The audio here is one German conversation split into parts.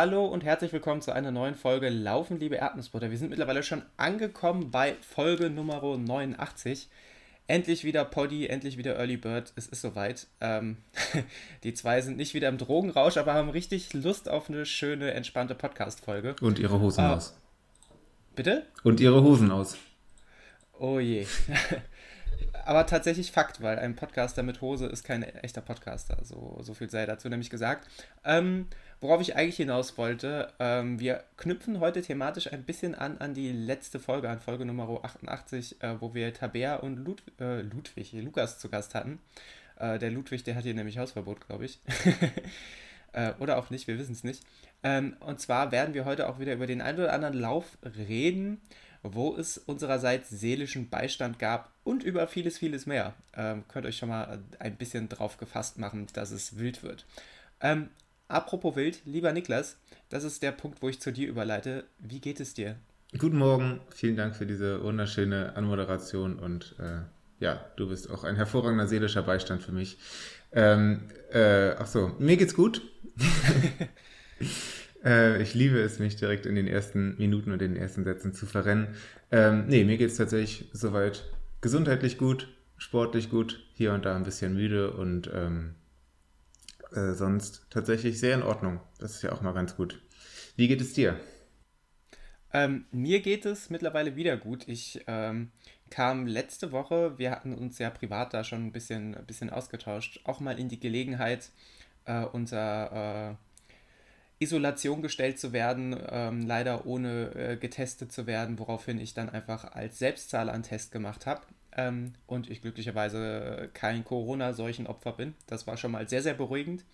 Hallo und herzlich willkommen zu einer neuen Folge Laufen, liebe Erdnussbutter. Wir sind mittlerweile schon angekommen bei Folge Nummer 89. Endlich wieder Poddy, endlich wieder Early Bird. Es ist soweit. Ähm, die zwei sind nicht wieder im Drogenrausch, aber haben richtig Lust auf eine schöne, entspannte Podcast-Folge. Und ihre Hosen äh, aus. Bitte? Und ihre Hosen aus. Oh je. aber tatsächlich Fakt, weil ein Podcaster mit Hose ist kein echter Podcaster. So, so viel sei dazu nämlich gesagt. Ähm, Worauf ich eigentlich hinaus wollte, ähm, wir knüpfen heute thematisch ein bisschen an an die letzte Folge, an Folge Nummer 88, äh, wo wir Tabea und Lud äh, Ludwig, Lukas zu Gast hatten. Äh, der Ludwig, der hat hier nämlich Hausverbot, glaube ich. Äh, oder auch nicht, wir wissen es nicht. Ähm, und zwar werden wir heute auch wieder über den einen oder anderen Lauf reden, wo es unsererseits seelischen Beistand gab und über vieles, vieles mehr. Ähm, könnt euch schon mal ein bisschen drauf gefasst machen, dass es wild wird. Ähm, Apropos wild, lieber Niklas, das ist der Punkt, wo ich zu dir überleite. Wie geht es dir? Guten Morgen, vielen Dank für diese wunderschöne Anmoderation und äh, ja, du bist auch ein hervorragender seelischer Beistand für mich. Ähm, äh, ach so, mir geht's gut. äh, ich liebe es, mich direkt in den ersten Minuten und den ersten Sätzen zu verrennen. Ähm, nee, mir geht's tatsächlich soweit gesundheitlich gut, sportlich gut, hier und da ein bisschen müde und ähm, äh, sonst tatsächlich sehr in Ordnung. Das ist ja auch mal ganz gut. Wie geht es dir? Ähm, mir geht es mittlerweile wieder gut. Ich ähm, kam letzte Woche, wir hatten uns ja privat da schon ein bisschen, ein bisschen ausgetauscht, auch mal in die Gelegenheit, äh, unter äh, Isolation gestellt zu werden, ähm, leider ohne äh, getestet zu werden, woraufhin ich dann einfach als Selbstzahler einen Test gemacht habe ähm, und ich glücklicherweise kein Corona-Seuchenopfer bin. Das war schon mal sehr, sehr beruhigend,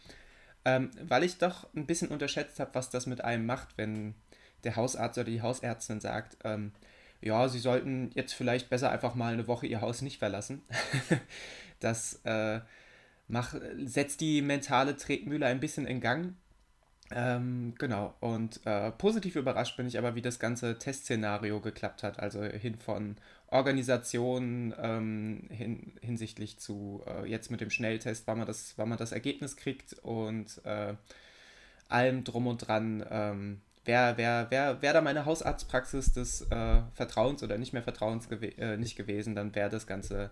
ähm, weil ich doch ein bisschen unterschätzt habe, was das mit einem macht, wenn der Hausarzt oder die Hausärztin sagt, ähm, ja, sie sollten jetzt vielleicht besser einfach mal eine Woche ihr Haus nicht verlassen. das äh, mach, setzt die mentale Tretmühle ein bisschen in Gang. Ähm, genau, und äh, positiv überrascht bin ich aber, wie das ganze Testszenario geklappt hat. Also hin von Organisation ähm, hin, hinsichtlich zu äh, jetzt mit dem Schnelltest, wann man das, wann man das Ergebnis kriegt und äh, allem drum und dran. Ähm, Wäre wär, wär, wär da meine Hausarztpraxis des äh, Vertrauens oder nicht mehr Vertrauens gew äh, nicht gewesen, dann wäre das Ganze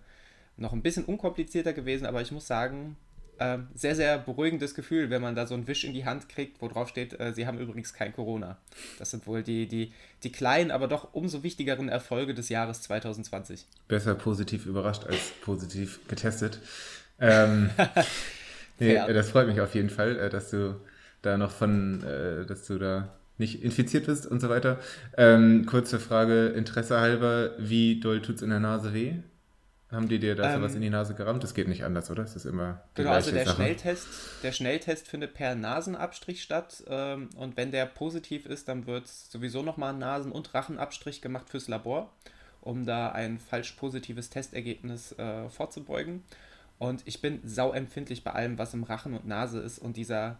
noch ein bisschen unkomplizierter gewesen, aber ich muss sagen, ähm, sehr, sehr beruhigendes Gefühl, wenn man da so einen Wisch in die Hand kriegt, wo drauf steht, äh, sie haben übrigens kein Corona. Das sind wohl die, die, die kleinen, aber doch umso wichtigeren Erfolge des Jahres 2020. Besser positiv überrascht als positiv getestet. Ähm, nee, das freut mich auf jeden Fall, äh, dass du da noch von, äh, dass du da nicht infiziert bist und so weiter. Ähm, kurze Frage, Interesse halber, wie doll tut es in der Nase weh? Haben die dir da ähm, was in die Nase gerammt? Das geht nicht anders, oder? Das ist immer. Die genau, also der Schnelltest, der Schnelltest findet per Nasenabstrich statt. Ähm, und wenn der positiv ist, dann wird sowieso nochmal ein Nasen- und Rachenabstrich gemacht fürs Labor, um da ein falsch positives Testergebnis äh, vorzubeugen. Und ich bin sauempfindlich bei allem, was im Rachen und Nase ist. Und dieser,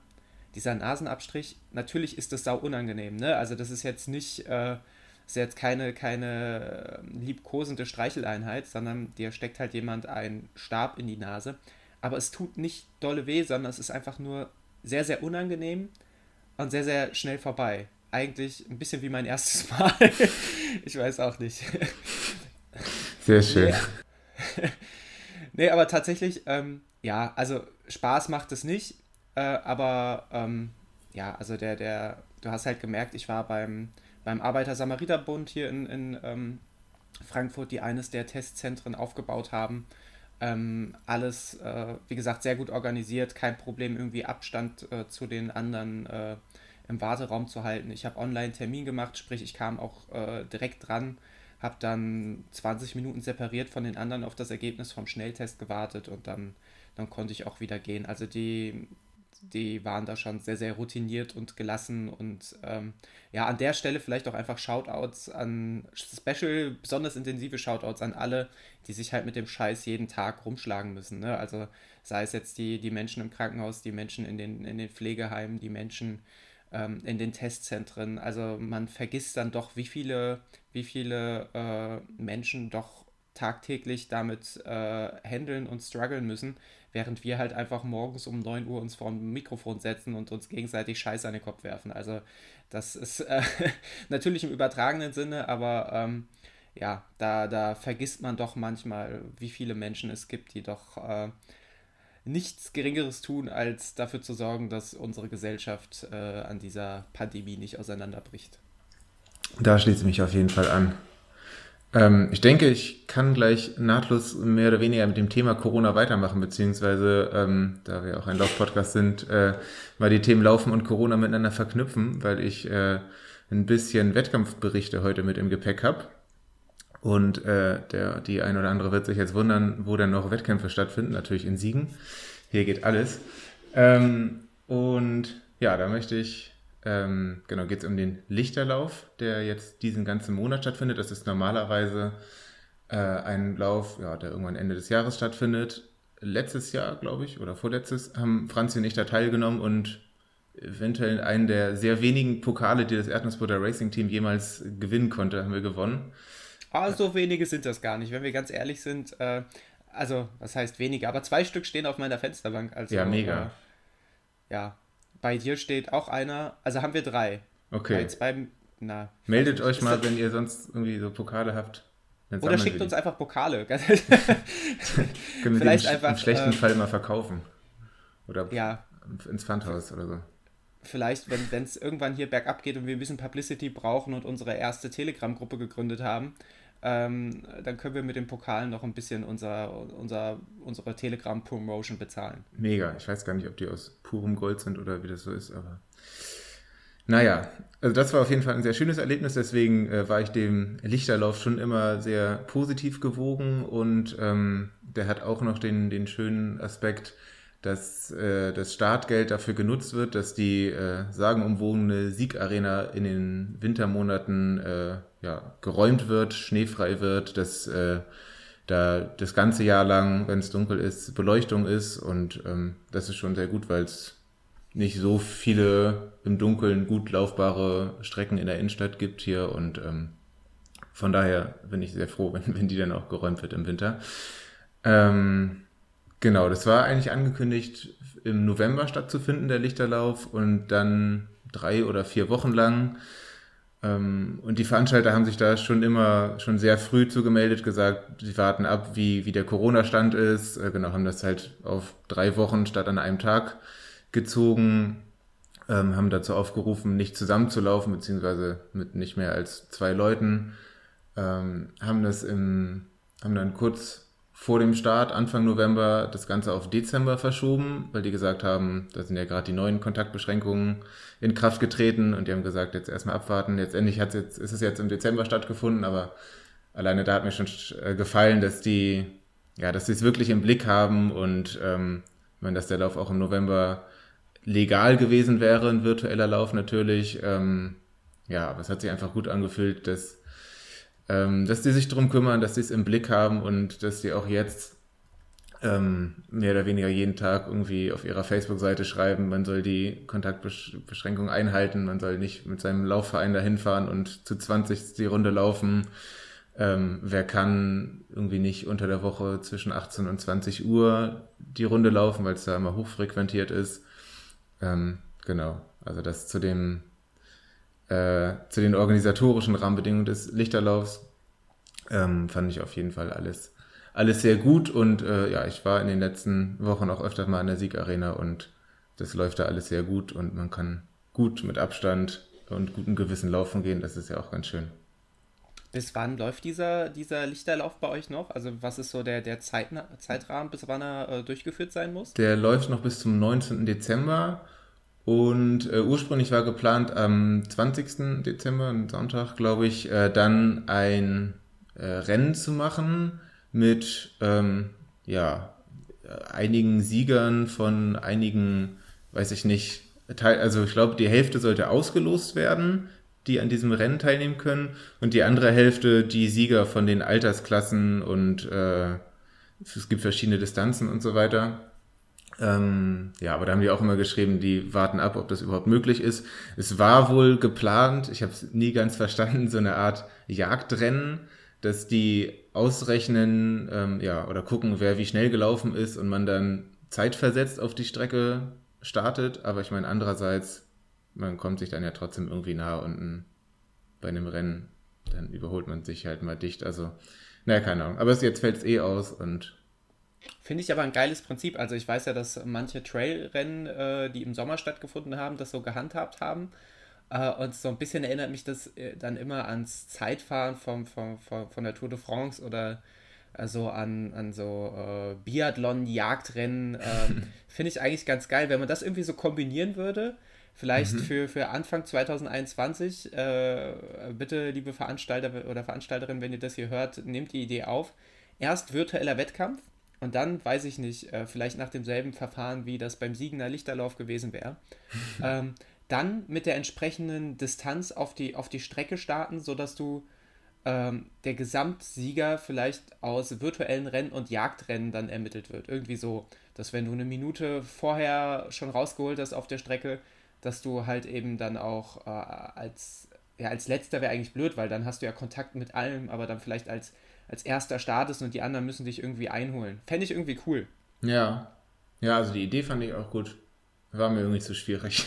dieser Nasenabstrich, natürlich ist das sau unangenehm. Ne? Also, das ist jetzt nicht. Äh, ist jetzt keine, keine ähm, liebkosende Streicheleinheit, sondern dir steckt halt jemand einen Stab in die Nase. Aber es tut nicht dolle weh, sondern es ist einfach nur sehr, sehr unangenehm und sehr, sehr schnell vorbei. Eigentlich ein bisschen wie mein erstes Mal. ich weiß auch nicht. Sehr schön. Nee, nee aber tatsächlich, ähm, ja, also Spaß macht es nicht, äh, aber ähm, ja, also der, der, du hast halt gemerkt, ich war beim, beim Arbeiter-Samariter-Bund hier in, in ähm, Frankfurt, die eines der Testzentren aufgebaut haben. Ähm, alles, äh, wie gesagt, sehr gut organisiert, kein Problem, irgendwie Abstand äh, zu den anderen äh, im Warteraum zu halten. Ich habe online Termin gemacht, sprich, ich kam auch äh, direkt dran, habe dann 20 Minuten separiert von den anderen auf das Ergebnis vom Schnelltest gewartet und dann, dann konnte ich auch wieder gehen. Also die, die waren da schon sehr, sehr routiniert und gelassen und ähm, ja, an der Stelle vielleicht auch einfach Shoutouts an Special, besonders intensive Shoutouts an alle, die sich halt mit dem Scheiß jeden Tag rumschlagen müssen. Ne? Also sei es jetzt die, die Menschen im Krankenhaus, die Menschen in den, in den Pflegeheimen, die Menschen ähm, in den Testzentren. Also man vergisst dann doch, wie viele, wie viele äh, Menschen doch tagtäglich damit äh, handeln und strugglen müssen, während wir halt einfach morgens um 9 Uhr uns vor dem Mikrofon setzen und uns gegenseitig Scheiße an den Kopf werfen. Also das ist äh, natürlich im übertragenen Sinne, aber ähm, ja, da, da vergisst man doch manchmal, wie viele Menschen es gibt, die doch äh, nichts Geringeres tun, als dafür zu sorgen, dass unsere Gesellschaft äh, an dieser Pandemie nicht auseinanderbricht. Da schließe ich mich auf jeden Fall an. Ähm, ich denke, ich kann gleich nahtlos mehr oder weniger mit dem Thema Corona weitermachen, beziehungsweise, ähm, da wir auch ein Laufpodcast sind, äh, mal die Themen Laufen und Corona miteinander verknüpfen, weil ich äh, ein bisschen Wettkampfberichte heute mit im Gepäck habe. Und äh, der, die ein oder andere wird sich jetzt wundern, wo denn noch Wettkämpfe stattfinden. Natürlich in Siegen. Hier geht alles. Ähm, und ja, da möchte ich, ähm, genau, geht es um den Lichterlauf, der jetzt diesen ganzen Monat stattfindet. Das ist normalerweise äh, ein Lauf, ja, der irgendwann Ende des Jahres stattfindet. Letztes Jahr, glaube ich, oder vorletztes, haben Franzi und ich da teilgenommen und eventuell einen der sehr wenigen Pokale, die das Erdnussbutter Racing Team jemals gewinnen konnte, haben wir gewonnen. Ah, so wenige sind das gar nicht, wenn wir ganz ehrlich sind. Äh, also, was heißt wenige? Aber zwei Stück stehen auf meiner Fensterbank. Also, ja, mega. Äh, ja, bei dir steht auch einer. Also haben wir drei. Okay. Beim, na, Meldet euch mal, wenn ihr sonst irgendwie so Pokale habt. Oder schickt uns einfach Pokale. Können wir Vielleicht im, einfach, im schlechten äh, Fall immer verkaufen. Oder ja. ins Pfandhaus oder so vielleicht, wenn es irgendwann hier bergab geht und wir ein bisschen Publicity brauchen und unsere erste Telegram-Gruppe gegründet haben, ähm, dann können wir mit den Pokalen noch ein bisschen unser, unser, unsere Telegram-Promotion bezahlen. Mega. Ich weiß gar nicht, ob die aus purem Gold sind oder wie das so ist, aber. Naja, also das war auf jeden Fall ein sehr schönes Erlebnis, deswegen äh, war ich dem Lichterlauf schon immer sehr positiv gewogen und ähm, der hat auch noch den, den schönen Aspekt, dass äh, das Startgeld dafür genutzt wird, dass die äh, sagenumwogene Siegarena in den Wintermonaten äh, ja, geräumt wird, schneefrei wird, dass äh, da das ganze Jahr lang, wenn es dunkel ist, Beleuchtung ist und ähm, das ist schon sehr gut, weil es nicht so viele im Dunkeln gut laufbare Strecken in der Innenstadt gibt hier und ähm, von daher bin ich sehr froh, wenn, wenn die dann auch geräumt wird im Winter. Ähm, Genau, das war eigentlich angekündigt, im November stattzufinden, der Lichterlauf, und dann drei oder vier Wochen lang. Ähm, und die Veranstalter haben sich da schon immer, schon sehr früh zugemeldet, gesagt, sie warten ab, wie, wie der Corona-Stand ist. Äh, genau, haben das halt auf drei Wochen statt an einem Tag gezogen, ähm, haben dazu aufgerufen, nicht zusammenzulaufen, beziehungsweise mit nicht mehr als zwei Leuten. Ähm, haben das im, haben dann kurz vor dem Start Anfang November das Ganze auf Dezember verschoben, weil die gesagt haben, da sind ja gerade die neuen Kontaktbeschränkungen in Kraft getreten und die haben gesagt, jetzt erstmal abwarten. Letztendlich hat's jetzt, ist es jetzt im Dezember stattgefunden, aber alleine da hat mir schon äh, gefallen, dass die, ja, dass sie es wirklich im Blick haben und ähm, meine, dass der Lauf auch im November legal gewesen wäre, ein virtueller Lauf natürlich. Ähm, ja, aber es hat sich einfach gut angefühlt, dass ähm, dass die sich darum kümmern, dass sie es im Blick haben und dass die auch jetzt ähm, mehr oder weniger jeden Tag irgendwie auf ihrer Facebook-Seite schreiben, man soll die Kontaktbeschränkung einhalten, man soll nicht mit seinem Laufverein dahin fahren und zu 20 die Runde laufen. Ähm, wer kann irgendwie nicht unter der Woche zwischen 18 und 20 Uhr die Runde laufen, weil es da immer hochfrequentiert ist. Ähm, genau, also das zu dem äh, zu den organisatorischen Rahmenbedingungen des Lichterlaufs ähm, fand ich auf jeden Fall alles, alles sehr gut und äh, ja, ich war in den letzten Wochen auch öfter mal in der Siegarena und das läuft da alles sehr gut und man kann gut mit Abstand und gutem Gewissen laufen gehen, das ist ja auch ganz schön. Bis wann läuft dieser, dieser Lichterlauf bei euch noch? Also was ist so der, der Zeit, Zeitrahmen, bis wann er äh, durchgeführt sein muss? Der läuft noch bis zum 19. Dezember und äh, ursprünglich war geplant am 20. Dezember, am Sonntag, glaube ich, äh, dann ein äh, Rennen zu machen mit ähm, ja, einigen Siegern von einigen, weiß ich nicht, Teil, also ich glaube, die Hälfte sollte ausgelost werden, die an diesem Rennen teilnehmen können, und die andere Hälfte die Sieger von den Altersklassen und äh, es gibt verschiedene Distanzen und so weiter. Ähm, ja, aber da haben die auch immer geschrieben, die warten ab, ob das überhaupt möglich ist. Es war wohl geplant, ich habe es nie ganz verstanden, so eine Art Jagdrennen, dass die ausrechnen, ähm, ja, oder gucken, wer wie schnell gelaufen ist und man dann zeitversetzt auf die Strecke startet. Aber ich meine, andererseits, man kommt sich dann ja trotzdem irgendwie nahe und bei einem Rennen, dann überholt man sich halt mal dicht. Also, naja, keine Ahnung. Aber jetzt fällt es eh aus und Finde ich aber ein geiles Prinzip. Also ich weiß ja, dass manche Trailrennen, äh, die im Sommer stattgefunden haben, das so gehandhabt haben. Äh, und so ein bisschen erinnert mich das äh, dann immer ans Zeitfahren vom, vom, vom, von der Tour de France oder also an, an so äh, Biathlon-Jagdrennen. Ähm, Finde ich eigentlich ganz geil, wenn man das irgendwie so kombinieren würde. Vielleicht mhm. für, für Anfang 2021. Äh, bitte, liebe Veranstalter oder Veranstalterin, wenn ihr das hier hört, nehmt die Idee auf. Erst virtueller Wettkampf und dann, weiß ich nicht, äh, vielleicht nach demselben Verfahren, wie das beim Siegener Lichterlauf gewesen wäre, ähm, dann mit der entsprechenden Distanz auf die, auf die Strecke starten, sodass du ähm, der Gesamtsieger vielleicht aus virtuellen Rennen und Jagdrennen dann ermittelt wird. Irgendwie so, dass wenn du eine Minute vorher schon rausgeholt hast auf der Strecke, dass du halt eben dann auch äh, als, ja, als letzter wäre eigentlich blöd, weil dann hast du ja Kontakt mit allem, aber dann vielleicht als als erster startest und die anderen müssen dich irgendwie einholen. Fände ich irgendwie cool. Ja. Ja, also die Idee fand ich auch gut. War mir irgendwie zu schwierig.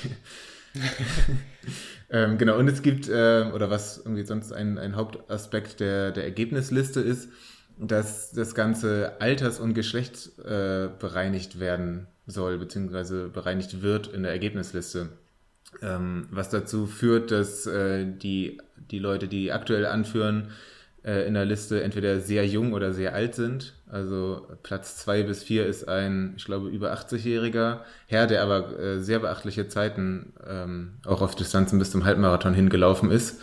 ähm, genau, und es gibt, äh, oder was irgendwie sonst ein, ein Hauptaspekt der, der Ergebnisliste ist, dass das Ganze alters- und Geschlecht äh, bereinigt werden soll, beziehungsweise bereinigt wird in der Ergebnisliste. Ähm, was dazu führt, dass äh, die, die Leute, die aktuell anführen, äh, in der Liste entweder sehr jung oder sehr alt sind. Also Platz 2 bis 4 ist ein, ich glaube, über 80-jähriger Herr, der aber äh, sehr beachtliche Zeiten ähm, auch auf Distanzen bis zum Halbmarathon hingelaufen ist.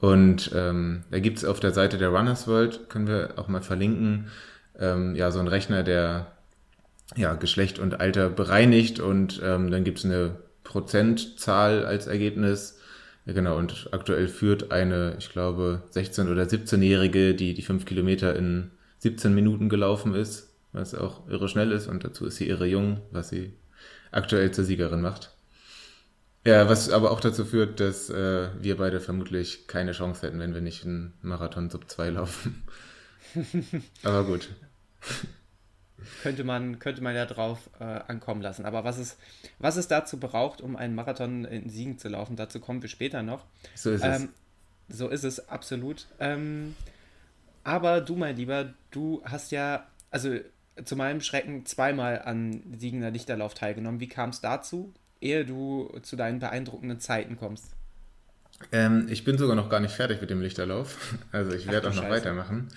Und ähm, da gibt es auf der Seite der Runners World, können wir auch mal verlinken, ähm, ja, so ein Rechner, der ja, Geschlecht und Alter bereinigt und ähm, dann gibt es eine Prozentzahl als Ergebnis ja, genau, und aktuell führt eine, ich glaube, 16- oder 17-Jährige, die die fünf Kilometer in 17 Minuten gelaufen ist, was auch irre schnell ist und dazu ist sie irre jung, was sie aktuell zur Siegerin macht. Ja, was aber auch dazu führt, dass äh, wir beide vermutlich keine Chance hätten, wenn wir nicht einen Marathon Sub 2 laufen. aber gut könnte man, könnte man ja drauf äh, ankommen lassen. Aber was es, was es dazu braucht, um einen Marathon in Siegen zu laufen, dazu kommen wir später noch. So ist ähm, es. So ist es, absolut. Ähm, aber du, mein Lieber, du hast ja, also zu meinem Schrecken zweimal an Siegender Lichterlauf teilgenommen. Wie kam es dazu, ehe du zu deinen beeindruckenden Zeiten kommst? Ähm, ich bin sogar noch gar nicht fertig mit dem Lichterlauf. Also ich werde auch noch Scheiße. weitermachen.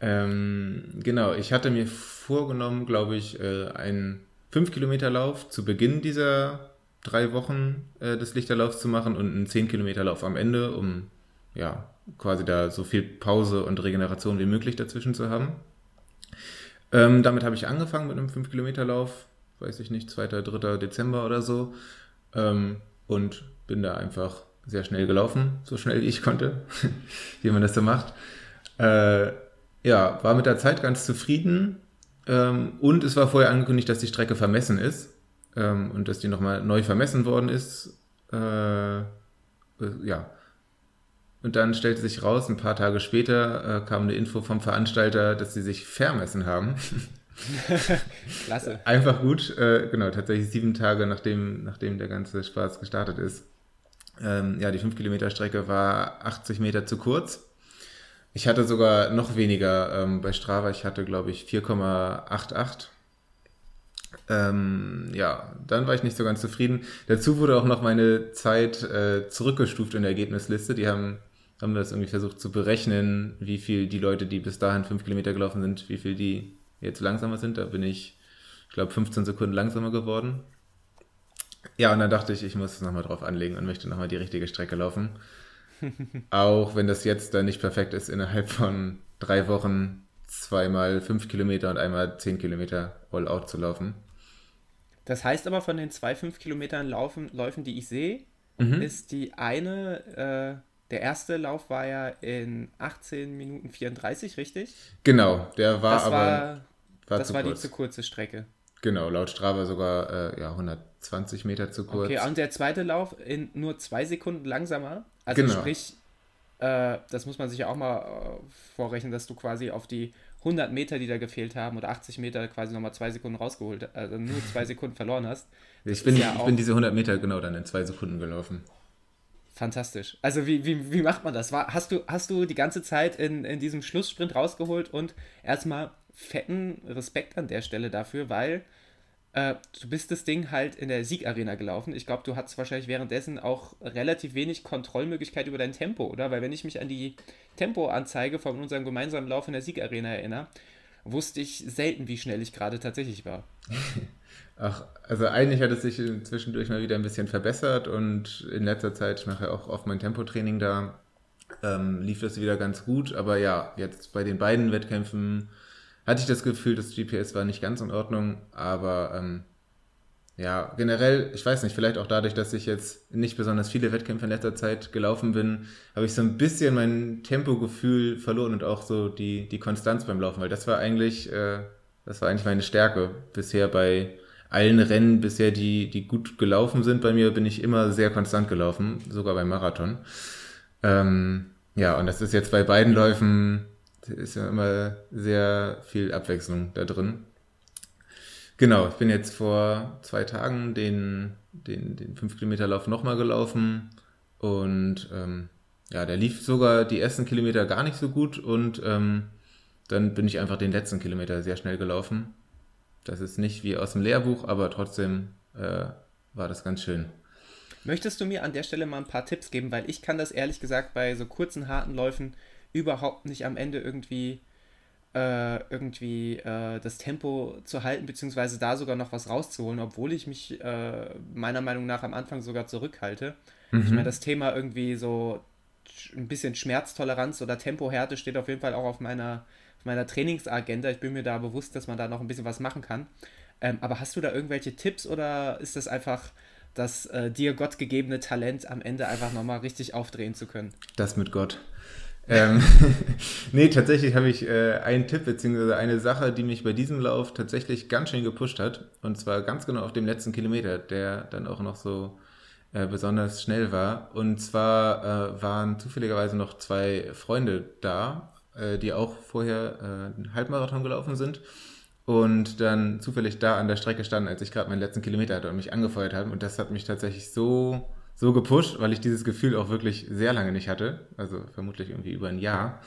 Ähm, genau, ich hatte mir vorgenommen, glaube ich, äh, einen 5-Kilometer-Lauf zu Beginn dieser drei Wochen äh, des Lichterlaufs zu machen und einen 10-Kilometer-Lauf am Ende, um ja quasi da so viel Pause und Regeneration wie möglich dazwischen zu haben. Ähm, damit habe ich angefangen mit einem 5-Kilometer-Lauf, weiß ich nicht, 2., 3. Dezember oder so. Ähm, und bin da einfach sehr schnell gelaufen, so schnell wie ich konnte, wie man das so macht. Äh, ja, war mit der Zeit ganz zufrieden. Ähm, und es war vorher angekündigt, dass die Strecke vermessen ist ähm, und dass die nochmal neu vermessen worden ist. Äh, äh, ja. Und dann stellte sich raus, ein paar Tage später äh, kam eine Info vom Veranstalter, dass sie sich vermessen haben. Klasse. Einfach gut, äh, genau, tatsächlich sieben Tage nachdem, nachdem der ganze Spaß gestartet ist. Ähm, ja, die 5 Kilometer Strecke war 80 Meter zu kurz. Ich hatte sogar noch weniger ähm, bei Strava. Ich hatte, glaube ich, 4,88. Ähm, ja, dann war ich nicht so ganz zufrieden. Dazu wurde auch noch meine Zeit äh, zurückgestuft in der Ergebnisliste. Die haben, haben das irgendwie versucht zu berechnen, wie viel die Leute, die bis dahin 5 Kilometer gelaufen sind, wie viel die jetzt langsamer sind. Da bin ich, ich glaube, 15 Sekunden langsamer geworden. Ja, und dann dachte ich, ich muss es nochmal drauf anlegen und möchte nochmal die richtige Strecke laufen. Auch wenn das jetzt dann nicht perfekt ist, innerhalb von drei Wochen zweimal fünf Kilometer und einmal zehn Kilometer All-Out zu laufen. Das heißt aber, von den zwei fünf Kilometern Laufen, Läufen, die ich sehe, mhm. ist die eine, äh, der erste Lauf war ja in 18 Minuten 34, richtig? Genau, der war das aber. War, war das war kurz. die zu kurze Strecke. Genau, laut Strava sogar äh, ja, 120 Meter zu kurz. Okay, und der zweite Lauf in nur zwei Sekunden langsamer. Also genau. sprich, äh, das muss man sich ja auch mal äh, vorrechnen, dass du quasi auf die 100 Meter, die da gefehlt haben, oder 80 Meter quasi nochmal zwei Sekunden rausgeholt, also nur zwei Sekunden verloren hast. Ich bin, ja ich bin diese 100 Meter genau dann in zwei Sekunden gelaufen. Fantastisch. Also wie, wie, wie macht man das? War, hast, du, hast du die ganze Zeit in, in diesem Schlusssprint rausgeholt und erstmal fetten Respekt an der Stelle dafür, weil äh, du bist das Ding halt in der Siegarena gelaufen. Ich glaube, du hattest wahrscheinlich währenddessen auch relativ wenig Kontrollmöglichkeit über dein Tempo, oder? Weil wenn ich mich an die Tempoanzeige von unserem gemeinsamen Lauf in der Siegarena erinnere, wusste ich selten, wie schnell ich gerade tatsächlich war. Ach, also eigentlich hat es sich zwischendurch mal wieder ein bisschen verbessert und in letzter Zeit, ich mache ja auch oft mein Tempotraining da, ähm, lief das wieder ganz gut. Aber ja, jetzt bei den beiden Wettkämpfen hatte ich das Gefühl, das GPS war nicht ganz in Ordnung, aber ähm, ja, generell, ich weiß nicht, vielleicht auch dadurch, dass ich jetzt nicht besonders viele Wettkämpfe in letzter Zeit gelaufen bin, habe ich so ein bisschen mein Tempogefühl verloren und auch so die, die Konstanz beim Laufen, weil das war eigentlich, äh, das war eigentlich meine Stärke. Bisher bei allen Rennen bisher, die, die gut gelaufen sind bei mir, bin ich immer sehr konstant gelaufen, sogar beim Marathon. Ähm, ja, und das ist jetzt bei beiden Läufen ist ja immer sehr viel Abwechslung da drin. Genau, ich bin jetzt vor zwei Tagen den, den, den 5-Kilometer-Lauf nochmal gelaufen und ähm, ja, der lief sogar die ersten Kilometer gar nicht so gut und ähm, dann bin ich einfach den letzten Kilometer sehr schnell gelaufen. Das ist nicht wie aus dem Lehrbuch, aber trotzdem äh, war das ganz schön. Möchtest du mir an der Stelle mal ein paar Tipps geben, weil ich kann das ehrlich gesagt bei so kurzen, harten Läufen überhaupt nicht am Ende irgendwie äh, irgendwie äh, das Tempo zu halten, beziehungsweise da sogar noch was rauszuholen, obwohl ich mich äh, meiner Meinung nach am Anfang sogar zurückhalte. Mhm. Ich meine, das Thema irgendwie so ein bisschen Schmerztoleranz oder Tempohärte steht auf jeden Fall auch auf meiner, auf meiner Trainingsagenda. Ich bin mir da bewusst, dass man da noch ein bisschen was machen kann. Ähm, aber hast du da irgendwelche Tipps oder ist das einfach das äh, dir Gott gegebene Talent, am Ende einfach nochmal richtig aufdrehen zu können? Das mit Gott ähm, nee, tatsächlich habe ich äh, einen Tipp beziehungsweise eine Sache, die mich bei diesem Lauf tatsächlich ganz schön gepusht hat. Und zwar ganz genau auf dem letzten Kilometer, der dann auch noch so äh, besonders schnell war. Und zwar äh, waren zufälligerweise noch zwei Freunde da, äh, die auch vorher äh, einen Halbmarathon gelaufen sind. Und dann zufällig da an der Strecke standen, als ich gerade meinen letzten Kilometer hatte und mich angefeuert haben. Und das hat mich tatsächlich so so gepusht, weil ich dieses Gefühl auch wirklich sehr lange nicht hatte. Also vermutlich irgendwie über ein Jahr.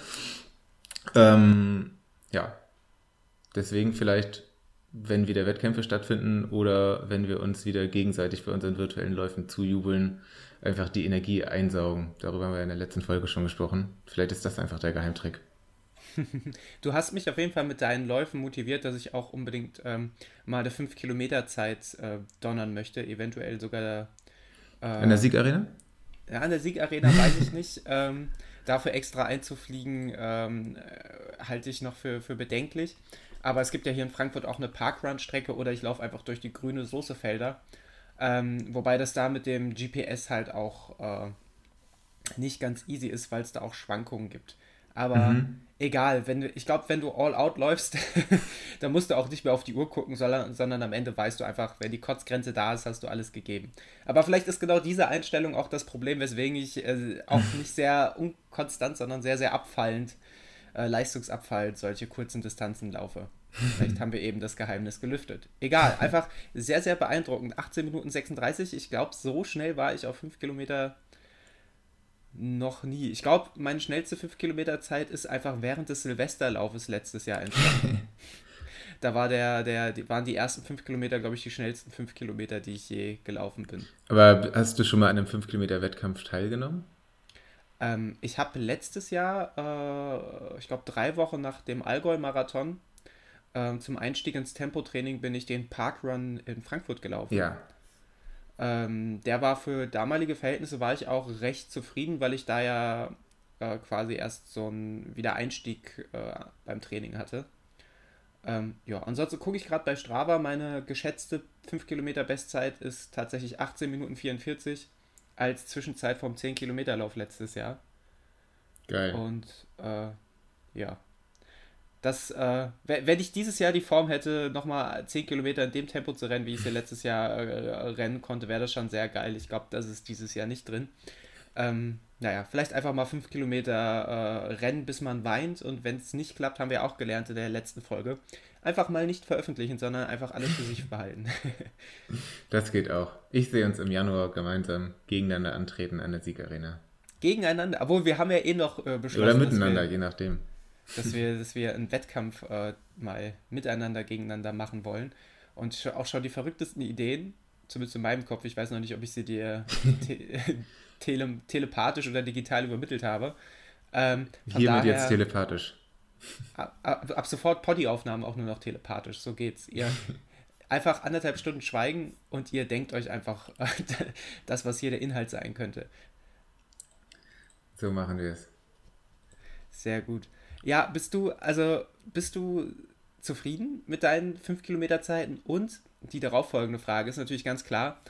Ähm, ja. Deswegen vielleicht, wenn wieder Wettkämpfe stattfinden oder wenn wir uns wieder gegenseitig bei unseren virtuellen Läufen zujubeln, einfach die Energie einsaugen. Darüber haben wir in der letzten Folge schon gesprochen. Vielleicht ist das einfach der Geheimtrick. Du hast mich auf jeden Fall mit deinen Läufen motiviert, dass ich auch unbedingt ähm, mal eine 5 Kilometer Zeit äh, donnern möchte, eventuell sogar äh, in der Siegarena? Ja, in der Siegarena weiß ich nicht. Ähm, dafür extra einzufliegen, ähm, äh, halte ich noch für, für bedenklich. Aber es gibt ja hier in Frankfurt auch eine Parkrun-Strecke oder ich laufe einfach durch die grüne Soßefelder. Ähm, wobei das da mit dem GPS halt auch äh, nicht ganz easy ist, weil es da auch Schwankungen gibt. Aber mhm. egal, wenn du, ich glaube, wenn du all out läufst, dann musst du auch nicht mehr auf die Uhr gucken, sondern, sondern am Ende weißt du einfach, wenn die Kotzgrenze da ist, hast du alles gegeben. Aber vielleicht ist genau diese Einstellung auch das Problem, weswegen ich äh, auch nicht sehr unkonstant, sondern sehr, sehr abfallend, äh, leistungsabfallend solche kurzen Distanzen laufe. Vielleicht haben wir eben das Geheimnis gelüftet. Egal, einfach sehr, sehr beeindruckend. 18 Minuten 36. Ich glaube, so schnell war ich auf 5 Kilometer noch nie. Ich glaube, meine schnellste 5 Kilometer Zeit ist einfach während des Silvesterlaufes letztes Jahr entstanden. da war der, der, die, waren die ersten 5 Kilometer, glaube ich, die schnellsten 5 Kilometer, die ich je gelaufen bin. Aber hast du schon mal an einem 5 Kilometer Wettkampf teilgenommen? Ähm, ich habe letztes Jahr, äh, ich glaube, drei Wochen nach dem Allgäu-Marathon äh, zum Einstieg ins Tempotraining bin ich den Parkrun in Frankfurt gelaufen. Ja. Ähm, der war für damalige Verhältnisse war ich auch recht zufrieden, weil ich da ja äh, quasi erst so einen Wiedereinstieg äh, beim Training hatte. Ähm, ja, ansonsten gucke ich gerade bei Strava, meine geschätzte 5 Kilometer Bestzeit ist tatsächlich 18 Minuten 44 als Zwischenzeit vom 10 Kilometer Lauf letztes Jahr. Geil. Und äh, ja, dass, äh, wenn ich dieses Jahr die Form hätte, nochmal 10 Kilometer in dem Tempo zu rennen, wie ich es ja letztes Jahr äh, rennen konnte, wäre das schon sehr geil. Ich glaube, das ist dieses Jahr nicht drin. Ähm, naja, vielleicht einfach mal fünf Kilometer äh, rennen, bis man weint. Und wenn es nicht klappt, haben wir auch gelernt in der letzten Folge, einfach mal nicht veröffentlichen, sondern einfach alles für sich behalten. das geht auch. Ich sehe uns im Januar gemeinsam gegeneinander antreten an der Siegarena. Gegeneinander? Obwohl, wir haben ja eh noch äh, beschlossen. Oder miteinander, wir, je nachdem. Dass wir, dass wir einen Wettkampf äh, mal miteinander, gegeneinander machen wollen. Und auch schon die verrücktesten Ideen, zumindest in meinem Kopf, ich weiß noch nicht, ob ich sie dir te tele telepathisch oder digital übermittelt habe. Ähm, Hiermit jetzt telepathisch. Ab, ab, ab sofort Poddy-Aufnahmen auch nur noch telepathisch, so geht's. Ihr einfach anderthalb Stunden schweigen und ihr denkt euch einfach das, was hier der Inhalt sein könnte. So machen wir es. Sehr gut. Ja, bist du, also bist du zufrieden mit deinen 5 Kilometer Zeiten? Und die darauffolgende Frage ist natürlich ganz klar,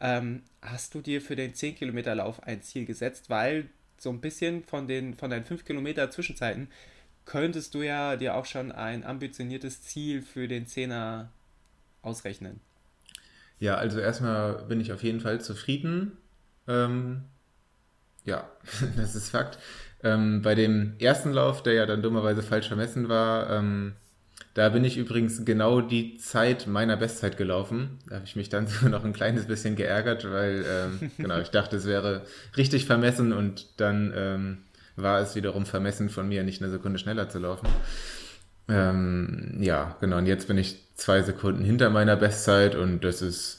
ähm, hast du dir für den 10 Kilometer Lauf ein Ziel gesetzt? Weil so ein bisschen von, den, von deinen 5 Kilometer Zwischenzeiten könntest du ja dir auch schon ein ambitioniertes Ziel für den 10er ausrechnen. Ja, also erstmal bin ich auf jeden Fall zufrieden. Ähm, ja, das ist Fakt. Ähm, bei dem ersten Lauf, der ja dann dummerweise falsch vermessen war, ähm, da bin ich übrigens genau die Zeit meiner Bestzeit gelaufen. Da habe ich mich dann sogar noch ein kleines bisschen geärgert, weil ähm, genau, ich dachte, es wäre richtig vermessen und dann ähm, war es wiederum vermessen von mir, nicht eine Sekunde schneller zu laufen. Ähm, ja, genau. Und jetzt bin ich zwei Sekunden hinter meiner Bestzeit und das ist,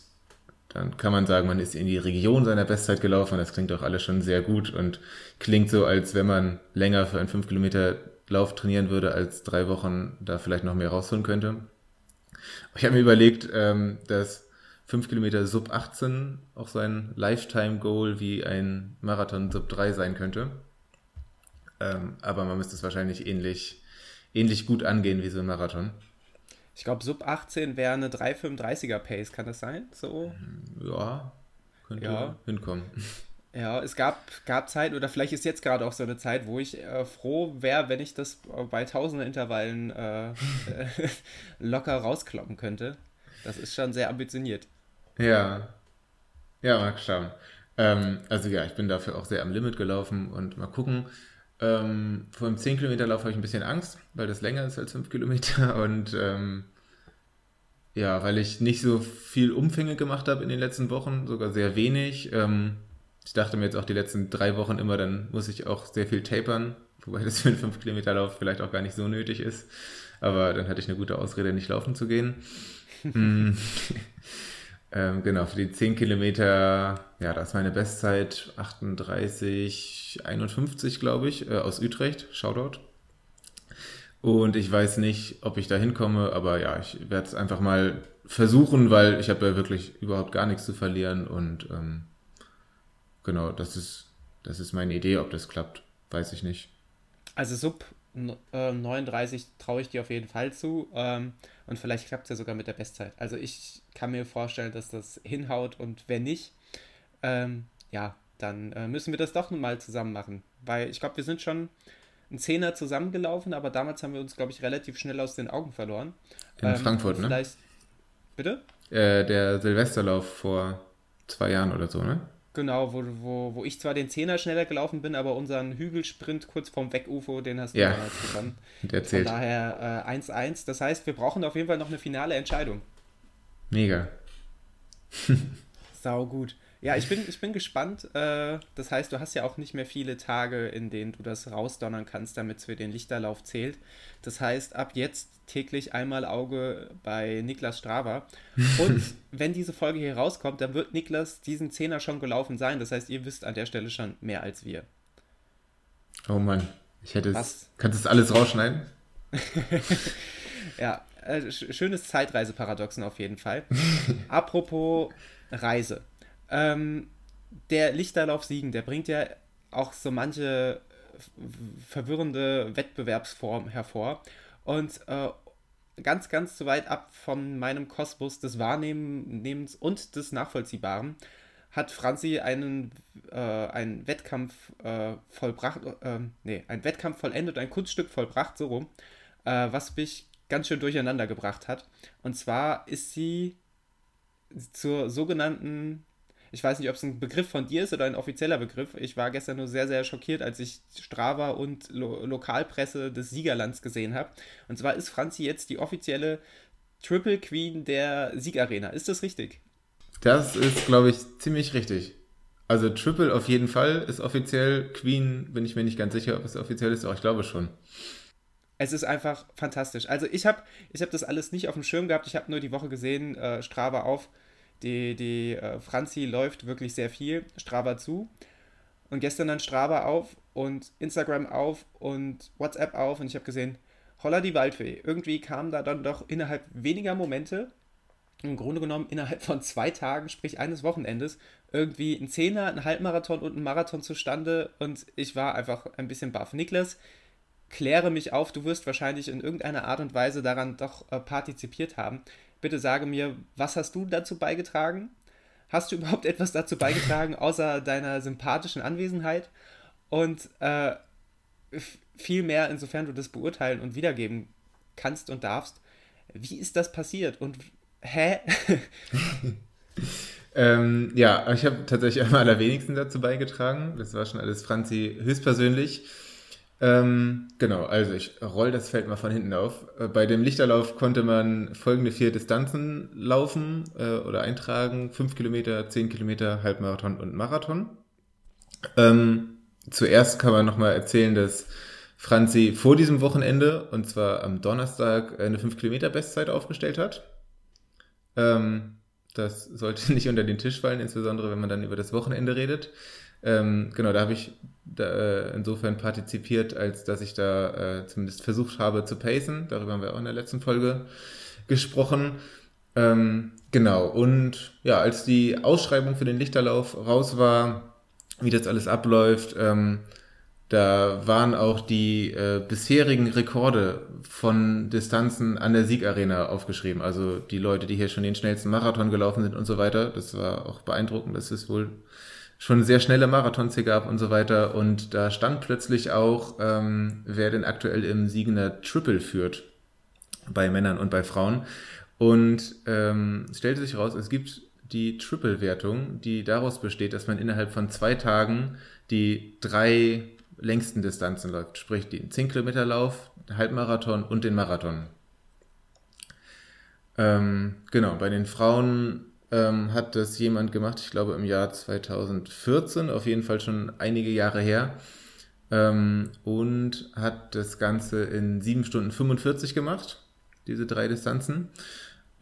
dann kann man sagen, man ist in die Region seiner Bestzeit gelaufen. Das klingt auch alles schon sehr gut und klingt so, als wenn man länger für einen 5 Kilometer Lauf trainieren würde, als drei Wochen da vielleicht noch mehr rausholen könnte. Ich habe mir überlegt, ähm, dass 5 Kilometer Sub 18 auch so ein Lifetime-Goal wie ein Marathon Sub 3 sein könnte. Ähm, aber man müsste es wahrscheinlich ähnlich, ähnlich gut angehen wie so ein Marathon. Ich glaube, Sub 18 wäre eine 3,35er Pace, kann das sein? So? Ja, könnte ja. hinkommen. Ja, es gab, gab Zeit, oder vielleicht ist jetzt gerade auch so eine Zeit, wo ich äh, froh wäre, wenn ich das bei tausender Intervallen äh, locker rauskloppen könnte. Das ist schon sehr ambitioniert. Ja. Ja, mal schauen. Ähm, also ja, ich bin dafür auch sehr am Limit gelaufen und mal gucken. Ähm, vor dem 10 Kilometer Lauf habe ich ein bisschen Angst, weil das länger ist als 5 Kilometer und ähm, ja, weil ich nicht so viel Umfänge gemacht habe in den letzten Wochen, sogar sehr wenig. Ähm, ich dachte mir jetzt auch die letzten drei Wochen immer, dann muss ich auch sehr viel tapern, wobei das für einen 5 Kilometer Lauf vielleicht auch gar nicht so nötig ist. Aber dann hatte ich eine gute Ausrede, nicht laufen zu gehen. Ähm, genau, für die 10 Kilometer, ja, das ist meine Bestzeit 38, 51, glaube ich, äh, aus Utrecht. Shoutout. Und ich weiß nicht, ob ich da hinkomme, aber ja, ich werde es einfach mal versuchen, weil ich habe ja wirklich überhaupt gar nichts zu verlieren und ähm, genau, das ist, das ist meine Idee. Ob das klappt, weiß ich nicht. Also Sub äh, 39 traue ich dir auf jeden Fall zu. Ähm, und vielleicht klappt es ja sogar mit der Bestzeit. Also ich kann mir vorstellen, dass das hinhaut und wenn nicht, ähm, ja, dann äh, müssen wir das doch nun mal zusammen machen. Weil ich glaube, wir sind schon ein Zehner zusammengelaufen, aber damals haben wir uns, glaube ich, relativ schnell aus den Augen verloren. In ähm, Frankfurt, ne? Bitte? Äh, der Silvesterlauf vor zwei Jahren oder so, ne? Genau, wo, wo, wo ich zwar den Zehner schneller gelaufen bin, aber unseren Hügelsprint kurz vorm Weg-UFO, den hast du ja. damals gewonnen. Der zählt. Von daher 1-1. Äh, das heißt, wir brauchen auf jeden Fall noch eine finale Entscheidung. Mega. Sau gut. Ja, ich bin, ich bin gespannt. Äh, das heißt, du hast ja auch nicht mehr viele Tage, in denen du das rausdonnern kannst, damit es für den Lichterlauf zählt. Das heißt, ab jetzt täglich einmal Auge bei Niklas Strava. Und wenn diese Folge hier rauskommt, dann wird Niklas diesen Zehner schon gelaufen sein. Das heißt, ihr wisst an der Stelle schon mehr als wir. Oh Mann, ich hätte es. Kannst du das alles rausschneiden? ja, äh, schönes Zeitreiseparadoxen auf jeden Fall. Apropos Reise. Ähm, der Lichterlauf Siegen, der bringt ja auch so manche verwirrende Wettbewerbsform hervor. Und äh, ganz, ganz zu weit ab von meinem Kosmos des Wahrnehmens und des Nachvollziehbaren hat Franzi einen, äh, einen Wettkampf äh, vollbracht, äh, nee, ein Wettkampf vollendet, ein Kunststück vollbracht, so rum, äh, was mich ganz schön durcheinander gebracht hat. Und zwar ist sie zur sogenannten Ich weiß nicht, ob es ein Begriff von dir ist oder ein offizieller Begriff. Ich war gestern nur sehr, sehr schockiert, als ich Strava und Lo Lokalpresse des Siegerlands gesehen habe. Und zwar ist Franzi jetzt die offizielle Triple Queen der Siegarena. Ist das richtig? Das ist, glaube ich, ziemlich richtig. Also Triple auf jeden Fall ist offiziell. Queen bin ich mir nicht ganz sicher, ob es offiziell ist, aber ich glaube schon. Es ist einfach fantastisch. Also ich habe ich hab das alles nicht auf dem Schirm gehabt. Ich habe nur die Woche gesehen, äh, Strava auf. Die, die äh, Franzi läuft wirklich sehr viel. Strava zu. Und gestern dann Strava auf und Instagram auf und WhatsApp auf. Und ich habe gesehen, holla die Waldfee. Irgendwie kam da dann doch innerhalb weniger Momente im Grunde genommen innerhalb von zwei Tagen, sprich eines Wochenendes, irgendwie ein Zehner, ein Halbmarathon und ein Marathon zustande und ich war einfach ein bisschen baff. Niklas, kläre mich auf, du wirst wahrscheinlich in irgendeiner Art und Weise daran doch äh, partizipiert haben. Bitte sage mir, was hast du dazu beigetragen? Hast du überhaupt etwas dazu beigetragen, außer deiner sympathischen Anwesenheit? Und äh, viel mehr, insofern du das beurteilen und wiedergeben kannst und darfst. Wie ist das passiert und Hä? ähm, ja, ich habe tatsächlich am allerwenigsten dazu beigetragen. Das war schon alles Franzi höchstpersönlich. Ähm, genau, also ich roll das Feld mal von hinten auf. Äh, bei dem Lichterlauf konnte man folgende vier Distanzen laufen äh, oder eintragen. Fünf Kilometer, zehn Kilometer, Halbmarathon und Marathon. Ähm, zuerst kann man nochmal erzählen, dass Franzi vor diesem Wochenende, und zwar am Donnerstag, eine 5 Kilometer Bestzeit aufgestellt hat. Ähm, das sollte nicht unter den Tisch fallen, insbesondere wenn man dann über das Wochenende redet. Ähm, genau, da habe ich da, äh, insofern partizipiert, als dass ich da äh, zumindest versucht habe zu pacen. Darüber haben wir auch in der letzten Folge gesprochen. Ähm, genau, und ja, als die Ausschreibung für den Lichterlauf raus war, wie das alles abläuft, ähm, da waren auch die äh, bisherigen Rekorde von Distanzen an der Siegarena aufgeschrieben. Also die Leute, die hier schon den schnellsten Marathon gelaufen sind und so weiter. Das war auch beeindruckend, dass es wohl schon sehr schnelle Marathons hier gab und so weiter. Und da stand plötzlich auch, ähm, wer denn aktuell im Siegener Triple führt. Bei Männern und bei Frauen. Und ähm, stellte sich raus, es gibt die Triple-Wertung, die daraus besteht, dass man innerhalb von zwei Tagen die drei längsten Distanzen läuft, sprich den 10 Kilometer Lauf, Halbmarathon und den Marathon. Ähm, genau, bei den Frauen ähm, hat das jemand gemacht, ich glaube im Jahr 2014, auf jeden Fall schon einige Jahre her, ähm, und hat das Ganze in 7 Stunden 45 gemacht, diese drei Distanzen.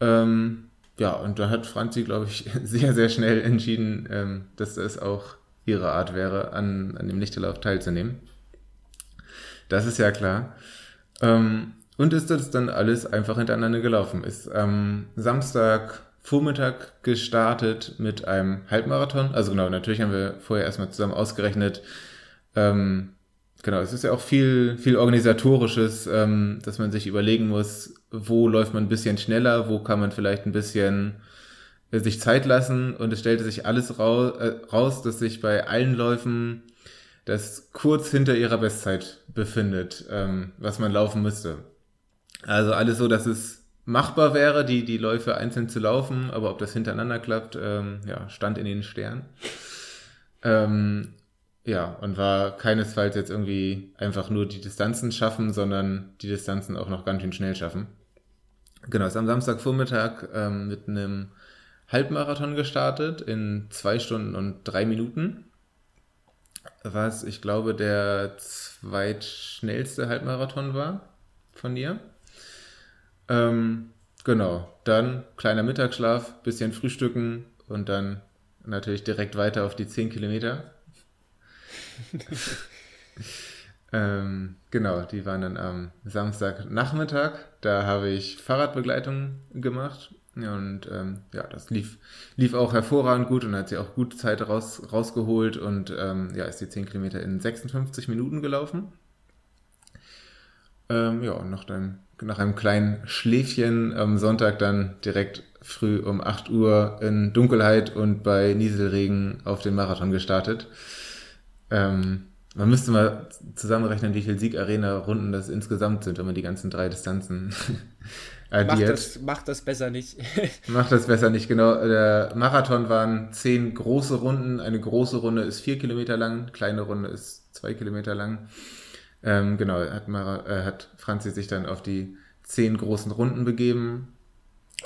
Ähm, ja, und da hat Franzi, glaube ich, sehr, sehr schnell entschieden, ähm, dass das auch ihre Art wäre, an, an dem Lichterlauf teilzunehmen. Das ist ja klar. Ähm, und ist das dann alles einfach hintereinander gelaufen. Ist am Samstag Vormittag gestartet mit einem Halbmarathon. Also genau, natürlich haben wir vorher erstmal zusammen ausgerechnet. Ähm, genau, es ist ja auch viel, viel organisatorisches, ähm, dass man sich überlegen muss, wo läuft man ein bisschen schneller, wo kann man vielleicht ein bisschen sich Zeit lassen und es stellte sich alles raus, äh, raus, dass sich bei allen Läufen das kurz hinter ihrer Bestzeit befindet, ähm, was man laufen müsste. Also alles so, dass es machbar wäre, die, die Läufe einzeln zu laufen, aber ob das hintereinander klappt, ähm, ja, stand in den Sternen. Ähm, ja, und war keinesfalls jetzt irgendwie einfach nur die Distanzen schaffen, sondern die Distanzen auch noch ganz schön schnell schaffen. Genau, ist am Samstagvormittag ähm, mit einem Halbmarathon gestartet in zwei Stunden und drei Minuten. Was ich glaube der zweitschnellste Halbmarathon war von dir. Ähm, genau, dann kleiner Mittagsschlaf, bisschen frühstücken und dann natürlich direkt weiter auf die 10 Kilometer. ähm, genau, die waren dann am Samstagnachmittag. Da habe ich Fahrradbegleitung gemacht und ähm, ja, das lief, lief auch hervorragend gut und hat sie auch gute Zeit raus, rausgeholt und ähm, ja, ist die 10 Kilometer in 56 Minuten gelaufen. Ähm, ja, und nach einem, nach einem kleinen Schläfchen am Sonntag dann direkt früh um 8 Uhr in Dunkelheit und bei Nieselregen auf den Marathon gestartet. Ähm, man müsste mal zusammenrechnen, wie viele Siegarena-Runden das insgesamt sind, wenn man die ganzen drei Distanzen addiert. Mach das, mach das besser nicht. mach das besser nicht, genau. Der Marathon waren zehn große Runden. Eine große Runde ist vier Kilometer lang, kleine Runde ist zwei Kilometer lang. Ähm, genau, hat, Mara, äh, hat Franzi sich dann auf die zehn großen Runden begeben,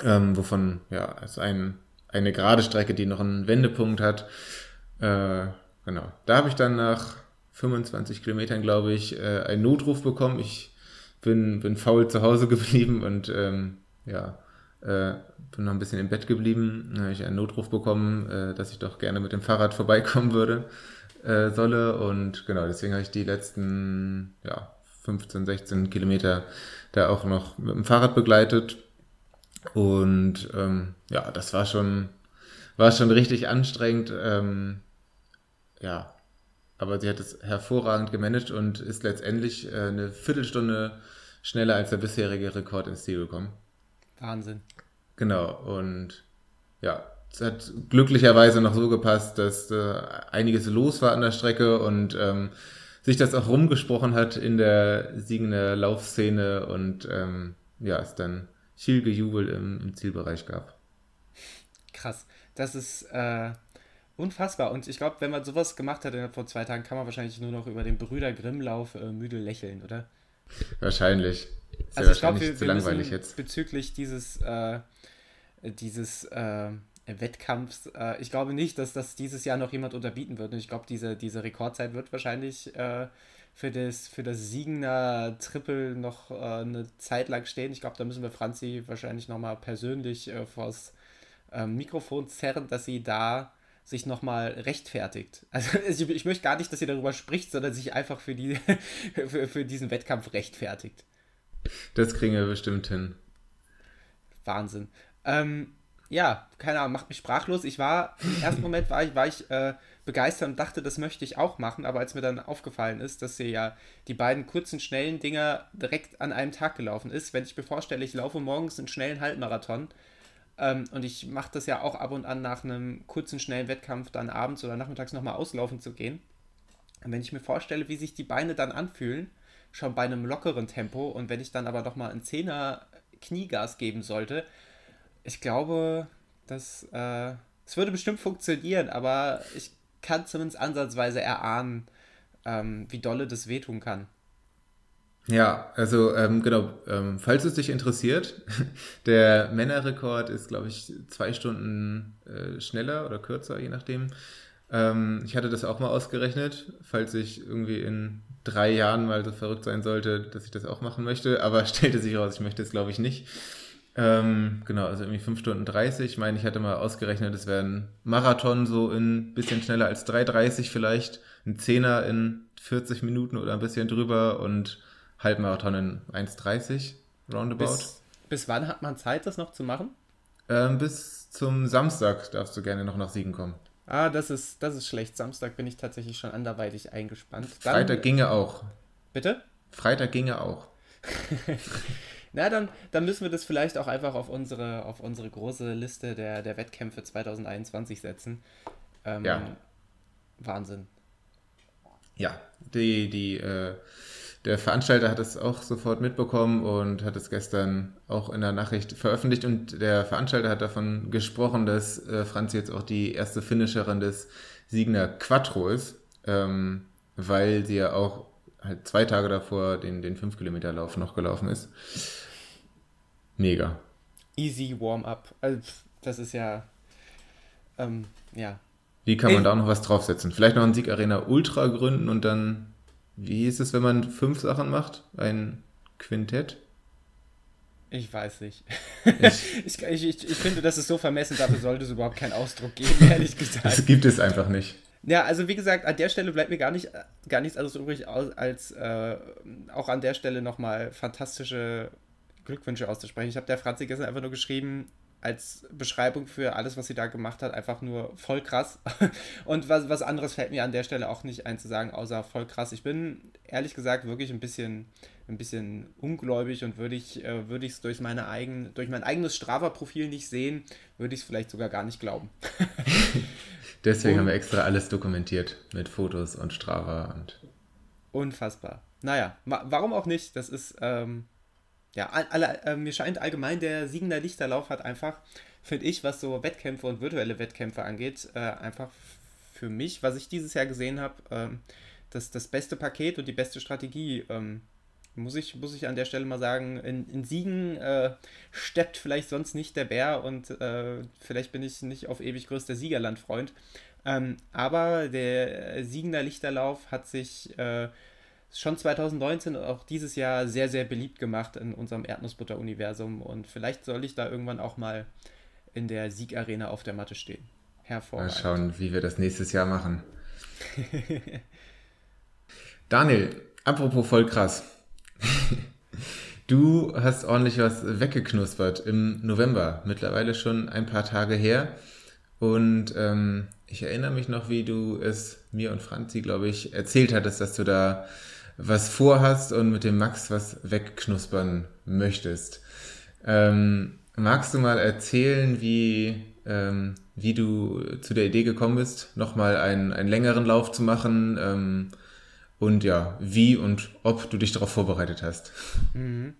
ähm, wovon ja es ein, eine gerade Strecke, die noch einen Wendepunkt hat. Äh, genau, da habe ich dann nach 25 Kilometern, glaube ich, äh, einen Notruf bekommen. Ich bin, bin faul zu Hause geblieben und ähm, ja, äh, bin noch ein bisschen im Bett geblieben. Dann habe ich einen Notruf bekommen, äh, dass ich doch gerne mit dem Fahrrad vorbeikommen würde äh, solle. Und genau, deswegen habe ich die letzten ja, 15, 16 Kilometer da auch noch mit dem Fahrrad begleitet. Und ähm, ja, das war schon, war schon richtig anstrengend. Ähm, ja, aber sie hat es hervorragend gemanagt und ist letztendlich äh, eine Viertelstunde schneller als der bisherige Rekord ins Ziel gekommen. Wahnsinn. Genau, und ja, es hat glücklicherweise noch so gepasst, dass äh, einiges los war an der Strecke und ähm, sich das auch rumgesprochen hat in der Siegener Laufszene und ähm, ja, es dann viel Gejubel im, im, Zielbereich gab. Krass. Das ist äh, unfassbar. Und ich glaube, wenn man sowas gemacht hat vor zwei Tagen, kann man wahrscheinlich nur noch über den Brüder Grimm-Lauf äh, müde lächeln, oder? Wahrscheinlich. Ist also ja ich glaube, wir, wir langweilig jetzt. bezüglich dieses, äh, dieses äh, Wettkampfs, äh, ich glaube nicht, dass das dieses Jahr noch jemand unterbieten wird. Und ich glaube, diese, diese Rekordzeit wird wahrscheinlich äh, für das, für das Siegener Triple noch äh, eine Zeit lang stehen. Ich glaube, da müssen wir Franzi wahrscheinlich nochmal persönlich äh, vors ähm, Mikrofon zerren, dass sie da sich nochmal rechtfertigt. Also ich, ich, möchte gar nicht, dass sie darüber spricht, sondern sich einfach für, die, für, für diesen Wettkampf rechtfertigt. Das kriegen wir bestimmt hin. Wahnsinn. Ähm, ja, keine Ahnung, macht mich sprachlos. Ich war, im ersten Moment war ich, war ich äh, begeistert und dachte, das möchte ich auch machen, aber als mir dann aufgefallen ist, dass sie ja die beiden kurzen, schnellen Dinger direkt an einem Tag gelaufen ist, wenn ich mir vorstelle, ich laufe morgens einen schnellen Halbmarathon, ähm, und ich mache das ja auch ab und an nach einem kurzen, schnellen Wettkampf dann abends oder nachmittags nochmal auslaufen zu gehen. Und wenn ich mir vorstelle, wie sich die Beine dann anfühlen, schon bei einem lockeren Tempo und wenn ich dann aber doch mal ein Zehner Kniegas geben sollte, ich glaube, das, äh, das würde bestimmt funktionieren, aber ich kann zumindest ansatzweise erahnen, ähm, wie dolle das wehtun kann. Ja, also ähm, genau, ähm, falls es dich interessiert, der Männerrekord ist, glaube ich, zwei Stunden äh, schneller oder kürzer, je nachdem. Ähm, ich hatte das auch mal ausgerechnet, falls ich irgendwie in drei Jahren mal so verrückt sein sollte, dass ich das auch machen möchte, aber stellte sich raus, ich möchte es, glaube ich, nicht. Ähm, genau, also irgendwie 5 Stunden 30. Ich meine, ich hatte mal ausgerechnet, es wären Marathon so in ein bisschen schneller als 3,30 vielleicht, ein Zehner in 40 Minuten oder ein bisschen drüber und Halbmarathon in 1,30 roundabout. Bis, bis, wann hat man Zeit, das noch zu machen? Ähm, bis zum Samstag darfst du gerne noch nach Siegen kommen. Ah, das ist, das ist schlecht. Samstag bin ich tatsächlich schon anderweitig eingespannt. Dann, Freitag ginge auch. Bitte? Freitag ginge auch. Na, dann, dann müssen wir das vielleicht auch einfach auf unsere, auf unsere große Liste der, der Wettkämpfe 2021 setzen. Ähm, ja. Wahnsinn. Ja, die, die äh, der Veranstalter hat es auch sofort mitbekommen und hat es gestern auch in der Nachricht veröffentlicht. Und der Veranstalter hat davon gesprochen, dass äh, Franz jetzt auch die erste Finisherin des Siegner Quattro ist, ähm, weil sie ja auch halt zwei Tage davor den, den 5-Kilometer-Lauf noch gelaufen ist. Mega. Easy Warm-up. Also, das ist ja. Ähm, ja. Wie kann man Ey. da auch noch was draufsetzen? Vielleicht noch ein Sieg Arena Ultra gründen und dann wie ist es, wenn man fünf Sachen macht? Ein Quintett? Ich weiß nicht. Ich, ich, ich, ich, finde, das ist so vermessen, dafür sollte es überhaupt keinen Ausdruck geben, ehrlich gesagt. Das gibt es einfach nicht. Ja, also wie gesagt, an der Stelle bleibt mir gar, nicht, gar nichts anderes übrig, als äh, auch an der Stelle nochmal fantastische Glückwünsche auszusprechen. Ich habe der Franzi gestern einfach nur geschrieben, als Beschreibung für alles, was sie da gemacht hat, einfach nur voll krass. Und was, was anderes fällt mir an der Stelle auch nicht ein zu sagen, außer voll krass. Ich bin ehrlich gesagt wirklich ein bisschen, ein bisschen ungläubig und würde ich äh, es durch meine eigen, durch mein eigenes Strava-Profil nicht sehen, würde ich es vielleicht sogar gar nicht glauben. Deswegen und, haben wir extra alles dokumentiert mit Fotos und Strava und. Unfassbar. Naja, warum auch nicht? Das ist, ähm, ja, alle, äh, mir scheint allgemein der Siegender Lichterlauf hat einfach, finde ich, was so Wettkämpfe und virtuelle Wettkämpfe angeht, äh, einfach für mich, was ich dieses Jahr gesehen habe, ähm, das, das beste Paket und die beste Strategie. Ähm, muss ich, muss ich an der Stelle mal sagen, in, in Siegen äh, steppt vielleicht sonst nicht der Bär und äh, vielleicht bin ich nicht auf ewig größter Siegerlandfreund. Ähm, aber der Siegender Lichterlauf hat sich äh, schon 2019 und auch dieses Jahr sehr, sehr beliebt gemacht in unserem Erdnussbutter-Universum und vielleicht soll ich da irgendwann auch mal in der Siegarena auf der Matte stehen. Hervorragend. Mal schauen, wie wir das nächstes Jahr machen. Daniel, apropos voll krass. Du hast ordentlich was weggeknuspert im November, mittlerweile schon ein paar Tage her. Und ähm, ich erinnere mich noch, wie du es mir und Franzi, glaube ich, erzählt hattest, dass du da was vorhast und mit dem Max was wegknuspern möchtest. Ähm, magst du mal erzählen, wie, ähm, wie du zu der Idee gekommen bist, nochmal einen, einen längeren Lauf zu machen? Und ja, wie und ob du dich darauf vorbereitet hast. Mhm.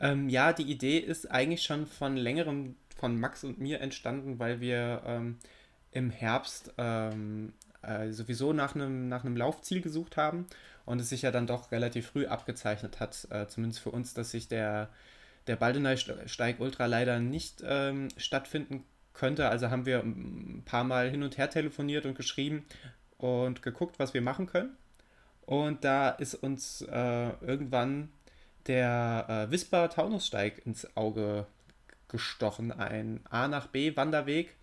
Ähm, ja, die Idee ist eigentlich schon von längerem von Max und mir entstanden, weil wir ähm, im Herbst ähm, äh, sowieso nach einem nach Laufziel gesucht haben und es sich ja dann doch relativ früh abgezeichnet hat, äh, zumindest für uns, dass sich der, der Baldenei Steig Ultra leider nicht ähm, stattfinden könnte. Also haben wir ein paar Mal hin und her telefoniert und geschrieben und geguckt, was wir machen können. Und da ist uns äh, irgendwann der äh, Wisper Taunussteig ins Auge gestochen. Ein A nach B Wanderweg,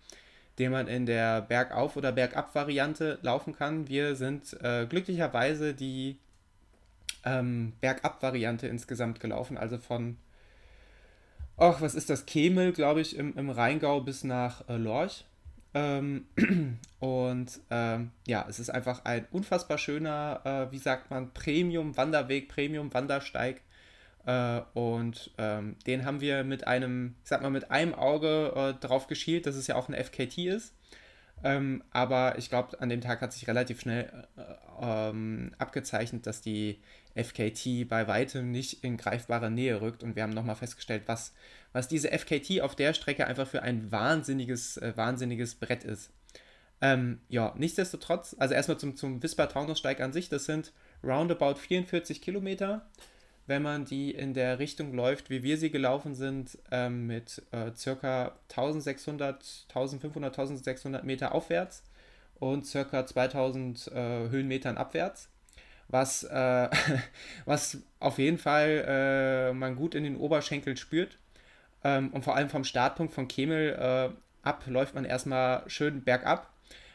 den man in der Bergauf- oder Bergab-Variante laufen kann. Wir sind äh, glücklicherweise die ähm, Bergab-Variante insgesamt gelaufen, also von, ach, was ist das, Kemel, glaube ich, im, im Rheingau bis nach äh, Lorch. Ähm, und ähm, ja, es ist einfach ein unfassbar schöner, äh, wie sagt man, Premium-Wanderweg, Premium-Wandersteig. Äh, und ähm, den haben wir mit einem, ich sag mal, mit einem Auge äh, drauf geschielt, dass es ja auch ein FKT ist. Ähm, aber ich glaube, an dem Tag hat sich relativ schnell äh, ähm, abgezeichnet, dass die FKT bei weitem nicht in greifbare Nähe rückt. Und wir haben nochmal festgestellt, was, was diese FKT auf der Strecke einfach für ein wahnsinniges, äh, wahnsinniges Brett ist. Ähm, ja, nichtsdestotrotz, also erstmal zum, zum Wisper Taunussteig an sich, das sind roundabout 44 Kilometer wenn man die in der Richtung läuft, wie wir sie gelaufen sind, ähm, mit äh, circa 1600, 1500, 1600 Meter aufwärts und circa 2000 äh, Höhenmetern abwärts, was, äh, was auf jeden Fall äh, man gut in den Oberschenkeln spürt. Ähm, und vor allem vom Startpunkt von Kemel äh, ab läuft man erstmal schön bergab,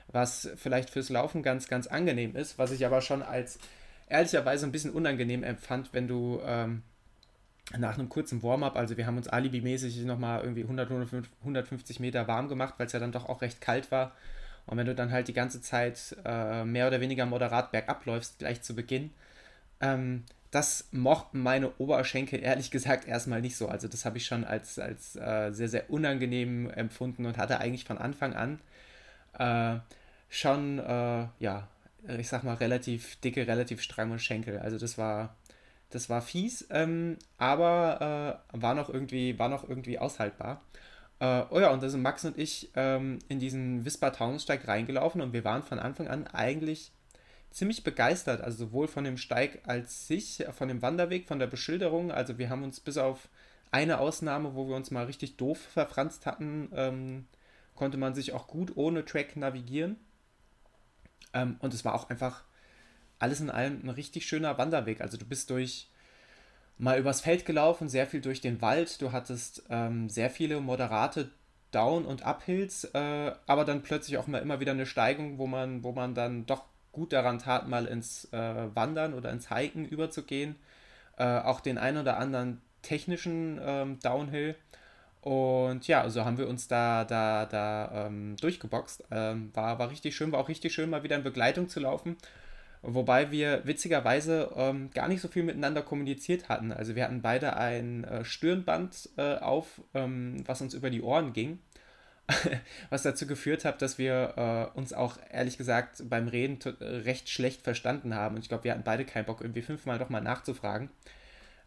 was vielleicht fürs Laufen ganz, ganz angenehm ist, was ich aber schon als ehrlicherweise ein bisschen unangenehm empfand, wenn du ähm, nach einem kurzen Warm-up, also wir haben uns alibimäßig nochmal irgendwie 100, 150 Meter warm gemacht, weil es ja dann doch auch recht kalt war. Und wenn du dann halt die ganze Zeit äh, mehr oder weniger moderat bergab läufst, gleich zu Beginn, ähm, das mochten meine Oberschenkel ehrlich gesagt erstmal nicht so. Also das habe ich schon als, als äh, sehr, sehr unangenehm empfunden und hatte eigentlich von Anfang an äh, schon, äh, ja, ich sag mal, relativ dicke, relativ stramme Schenkel. Also das war, das war fies, ähm, aber äh, war, noch irgendwie, war noch irgendwie aushaltbar. Äh, oh ja, und da sind Max und ich ähm, in diesen Wisper Taunussteig reingelaufen und wir waren von Anfang an eigentlich ziemlich begeistert, also sowohl von dem Steig als sich, von dem Wanderweg, von der Beschilderung. Also wir haben uns bis auf eine Ausnahme, wo wir uns mal richtig doof verfranst hatten, ähm, konnte man sich auch gut ohne Track navigieren. Ähm, und es war auch einfach alles in allem ein richtig schöner Wanderweg. Also du bist durch mal übers Feld gelaufen, sehr viel durch den Wald. Du hattest ähm, sehr viele moderate Down- und Uphills, äh, aber dann plötzlich auch mal immer wieder eine Steigung, wo man, wo man dann doch gut daran tat, mal ins äh, Wandern oder ins Hiken überzugehen. Äh, auch den ein oder anderen technischen ähm, Downhill. Und ja, so haben wir uns da, da, da ähm, durchgeboxt. Ähm, war, war richtig schön, war auch richtig schön, mal wieder in Begleitung zu laufen. Wobei wir witzigerweise ähm, gar nicht so viel miteinander kommuniziert hatten. Also wir hatten beide ein äh, Stirnband äh, auf, ähm, was uns über die Ohren ging. was dazu geführt hat, dass wir äh, uns auch ehrlich gesagt beim Reden recht schlecht verstanden haben. Und ich glaube, wir hatten beide keinen Bock, irgendwie fünfmal doch mal nachzufragen.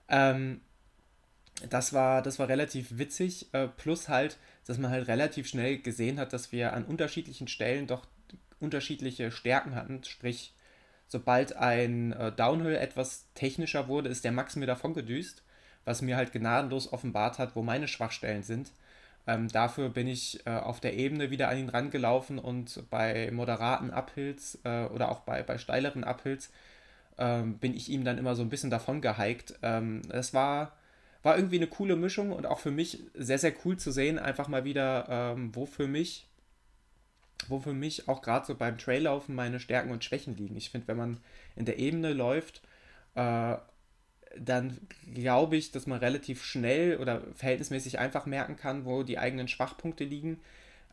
Ähm, das war, das war relativ witzig, äh, plus halt, dass man halt relativ schnell gesehen hat, dass wir an unterschiedlichen Stellen doch unterschiedliche Stärken hatten. Sprich, sobald ein äh, Downhill etwas technischer wurde, ist der Max mir davon gedüst, was mir halt gnadenlos offenbart hat, wo meine Schwachstellen sind. Ähm, dafür bin ich äh, auf der Ebene wieder an ihn rangelaufen und bei moderaten Uphills äh, oder auch bei, bei steileren Uphills ähm, bin ich ihm dann immer so ein bisschen davon gehiked. Ähm, das war, war irgendwie eine coole Mischung und auch für mich sehr, sehr cool zu sehen, einfach mal wieder, ähm, wo für mich wo für mich auch gerade so beim Traillaufen meine Stärken und Schwächen liegen. Ich finde, wenn man in der Ebene läuft, äh, dann glaube ich, dass man relativ schnell oder verhältnismäßig einfach merken kann, wo die eigenen Schwachpunkte liegen.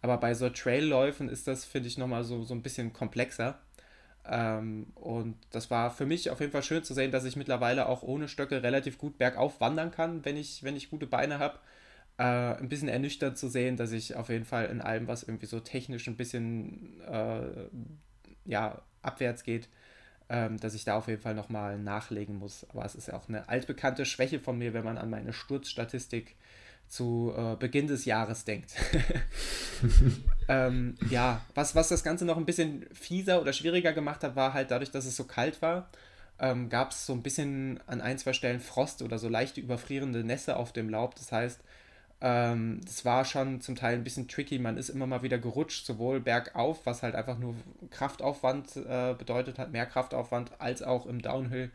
Aber bei so Trailläufen ist das, finde ich, nochmal so, so ein bisschen komplexer. Ähm, und das war für mich auf jeden Fall schön zu sehen, dass ich mittlerweile auch ohne Stöcke relativ gut bergauf wandern kann, wenn ich, wenn ich gute Beine habe. Äh, ein bisschen ernüchternd zu sehen, dass ich auf jeden Fall in allem, was irgendwie so technisch ein bisschen äh, ja, abwärts geht, ähm, dass ich da auf jeden Fall nochmal nachlegen muss. Aber es ist ja auch eine altbekannte Schwäche von mir, wenn man an meine Sturzstatistik zu äh, Beginn des Jahres denkt. ähm, ja, was, was das Ganze noch ein bisschen fieser oder schwieriger gemacht hat, war halt dadurch, dass es so kalt war, ähm, gab es so ein bisschen an ein, zwei Stellen Frost oder so leichte überfrierende Nässe auf dem Laub. Das heißt, ähm, das war schon zum Teil ein bisschen tricky. Man ist immer mal wieder gerutscht, sowohl bergauf, was halt einfach nur Kraftaufwand äh, bedeutet hat, mehr Kraftaufwand, als auch im Downhill.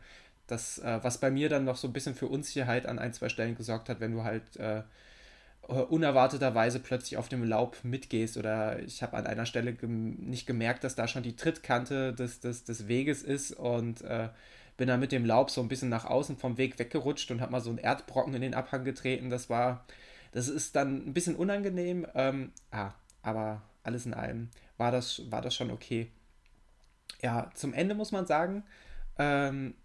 Das, äh, was bei mir dann noch so ein bisschen für Unsicherheit an ein, zwei Stellen gesorgt hat, wenn du halt äh, unerwarteterweise plötzlich auf dem Laub mitgehst oder ich habe an einer Stelle gem nicht gemerkt, dass da schon die Trittkante des, des, des Weges ist und äh, bin dann mit dem Laub so ein bisschen nach außen vom Weg weggerutscht und habe mal so einen Erdbrocken in den Abhang getreten. Das war das ist dann ein bisschen unangenehm, ähm, ah, aber alles in allem war das, war das schon okay. Ja, zum Ende muss man sagen, ähm,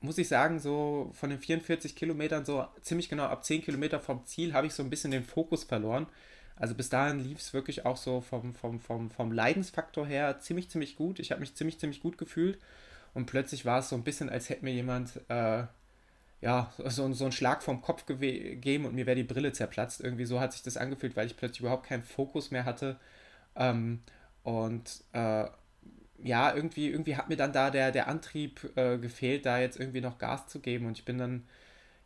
muss ich sagen, so von den 44 Kilometern, so ziemlich genau ab 10 Kilometer vom Ziel, habe ich so ein bisschen den Fokus verloren. Also bis dahin lief es wirklich auch so vom, vom, vom, vom Leidensfaktor her ziemlich, ziemlich gut. Ich habe mich ziemlich, ziemlich gut gefühlt. Und plötzlich war es so ein bisschen, als hätte mir jemand äh, ja, so, so einen Schlag vom Kopf gegeben und mir wäre die Brille zerplatzt. Irgendwie so hat sich das angefühlt, weil ich plötzlich überhaupt keinen Fokus mehr hatte. Ähm, und äh, ja, irgendwie, irgendwie hat mir dann da der, der Antrieb äh, gefehlt, da jetzt irgendwie noch Gas zu geben. Und ich bin dann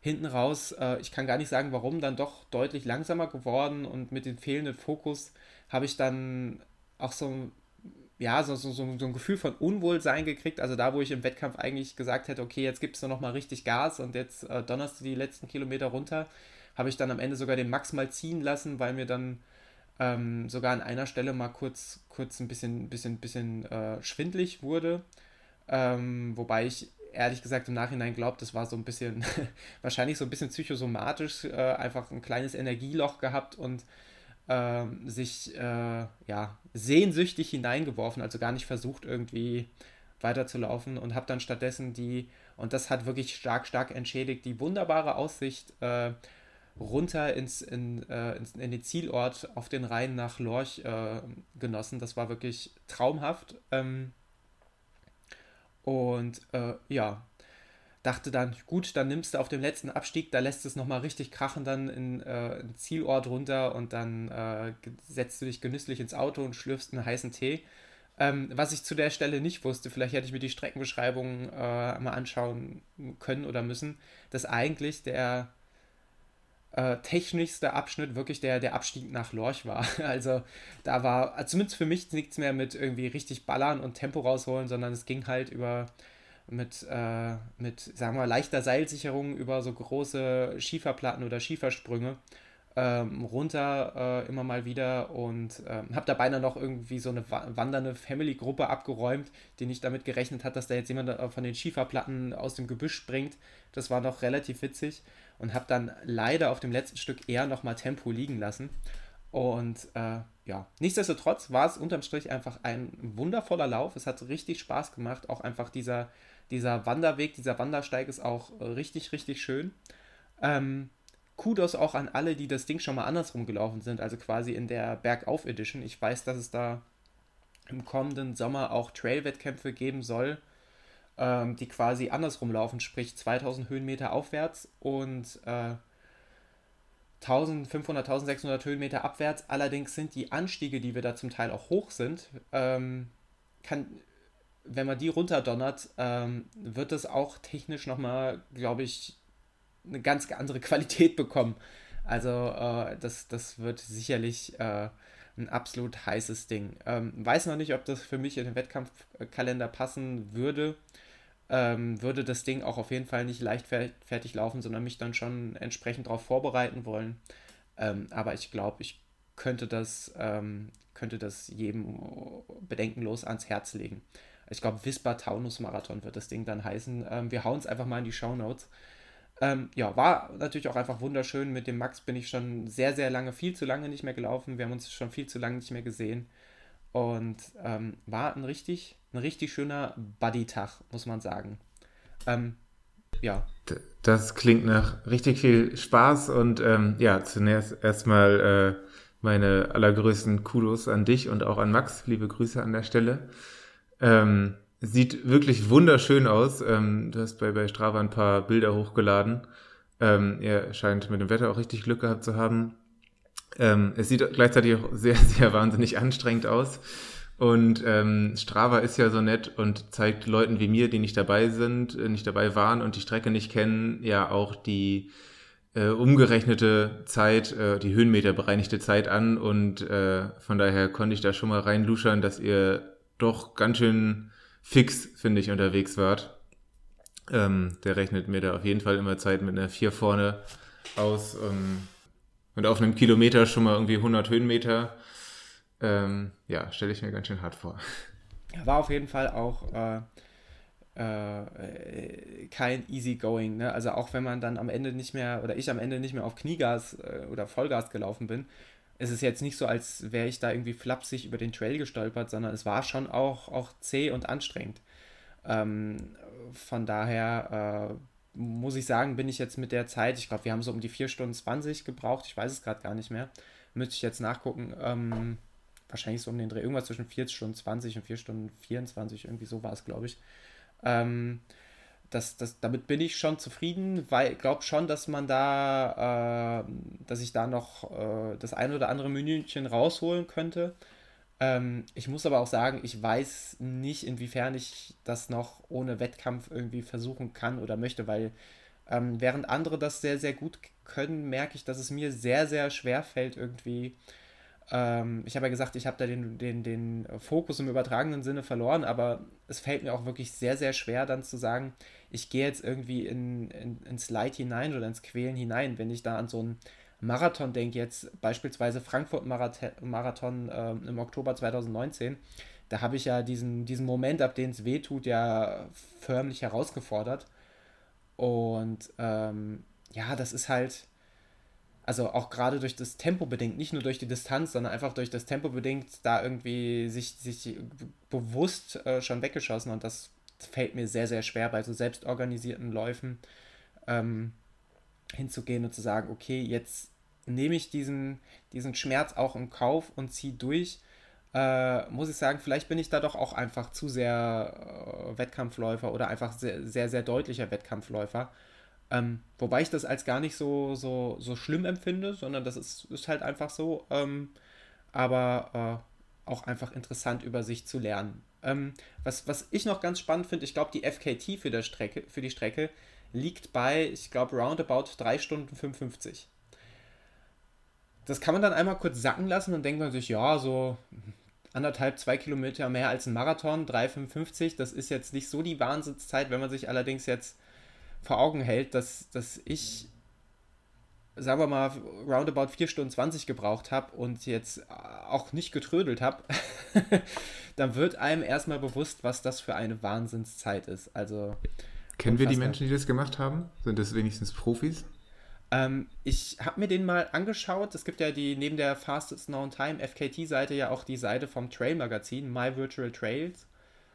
hinten raus, äh, ich kann gar nicht sagen warum, dann doch deutlich langsamer geworden. Und mit dem fehlenden Fokus habe ich dann auch so ja, so, so, so, ein Gefühl von Unwohlsein gekriegt. Also da, wo ich im Wettkampf eigentlich gesagt hätte, okay, jetzt gibst du nochmal richtig Gas und jetzt äh, donnerst du die letzten Kilometer runter, habe ich dann am Ende sogar den Max mal ziehen lassen, weil mir dann ähm, sogar an einer Stelle mal kurz, kurz ein bisschen, bisschen, bisschen äh, schwindlig wurde. Ähm, wobei ich ehrlich gesagt im Nachhinein glaube, das war so ein bisschen, wahrscheinlich so ein bisschen psychosomatisch, äh, einfach ein kleines Energieloch gehabt und äh, sich äh, ja, sehnsüchtig hineingeworfen, also gar nicht versucht irgendwie weiterzulaufen und habe dann stattdessen die, und das hat wirklich stark, stark entschädigt, die wunderbare Aussicht äh, runter ins, in, äh, ins, in den Zielort auf den Rhein nach Lorch äh, genossen. Das war wirklich traumhaft. Ähm, und äh, ja, dachte dann, gut, dann nimmst du auf dem letzten Abstieg, da lässt es nochmal richtig krachen dann in, äh, in Zielort runter und dann äh, setzt du dich genüsslich ins Auto und schlürfst einen heißen Tee. Ähm, was ich zu der Stelle nicht wusste, vielleicht hätte ich mir die Streckenbeschreibung äh, mal anschauen können oder müssen, dass eigentlich der äh, technischste Abschnitt wirklich der, der Abstieg nach Lorch war. Also da war zumindest für mich nichts mehr mit irgendwie richtig ballern und Tempo rausholen, sondern es ging halt über mit, äh, mit, sagen wir, leichter Seilsicherung über so große Schieferplatten oder Schiefersprünge ähm, runter äh, immer mal wieder und äh, habe dabei dann noch irgendwie so eine wandernde Family-Gruppe abgeräumt, die nicht damit gerechnet hat, dass da jetzt jemand äh, von den Schieferplatten aus dem Gebüsch springt. Das war noch relativ witzig und habe dann leider auf dem letzten Stück eher nochmal Tempo liegen lassen. Und äh, ja, nichtsdestotrotz war es unterm Strich einfach ein wundervoller Lauf. Es hat richtig Spaß gemacht. Auch einfach dieser, dieser Wanderweg, dieser Wandersteig ist auch richtig, richtig schön. Ähm, Kudos auch an alle, die das Ding schon mal andersrum gelaufen sind, also quasi in der Bergauf Edition. Ich weiß, dass es da im kommenden Sommer auch Trail-Wettkämpfe geben soll, ähm, die quasi andersrum laufen, sprich 2000 Höhenmeter aufwärts und äh, 1500, 1600 Höhenmeter abwärts. Allerdings sind die Anstiege, die wir da zum Teil auch hoch sind, ähm, kann, wenn man die runterdonnert, ähm, wird es auch technisch nochmal, glaube ich, eine ganz andere Qualität bekommen. Also äh, das, das wird sicherlich äh, ein absolut heißes Ding. Ähm, weiß noch nicht, ob das für mich in den Wettkampfkalender passen würde. Ähm, würde das Ding auch auf jeden Fall nicht leichtfertig laufen, sondern mich dann schon entsprechend darauf vorbereiten wollen. Ähm, aber ich glaube, ich könnte das, ähm, könnte das jedem bedenkenlos ans Herz legen. Ich glaube, Wispa Taunus Marathon wird das Ding dann heißen. Ähm, wir hauen es einfach mal in die Show Notes. Ähm, ja, war natürlich auch einfach wunderschön. Mit dem Max bin ich schon sehr, sehr lange, viel zu lange nicht mehr gelaufen. Wir haben uns schon viel zu lange nicht mehr gesehen. Und ähm, war ein richtig, ein richtig schöner Buddy-Tag, muss man sagen. Ähm, ja. Das klingt nach richtig viel Spaß und ähm, ja, zunächst erstmal äh, meine allergrößten Kudos an dich und auch an Max. Liebe Grüße an der Stelle. Ähm, Sieht wirklich wunderschön aus. Ähm, du hast bei, bei Strava ein paar Bilder hochgeladen. Ähm, er scheint mit dem Wetter auch richtig Glück gehabt zu haben. Ähm, es sieht gleichzeitig auch sehr, sehr wahnsinnig anstrengend aus. Und ähm, Strava ist ja so nett und zeigt Leuten wie mir, die nicht dabei sind, äh, nicht dabei waren und die Strecke nicht kennen, ja auch die äh, umgerechnete Zeit, äh, die Höhenmeter bereinigte Zeit an. Und äh, von daher konnte ich da schon mal reinluschern, dass ihr doch ganz schön fix, finde ich, unterwegs wart. Ähm, der rechnet mir da auf jeden Fall immer Zeit mit einer 4 vorne aus. Ähm, und auf einem Kilometer schon mal irgendwie 100 Höhenmeter. Ähm, ja, stelle ich mir ganz schön hart vor. War auf jeden Fall auch äh, äh, kein easy going. Ne? Also auch wenn man dann am Ende nicht mehr, oder ich am Ende nicht mehr auf Kniegas äh, oder Vollgas gelaufen bin, es ist jetzt nicht so, als wäre ich da irgendwie flapsig über den Trail gestolpert, sondern es war schon auch, auch zäh und anstrengend. Ähm, von daher äh, muss ich sagen, bin ich jetzt mit der Zeit, ich glaube, wir haben so um die 4 Stunden 20 gebraucht, ich weiß es gerade gar nicht mehr, müsste ich jetzt nachgucken. Ähm, wahrscheinlich so um den Dreh, irgendwas zwischen 4 Stunden 20 und 4 Stunden 24, irgendwie so war es, glaube ich. Ähm, das, das, damit bin ich schon zufrieden, weil ich glaube schon, dass man da, äh, dass ich da noch äh, das ein oder andere Minütchen rausholen könnte. Ähm, ich muss aber auch sagen, ich weiß nicht, inwiefern ich das noch ohne Wettkampf irgendwie versuchen kann oder möchte, weil ähm, während andere das sehr, sehr gut können, merke ich, dass es mir sehr, sehr schwer fällt, irgendwie ähm, ich habe ja gesagt, ich habe da den, den, den Fokus im übertragenen Sinne verloren, aber es fällt mir auch wirklich sehr, sehr schwer, dann zu sagen, ich gehe jetzt irgendwie in, in, ins Leid hinein oder ins Quälen hinein, wenn ich da an so einen Marathon denke, jetzt beispielsweise Frankfurt-Marathon äh, im Oktober 2019. Da habe ich ja diesen, diesen Moment, ab dem es weh tut, ja förmlich herausgefordert. Und ähm, ja, das ist halt also auch gerade durch das Tempo bedingt, nicht nur durch die Distanz, sondern einfach durch das Tempo bedingt, da irgendwie sich, sich bewusst äh, schon weggeschossen und das fällt mir sehr, sehr schwer bei so selbstorganisierten Läufen ähm, hinzugehen und zu sagen, okay, jetzt nehme ich diesen, diesen Schmerz auch in Kauf und ziehe durch. Äh, muss ich sagen, vielleicht bin ich da doch auch einfach zu sehr äh, Wettkampfläufer oder einfach sehr, sehr, sehr deutlicher Wettkampfläufer ähm, wobei ich das als gar nicht so, so, so schlimm empfinde, sondern das ist, ist halt einfach so. Ähm, aber äh, auch einfach interessant über sich zu lernen. Ähm, was, was ich noch ganz spannend finde, ich glaube, die FKT für, der Strecke, für die Strecke liegt bei, ich glaube, roundabout 3 Stunden 55. Das kann man dann einmal kurz sacken lassen und denkt man sich, ja, so anderthalb, zwei Kilometer mehr als ein Marathon, 3,55, das ist jetzt nicht so die Wahnsinnszeit, wenn man sich allerdings jetzt vor Augen hält, dass, dass ich, sagen wir mal, roundabout 4 Stunden 20 gebraucht habe und jetzt auch nicht getrödelt habe, dann wird einem erstmal bewusst, was das für eine Wahnsinnszeit ist. Also. Kennen wir die Menschen, die das gemacht haben? Sind das wenigstens Profis? Ähm, ich habe mir den mal angeschaut. Es gibt ja die neben der Fastest Known Time FKT-Seite ja auch die Seite vom Trail Magazin, My Virtual Trails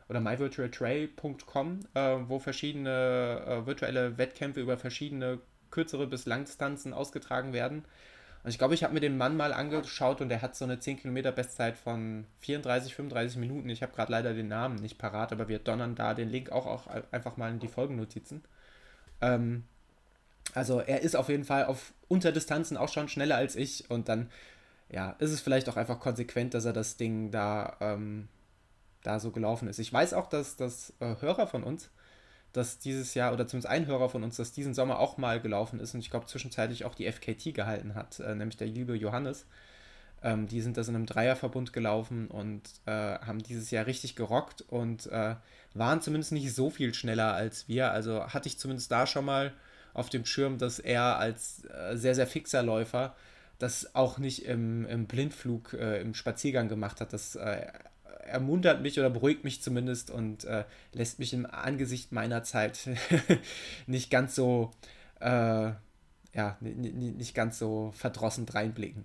oder myvirtualtrail.com, äh, wo verschiedene äh, virtuelle Wettkämpfe über verschiedene kürzere bis Langdistanzen ausgetragen werden. Und ich glaube, ich habe mir den Mann mal angeschaut und der hat so eine 10 Kilometer Bestzeit von 34, 35 Minuten. Ich habe gerade leider den Namen nicht parat, aber wir donnern da den Link auch, auch einfach mal in die Folgennotizen. Ähm, Also er ist auf jeden Fall auf Unterdistanzen auch schon schneller als ich und dann ja, ist es vielleicht auch einfach konsequent, dass er das Ding da, ähm, da so gelaufen ist. Ich weiß auch, dass das äh, Hörer von uns, dass dieses Jahr, oder zumindest ein Hörer von uns, dass diesen Sommer auch mal gelaufen ist und ich glaube zwischenzeitlich auch die FKT gehalten hat, äh, nämlich der liebe Johannes. Ähm, die sind das in einem Dreierverbund gelaufen und äh, haben dieses Jahr richtig gerockt und äh, waren zumindest nicht so viel schneller als wir. Also hatte ich zumindest da schon mal auf dem Schirm, dass er als äh, sehr, sehr fixer Läufer das auch nicht im, im Blindflug, äh, im Spaziergang gemacht hat. Das äh, ermuntert mich oder beruhigt mich zumindest und äh, lässt mich im Angesicht meiner Zeit nicht ganz so, äh, ja, nicht ganz so verdrossen reinblicken.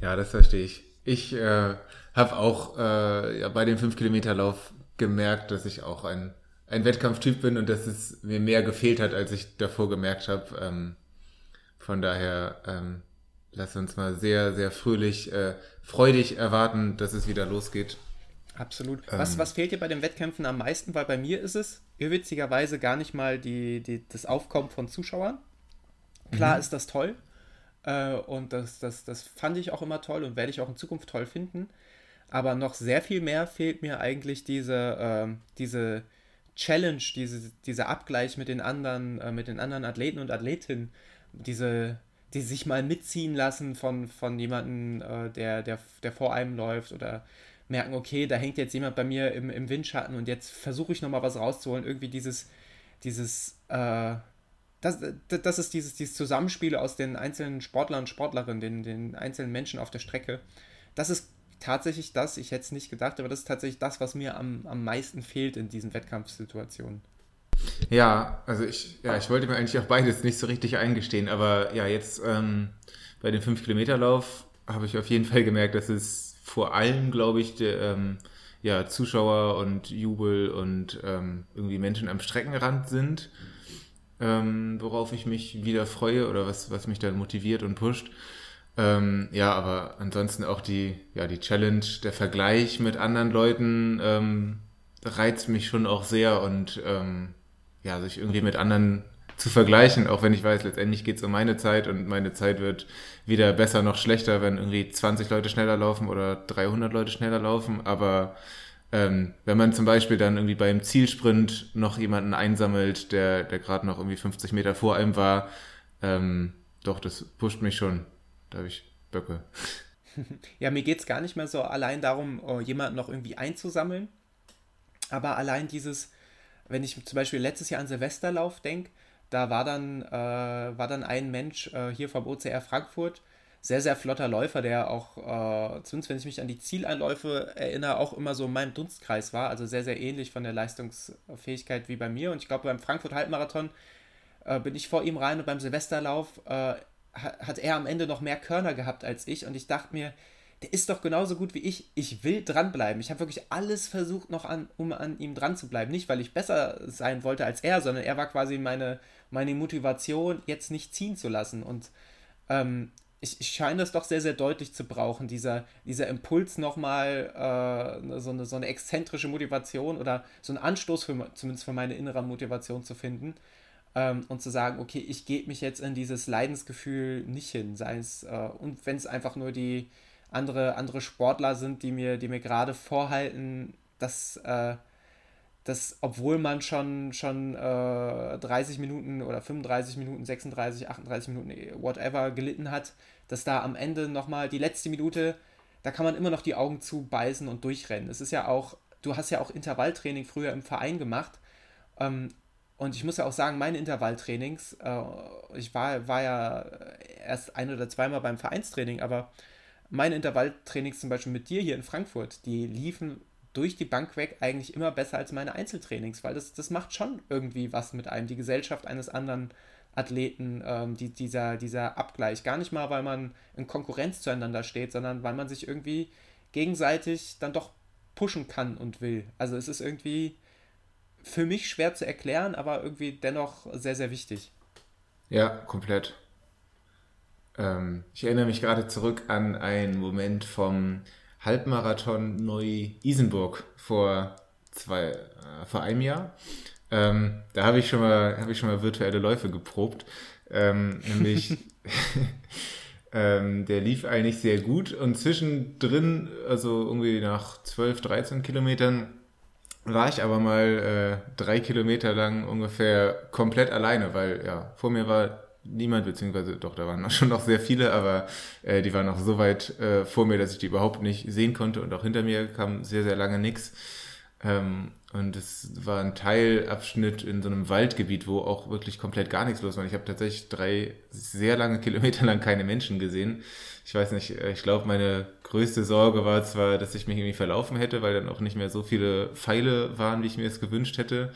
Ja, das verstehe ich. Ich äh, habe auch äh, ja, bei dem 5-Kilometer-Lauf gemerkt, dass ich auch ein, ein Wettkampftyp bin und dass es mir mehr gefehlt hat, als ich davor gemerkt habe. Ähm, von daher ähm, lass uns mal sehr, sehr fröhlich, äh, freudig erwarten, dass es wieder losgeht. Absolut. Ähm, was, was fehlt dir bei den Wettkämpfen am meisten? Weil bei mir ist es irrwitzigerweise gar nicht mal die, die, das Aufkommen von Zuschauern. Klar mhm. ist das toll. Äh, und das, das, das fand ich auch immer toll und werde ich auch in Zukunft toll finden. Aber noch sehr viel mehr fehlt mir eigentlich diese, äh, diese Challenge, diese, dieser Abgleich mit den anderen, äh, mit den anderen Athleten und Athletinnen diese, die sich mal mitziehen lassen von, von jemandem, äh, der, der, der vor einem läuft oder merken, okay, da hängt jetzt jemand bei mir im, im Windschatten und jetzt versuche ich nochmal was rauszuholen. Irgendwie dieses, dieses, äh, das, das ist dieses, dieses Zusammenspiel aus den einzelnen Sportlern und Sportlerinnen, den, den einzelnen Menschen auf der Strecke. Das ist tatsächlich das, ich hätte es nicht gedacht, aber das ist tatsächlich das, was mir am, am meisten fehlt in diesen Wettkampfsituationen. Ja, also ich, ja, ich wollte mir eigentlich auch beides nicht so richtig eingestehen, aber ja, jetzt ähm, bei dem 5-Kilometer-Lauf habe ich auf jeden Fall gemerkt, dass es vor allem, glaube ich, der, ähm, ja, Zuschauer und Jubel und ähm, irgendwie Menschen am Streckenrand sind, ähm, worauf ich mich wieder freue oder was, was mich dann motiviert und pusht. Ähm, ja, aber ansonsten auch die, ja, die Challenge, der Vergleich mit anderen Leuten ähm, reizt mich schon auch sehr und ähm, ja, sich irgendwie mit anderen zu vergleichen, auch wenn ich weiß, letztendlich geht es um meine Zeit und meine Zeit wird weder besser noch schlechter, wenn irgendwie 20 Leute schneller laufen oder 300 Leute schneller laufen. Aber ähm, wenn man zum Beispiel dann irgendwie beim Zielsprint noch jemanden einsammelt, der, der gerade noch irgendwie 50 Meter vor einem war, ähm, doch, das pusht mich schon. Da habe ich Böcke. Ja, mir geht es gar nicht mehr so allein darum, äh, jemanden noch irgendwie einzusammeln. Aber allein dieses, wenn ich zum Beispiel letztes Jahr an Silvesterlauf denke, da war dann, äh, war dann ein Mensch äh, hier vom OCR Frankfurt, sehr, sehr flotter Läufer, der auch, äh, zumindest wenn ich mich an die Zieleinläufe erinnere, auch immer so in meinem Dunstkreis war, also sehr, sehr ähnlich von der Leistungsfähigkeit wie bei mir. Und ich glaube, beim Frankfurt Halbmarathon äh, bin ich vor ihm rein und beim Silvesterlauf äh, hat er am Ende noch mehr Körner gehabt als ich. Und ich dachte mir, der ist doch genauso gut wie ich. Ich will dranbleiben. Ich habe wirklich alles versucht, noch an, um an ihm dran zu bleiben. Nicht, weil ich besser sein wollte als er, sondern er war quasi meine, meine Motivation, jetzt nicht ziehen zu lassen. Und ähm, ich, ich scheine das doch sehr, sehr deutlich zu brauchen, dieser, dieser Impuls nochmal, äh, so, eine, so eine exzentrische Motivation oder so einen Anstoß für, zumindest für meine innere Motivation zu finden. Ähm, und zu sagen, okay, ich gebe mich jetzt in dieses Leidensgefühl nicht hin, sei es, äh, und wenn es einfach nur die, andere, andere Sportler sind, die mir, die mir gerade vorhalten, dass, äh, dass obwohl man schon, schon äh, 30 Minuten oder 35 Minuten, 36, 38 Minuten, whatever, gelitten hat, dass da am Ende nochmal die letzte Minute, da kann man immer noch die Augen zubeißen und durchrennen. Es ist ja auch, du hast ja auch Intervalltraining früher im Verein gemacht. Ähm, und ich muss ja auch sagen, meine Intervalltrainings, äh, ich war, war ja erst ein oder zweimal beim Vereinstraining, aber meine Intervalltrainings zum Beispiel mit dir hier in Frankfurt, die liefen durch die Bank weg eigentlich immer besser als meine Einzeltrainings, weil das, das macht schon irgendwie was mit einem, die Gesellschaft eines anderen Athleten, ähm, die, dieser, dieser Abgleich. Gar nicht mal, weil man in Konkurrenz zueinander steht, sondern weil man sich irgendwie gegenseitig dann doch pushen kann und will. Also es ist irgendwie für mich schwer zu erklären, aber irgendwie dennoch sehr, sehr wichtig. Ja, komplett. Ähm, ich erinnere mich gerade zurück an einen Moment vom Halbmarathon Neu-Isenburg vor, äh, vor einem Jahr. Ähm, da habe ich schon mal, habe ich schon mal virtuelle Läufe geprobt. Ähm, nämlich, ähm, der lief eigentlich sehr gut und zwischendrin, also irgendwie nach 12, 13 Kilometern, war ich aber mal äh, drei Kilometer lang ungefähr komplett alleine, weil ja, vor mir war niemand, beziehungsweise doch, da waren noch schon noch sehr viele, aber äh, die waren noch so weit äh, vor mir, dass ich die überhaupt nicht sehen konnte und auch hinter mir kam sehr, sehr lange nichts. Ähm, und es war ein Teilabschnitt in so einem Waldgebiet, wo auch wirklich komplett gar nichts los war. Ich habe tatsächlich drei sehr lange Kilometer lang keine Menschen gesehen. Ich weiß nicht, äh, ich glaube, meine größte Sorge war zwar, dass ich mich irgendwie verlaufen hätte, weil dann auch nicht mehr so viele Pfeile waren, wie ich mir es gewünscht hätte.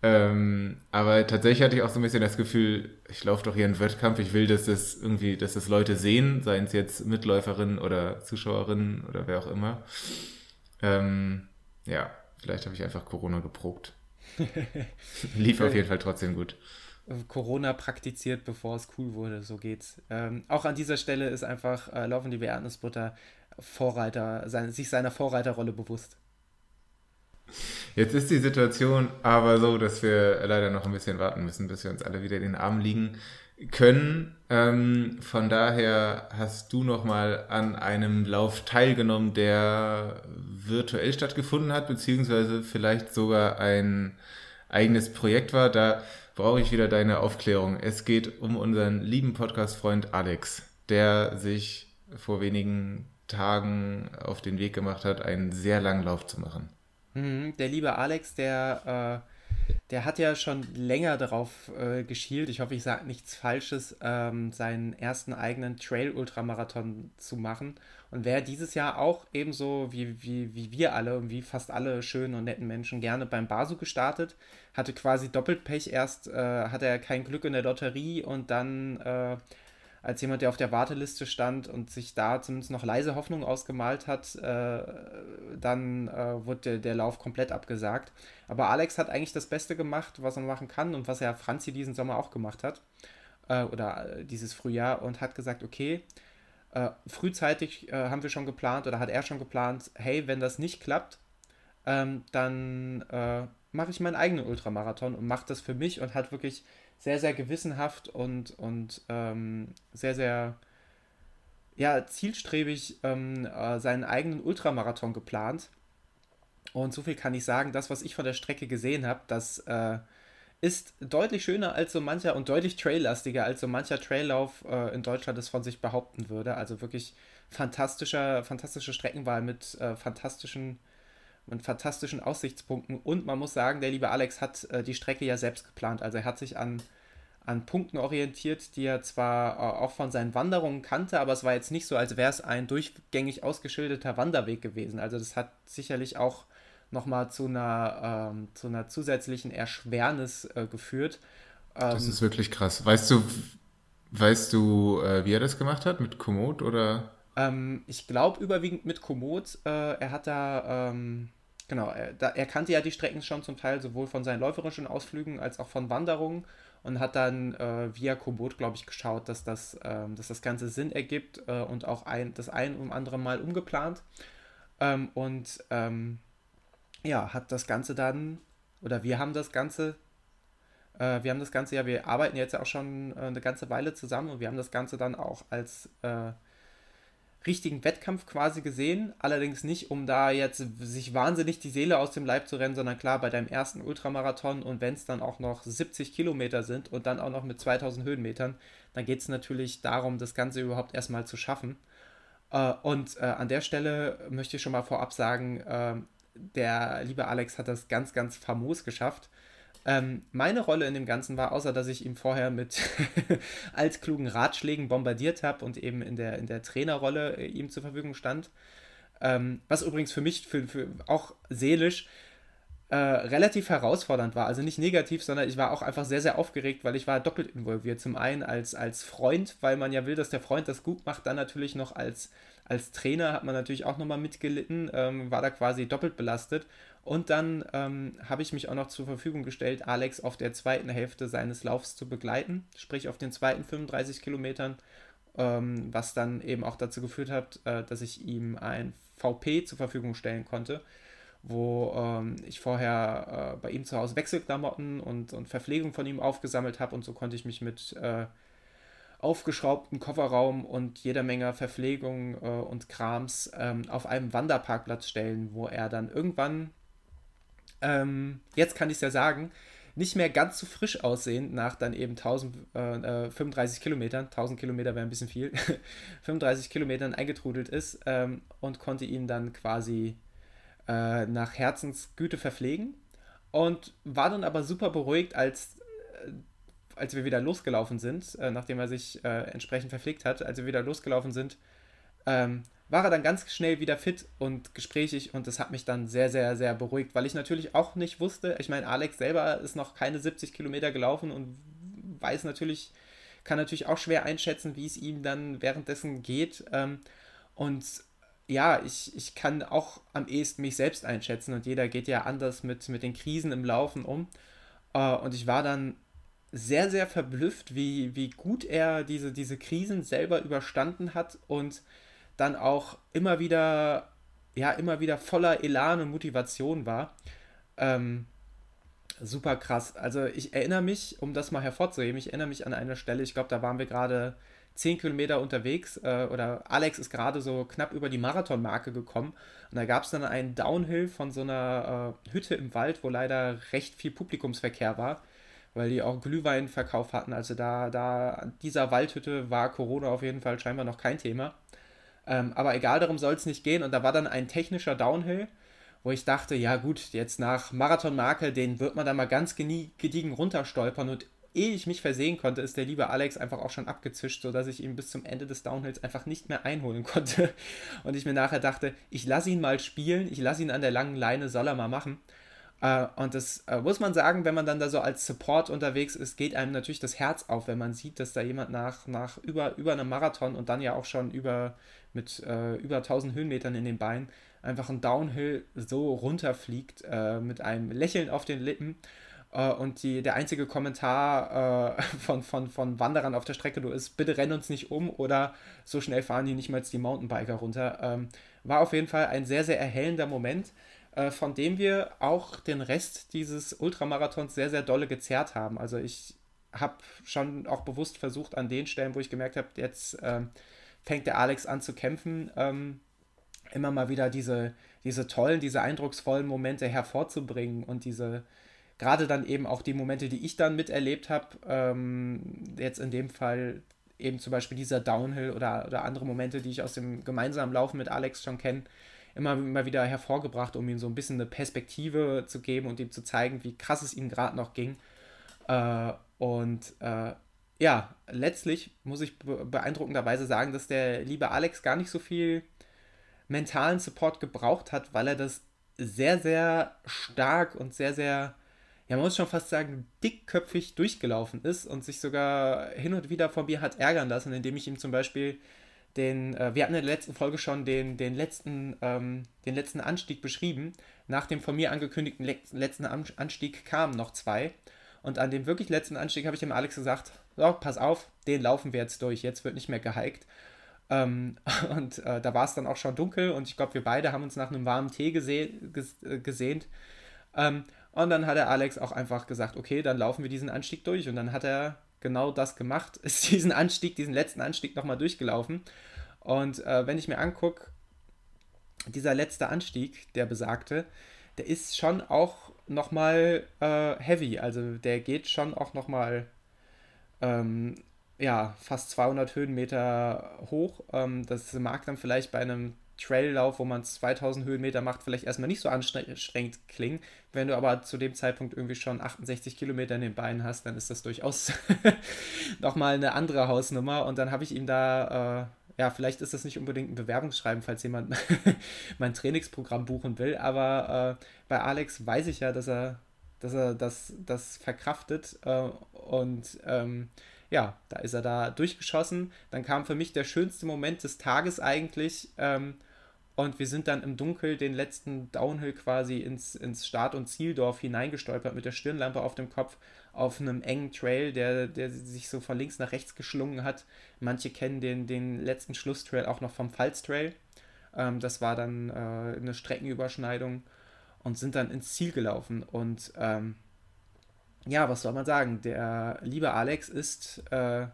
Ähm, aber tatsächlich hatte ich auch so ein bisschen das Gefühl, ich laufe doch hier einen Wettkampf, ich will, dass das irgendwie, dass das Leute sehen, seien es jetzt Mitläuferinnen oder Zuschauerinnen oder wer auch immer. Ähm, ja, vielleicht habe ich einfach Corona geprobt. Lief auf jeden Fall trotzdem gut. Corona praktiziert, bevor es cool wurde, so geht's. Ähm, auch an dieser Stelle ist einfach äh, Laufen die Erdnussbutter Vorreiter, sein, sich seiner Vorreiterrolle bewusst. Jetzt ist die Situation aber so, dass wir leider noch ein bisschen warten müssen, bis wir uns alle wieder in den Armen liegen können. Ähm, von daher hast du noch mal an einem Lauf teilgenommen, der virtuell stattgefunden hat, beziehungsweise vielleicht sogar ein eigenes Projekt war. Da brauche ich wieder deine Aufklärung. Es geht um unseren lieben Podcast-Freund Alex, der sich vor wenigen Tagen auf den Weg gemacht hat, einen sehr langen Lauf zu machen. Mhm, der liebe Alex, der, äh, der hat ja schon länger darauf äh, geschielt, ich hoffe, ich sage nichts Falsches, ähm, seinen ersten eigenen Trail-Ultramarathon zu machen. Und wäre dieses Jahr auch ebenso wie, wie, wie wir alle und wie fast alle schönen und netten Menschen gerne beim Basu gestartet, hatte quasi doppelt Pech. Erst äh, hatte er kein Glück in der Lotterie und dann äh, als jemand, der auf der Warteliste stand und sich da zumindest noch leise Hoffnung ausgemalt hat, äh, dann äh, wurde der, der, Lauf komplett abgesagt. Aber Alex hat eigentlich das Beste gemacht, was man machen kann und was er Franzi diesen Sommer auch gemacht hat, äh, oder äh, dieses Frühjahr, und hat gesagt, okay, äh, frühzeitig äh, haben wir schon geplant oder hat er schon geplant, hey, wenn das nicht klappt, ähm, dann mache ich meinen eigenen Ultramarathon und mache das für mich und hat wirklich sehr, sehr gewissenhaft und, und ähm, sehr, sehr ja, zielstrebig ähm, äh, seinen eigenen Ultramarathon geplant. Und so viel kann ich sagen, das, was ich von der Strecke gesehen habe, das äh, ist deutlich schöner als so mancher und deutlich traillastiger als so mancher Traillauf äh, in Deutschland es von sich behaupten würde. Also wirklich fantastischer, fantastische Streckenwahl mit äh, fantastischen mit fantastischen Aussichtspunkten. Und man muss sagen, der liebe Alex hat äh, die Strecke ja selbst geplant. Also er hat sich an, an Punkten orientiert, die er zwar äh, auch von seinen Wanderungen kannte, aber es war jetzt nicht so, als wäre es ein durchgängig ausgeschilderter Wanderweg gewesen. Also das hat sicherlich auch nochmal zu einer, ähm, zu einer zusätzlichen Erschwernis äh, geführt. Ähm, das ist wirklich krass. Weißt du, weißt du, äh, wie er das gemacht hat? Mit Komoot oder? Ähm, ich glaube überwiegend mit Komoot. Äh, er hat da ähm, Genau, er, da, er, kannte ja die Strecken schon zum Teil sowohl von seinen läuferischen Ausflügen als auch von Wanderungen und hat dann äh, via Komoot, glaube ich, geschaut, dass das, ähm, dass das Ganze Sinn ergibt äh, und auch ein, das ein und andere Mal umgeplant. Ähm, und ähm, ja, hat das Ganze dann, oder wir haben das Ganze, äh, wir haben das Ganze ja, wir arbeiten jetzt ja auch schon äh, eine ganze Weile zusammen und wir haben das Ganze dann auch als äh, richtigen Wettkampf quasi gesehen, allerdings nicht, um da jetzt sich wahnsinnig die Seele aus dem Leib zu rennen, sondern klar bei deinem ersten Ultramarathon und wenn es dann auch noch 70 Kilometer sind und dann auch noch mit 2000 Höhenmetern, dann geht es natürlich darum, das Ganze überhaupt erstmal zu schaffen. Äh, und äh, an der Stelle möchte ich schon mal vorab sagen, äh, der liebe Alex hat das ganz, ganz famos geschafft. Ähm, meine Rolle in dem Ganzen war, außer dass ich ihm vorher mit altklugen Ratschlägen bombardiert habe und eben in der, in der Trainerrolle äh, ihm zur Verfügung stand, ähm, was übrigens für mich für, für auch seelisch äh, relativ herausfordernd war. Also nicht negativ, sondern ich war auch einfach sehr, sehr aufgeregt, weil ich war doppelt involviert. Zum einen als, als Freund, weil man ja will, dass der Freund das gut macht, dann natürlich noch als, als Trainer hat man natürlich auch nochmal mitgelitten, ähm, war da quasi doppelt belastet. Und dann ähm, habe ich mich auch noch zur Verfügung gestellt, Alex auf der zweiten Hälfte seines Laufs zu begleiten, sprich auf den zweiten 35 Kilometern, ähm, was dann eben auch dazu geführt hat, äh, dass ich ihm ein VP zur Verfügung stellen konnte, wo ähm, ich vorher äh, bei ihm zu Hause Wechselklamotten und, und Verpflegung von ihm aufgesammelt habe und so konnte ich mich mit äh, aufgeschraubtem Kofferraum und jeder Menge Verpflegung äh, und Krams ähm, auf einem Wanderparkplatz stellen, wo er dann irgendwann, ähm, jetzt kann ich es ja sagen, nicht mehr ganz so frisch aussehend nach dann eben 1000, äh, 35 äh, Kilometern, 1000 Kilometer wäre ein bisschen viel, 35 Kilometern eingetrudelt ist ähm, und konnte ihn dann quasi äh, nach Herzensgüte verpflegen. Und war dann aber super beruhigt, als, äh, als wir wieder losgelaufen sind, äh, nachdem er sich äh, entsprechend verpflegt hat, als wir wieder losgelaufen sind, ähm, war er dann ganz schnell wieder fit und gesprächig und das hat mich dann sehr, sehr, sehr beruhigt, weil ich natürlich auch nicht wusste, ich meine, Alex selber ist noch keine 70 Kilometer gelaufen und weiß natürlich, kann natürlich auch schwer einschätzen, wie es ihm dann währenddessen geht. Ähm, und ja, ich, ich kann auch am ehesten mich selbst einschätzen und jeder geht ja anders mit, mit den Krisen im Laufen um. Äh, und ich war dann sehr, sehr verblüfft, wie, wie gut er diese, diese Krisen selber überstanden hat und dann auch immer wieder, ja, immer wieder voller Elan und Motivation war. Ähm, super krass. Also ich erinnere mich, um das mal hervorzuheben, ich erinnere mich an eine Stelle, ich glaube, da waren wir gerade 10 Kilometer unterwegs äh, oder Alex ist gerade so knapp über die Marathonmarke gekommen und da gab es dann einen Downhill von so einer äh, Hütte im Wald, wo leider recht viel Publikumsverkehr war, weil die auch Glühweinverkauf hatten. Also da, da an dieser Waldhütte war Corona auf jeden Fall scheinbar noch kein Thema. Ähm, aber egal, darum soll es nicht gehen. Und da war dann ein technischer Downhill, wo ich dachte, ja gut, jetzt nach Marathonmarke, den wird man da mal ganz gediegen runterstolpern. Und ehe ich mich versehen konnte, ist der liebe Alex einfach auch schon abgezischt, sodass ich ihn bis zum Ende des Downhills einfach nicht mehr einholen konnte. Und ich mir nachher dachte, ich lasse ihn mal spielen, ich lasse ihn an der langen Leine, soll er mal machen. Uh, und das uh, muss man sagen, wenn man dann da so als Support unterwegs ist, geht einem natürlich das Herz auf, wenn man sieht, dass da jemand nach, nach über, über einem Marathon und dann ja auch schon über mit uh, über 1000 Höhenmetern in den Beinen einfach ein Downhill so runterfliegt mit einem Lächeln auf den Lippen. und die, der einzige Kommentar von, von, von Wanderern auf der Strecke nur ist, bitte renn uns nicht um oder so schnell fahren die nicht mal die Mountainbiker runter. Ähm, war auf jeden Fall ein sehr, sehr erhellender Moment äh, von dem wir auch den Rest dieses Ultramarathons sehr, sehr dolle gezerrt haben. Also ich habe schon auch bewusst versucht, an den Stellen, wo ich gemerkt habe, jetzt ähm, fängt der Alex an zu kämpfen, ähm, immer mal wieder diese, diese tollen, diese eindrucksvollen Momente hervorzubringen und diese, gerade dann eben auch die Momente, die ich dann miterlebt habe, ähm, jetzt in dem Fall eben zum Beispiel dieser Downhill oder, oder andere Momente, die ich aus dem gemeinsamen Laufen mit Alex schon kenne, immer, immer wieder hervorgebracht, um ihm so ein bisschen eine Perspektive zu geben und ihm zu zeigen, wie krass es ihm gerade noch ging. Äh, und äh, ja, letztlich muss ich beeindruckenderweise sagen, dass der liebe Alex gar nicht so viel mentalen Support gebraucht hat, weil er das sehr, sehr stark und sehr, sehr, ja, man muss schon fast sagen, dickköpfig durchgelaufen ist und sich sogar hin und wieder von mir hat ärgern lassen, indem ich ihm zum Beispiel den, äh, wir hatten in der letzten Folge schon den, den, letzten, ähm, den letzten Anstieg beschrieben. Nach dem von mir angekündigten le letzten Anstieg kamen noch zwei. Und an dem wirklich letzten Anstieg habe ich dem Alex gesagt, so, pass auf, den laufen wir jetzt durch, jetzt wird nicht mehr gehiked. Ähm, und äh, da war es dann auch schon dunkel und ich glaube, wir beide haben uns nach einem warmen Tee gese ges äh, gesehnt. Ähm, und dann hat der Alex auch einfach gesagt, okay, dann laufen wir diesen Anstieg durch. Und dann hat er genau das gemacht, ist diesen Anstieg, diesen letzten Anstieg nochmal durchgelaufen. Und äh, wenn ich mir angucke, dieser letzte Anstieg, der besagte, der ist schon auch nochmal äh, heavy. Also der geht schon auch nochmal ähm, ja, fast 200 Höhenmeter hoch. Ähm, das mag dann vielleicht bei einem Traillauf, wo man 2000 Höhenmeter macht, vielleicht erstmal nicht so anstrengend klingen. Wenn du aber zu dem Zeitpunkt irgendwie schon 68 Kilometer in den Beinen hast, dann ist das durchaus nochmal eine andere Hausnummer. Und dann habe ich ihm da, äh, ja, vielleicht ist das nicht unbedingt ein Bewerbungsschreiben, falls jemand mein Trainingsprogramm buchen will, aber äh, bei Alex weiß ich ja, dass er, dass er das, das verkraftet äh, und ähm, ja, da ist er da durchgeschossen. Dann kam für mich der schönste Moment des Tages eigentlich. Ähm, und wir sind dann im Dunkel den letzten Downhill quasi ins, ins Start- und Zieldorf hineingestolpert mit der Stirnlampe auf dem Kopf auf einem engen Trail, der, der sich so von links nach rechts geschlungen hat. Manche kennen den, den letzten Schlusstrail auch noch vom Pfalz Trail. Ähm, das war dann äh, eine Streckenüberschneidung. und sind dann ins Ziel gelaufen. Und ähm, ja, was soll man sagen? Der liebe Alex ist äh,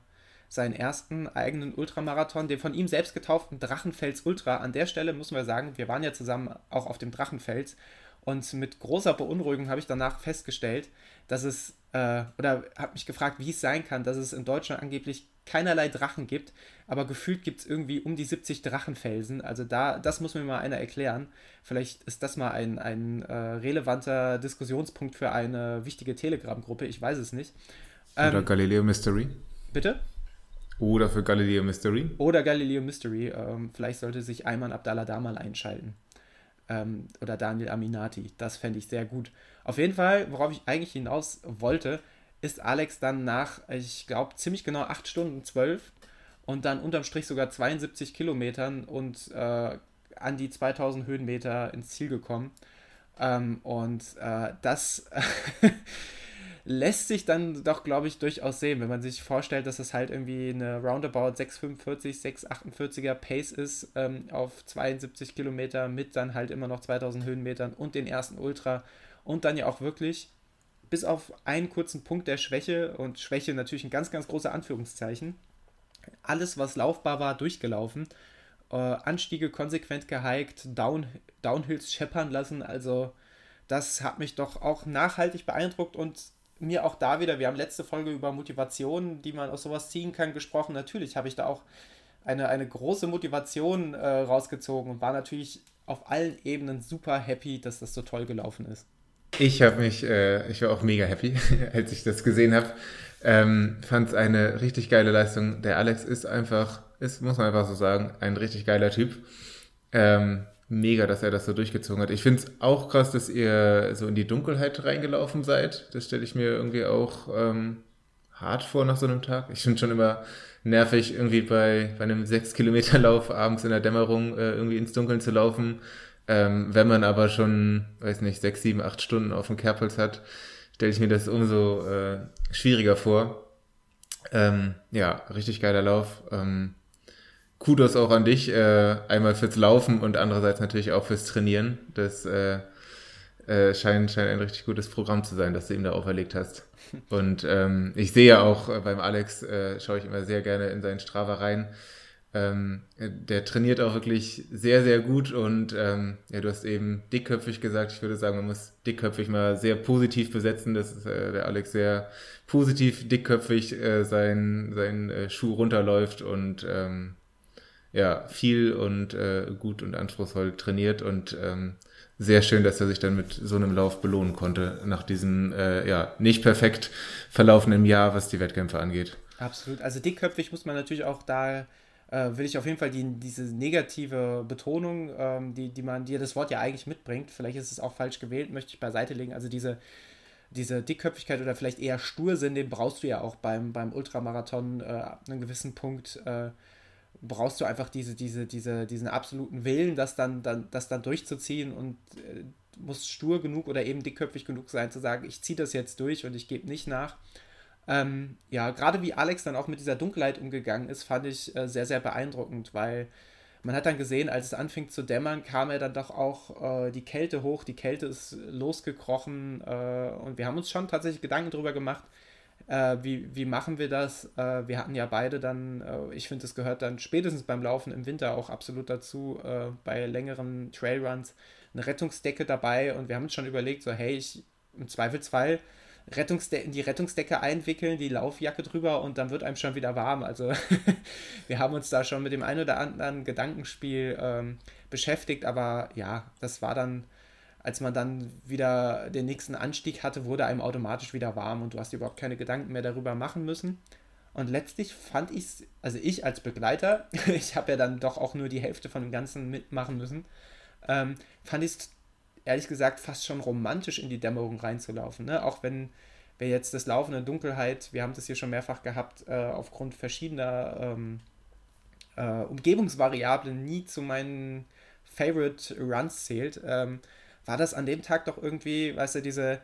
seinen ersten eigenen Ultramarathon, den von ihm selbst getauften Drachenfels Ultra. An der Stelle muss man sagen, wir waren ja zusammen auch auf dem Drachenfels und mit großer Beunruhigung habe ich danach festgestellt, dass es, äh, oder habe mich gefragt, wie es sein kann, dass es in Deutschland angeblich keinerlei Drachen gibt, aber gefühlt gibt es irgendwie um die 70 Drachenfelsen. Also da, das muss mir mal einer erklären. Vielleicht ist das mal ein, ein äh, relevanter Diskussionspunkt für eine wichtige Telegram-Gruppe, ich weiß es nicht. Ähm, Oder Galileo Mystery. Bitte? Oder für Galileo Mystery. Oder Galileo Mystery. Ähm, vielleicht sollte sich Ayman Abdallah da mal einschalten. Ähm, oder Daniel Aminati. Das fände ich sehr gut. Auf jeden Fall, worauf ich eigentlich hinaus wollte, ist Alex dann nach, ich glaube, ziemlich genau 8 Stunden 12 und dann unterm Strich sogar 72 Kilometern und äh, an die 2000 Höhenmeter ins Ziel gekommen. Ähm, und äh, das lässt sich dann doch, glaube ich, durchaus sehen, wenn man sich vorstellt, dass es halt irgendwie eine Roundabout 645, 648er Pace ist ähm, auf 72 Kilometer mit dann halt immer noch 2000 Höhenmetern und den ersten Ultra und dann ja auch wirklich bis auf einen kurzen Punkt der Schwäche und Schwäche natürlich ein ganz, ganz großer Anführungszeichen. Alles, was laufbar war, durchgelaufen. Äh, Anstiege konsequent gehiked, Down, Downhills scheppern lassen. Also, das hat mich doch auch nachhaltig beeindruckt und mir auch da wieder, wir haben letzte Folge über Motivation, die man aus sowas ziehen kann, gesprochen. Natürlich habe ich da auch eine, eine große Motivation äh, rausgezogen und war natürlich auf allen Ebenen super happy, dass das so toll gelaufen ist. Ich habe mich, äh, ich war auch mega happy, als ich das gesehen habe. Ähm, Fand es eine richtig geile Leistung. Der Alex ist einfach, ist, muss man einfach so sagen, ein richtig geiler Typ. Ähm, mega, dass er das so durchgezogen hat. Ich finde es auch krass, dass ihr so in die Dunkelheit reingelaufen seid. Das stelle ich mir irgendwie auch ähm, hart vor nach so einem Tag. Ich finde schon immer nervig, irgendwie bei, bei einem 6-Kilometer-Lauf abends in der Dämmerung äh, irgendwie ins Dunkeln zu laufen. Ähm, wenn man aber schon, weiß nicht, sechs, sieben, acht Stunden auf dem Kerbholz hat, stelle ich mir das umso äh, schwieriger vor. Ähm, ja, richtig geiler Lauf. Ähm, Kudos auch an dich, äh, einmal fürs Laufen und andererseits natürlich auch fürs Trainieren. Das äh, äh, scheint, scheint ein richtig gutes Programm zu sein, das du ihm da auferlegt hast. Und ähm, ich sehe ja auch äh, beim Alex, äh, schaue ich immer sehr gerne in seinen Strava rein. Ähm, der trainiert auch wirklich sehr, sehr gut und ähm, ja, du hast eben dickköpfig gesagt. Ich würde sagen, man muss dickköpfig mal sehr positiv besetzen. Das ist äh, der Alex sehr positiv, dickköpfig äh, sein, sein äh, Schuh runterläuft und ähm, ja, viel und äh, gut und anspruchsvoll trainiert und ähm, sehr schön, dass er sich dann mit so einem Lauf belohnen konnte nach diesem äh, ja nicht perfekt verlaufenden Jahr, was die Wettkämpfe angeht. Absolut. Also dickköpfig muss man natürlich auch da äh, will ich auf jeden Fall die, diese negative Betonung, ähm, die, die man, die das Wort ja eigentlich mitbringt, vielleicht ist es auch falsch gewählt, möchte ich beiseite legen. Also diese, diese Dickköpfigkeit oder vielleicht eher Stursinn, den brauchst du ja auch beim, beim Ultramarathon äh, ab einem gewissen Punkt. Äh, brauchst du einfach diese, diese, diese, diesen absoluten Willen, das dann, dann, das dann durchzuziehen und äh, musst stur genug oder eben dickköpfig genug sein, zu sagen, ich ziehe das jetzt durch und ich gebe nicht nach. Ähm, ja, gerade wie Alex dann auch mit dieser Dunkelheit umgegangen ist, fand ich äh, sehr, sehr beeindruckend, weil man hat dann gesehen, als es anfing zu dämmern, kam er dann doch auch äh, die Kälte hoch, die Kälte ist losgekrochen äh, und wir haben uns schon tatsächlich Gedanken darüber gemacht, äh, wie, wie machen wir das? Äh, wir hatten ja beide dann, äh, ich finde, es gehört dann spätestens beim Laufen im Winter auch absolut dazu, bei längeren Trailruns eine Rettungsdecke dabei und wir haben uns schon überlegt, so hey, ich im Zweifelsfall Rettungsde die Rettungsdecke einwickeln, die Laufjacke drüber und dann wird einem schon wieder warm. Also wir haben uns da schon mit dem einen oder anderen Gedankenspiel ähm, beschäftigt, aber ja, das war dann, als man dann wieder den nächsten Anstieg hatte, wurde einem automatisch wieder warm und du hast überhaupt keine Gedanken mehr darüber machen müssen. Und letztlich fand ich es, also ich als Begleiter, ich habe ja dann doch auch nur die Hälfte von dem Ganzen mitmachen müssen, ähm, fand ich es ehrlich gesagt fast schon romantisch in die Dämmerung reinzulaufen. Ne? Auch wenn wir jetzt das Laufen in Dunkelheit, wir haben das hier schon mehrfach gehabt, äh, aufgrund verschiedener ähm, äh, Umgebungsvariablen nie zu meinen Favorite Runs zählt, ähm, war das an dem Tag doch irgendwie, weißt du, diese,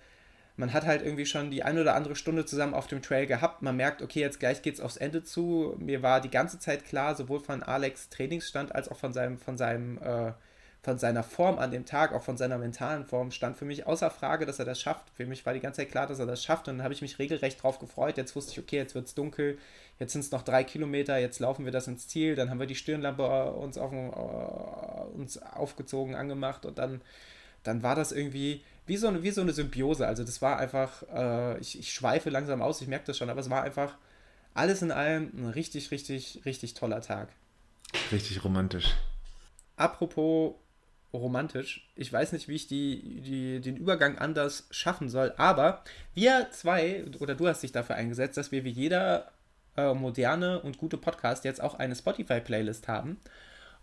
man hat halt irgendwie schon die ein oder andere Stunde zusammen auf dem Trail gehabt. Man merkt, okay, jetzt gleich geht's aufs Ende zu. Mir war die ganze Zeit klar, sowohl von Alex Trainingsstand als auch von seinem, von seinem äh, von seiner Form an dem Tag, auch von seiner mentalen Form, stand für mich außer Frage, dass er das schafft. Für mich war die ganze Zeit klar, dass er das schafft und dann habe ich mich regelrecht drauf gefreut. Jetzt wusste ich, okay, jetzt wird es dunkel, jetzt sind es noch drei Kilometer, jetzt laufen wir das ins Ziel, dann haben wir die Stirnlampe äh, uns, auf, uh, uns aufgezogen, angemacht und dann, dann war das irgendwie wie so, eine, wie so eine Symbiose. Also das war einfach, äh, ich, ich schweife langsam aus, ich merke das schon, aber es war einfach alles in allem ein richtig, richtig, richtig toller Tag. Richtig romantisch. Apropos romantisch. Ich weiß nicht, wie ich die, die, den Übergang anders schaffen soll, aber wir zwei, oder du hast dich dafür eingesetzt, dass wir wie jeder äh, moderne und gute Podcast jetzt auch eine Spotify-Playlist haben.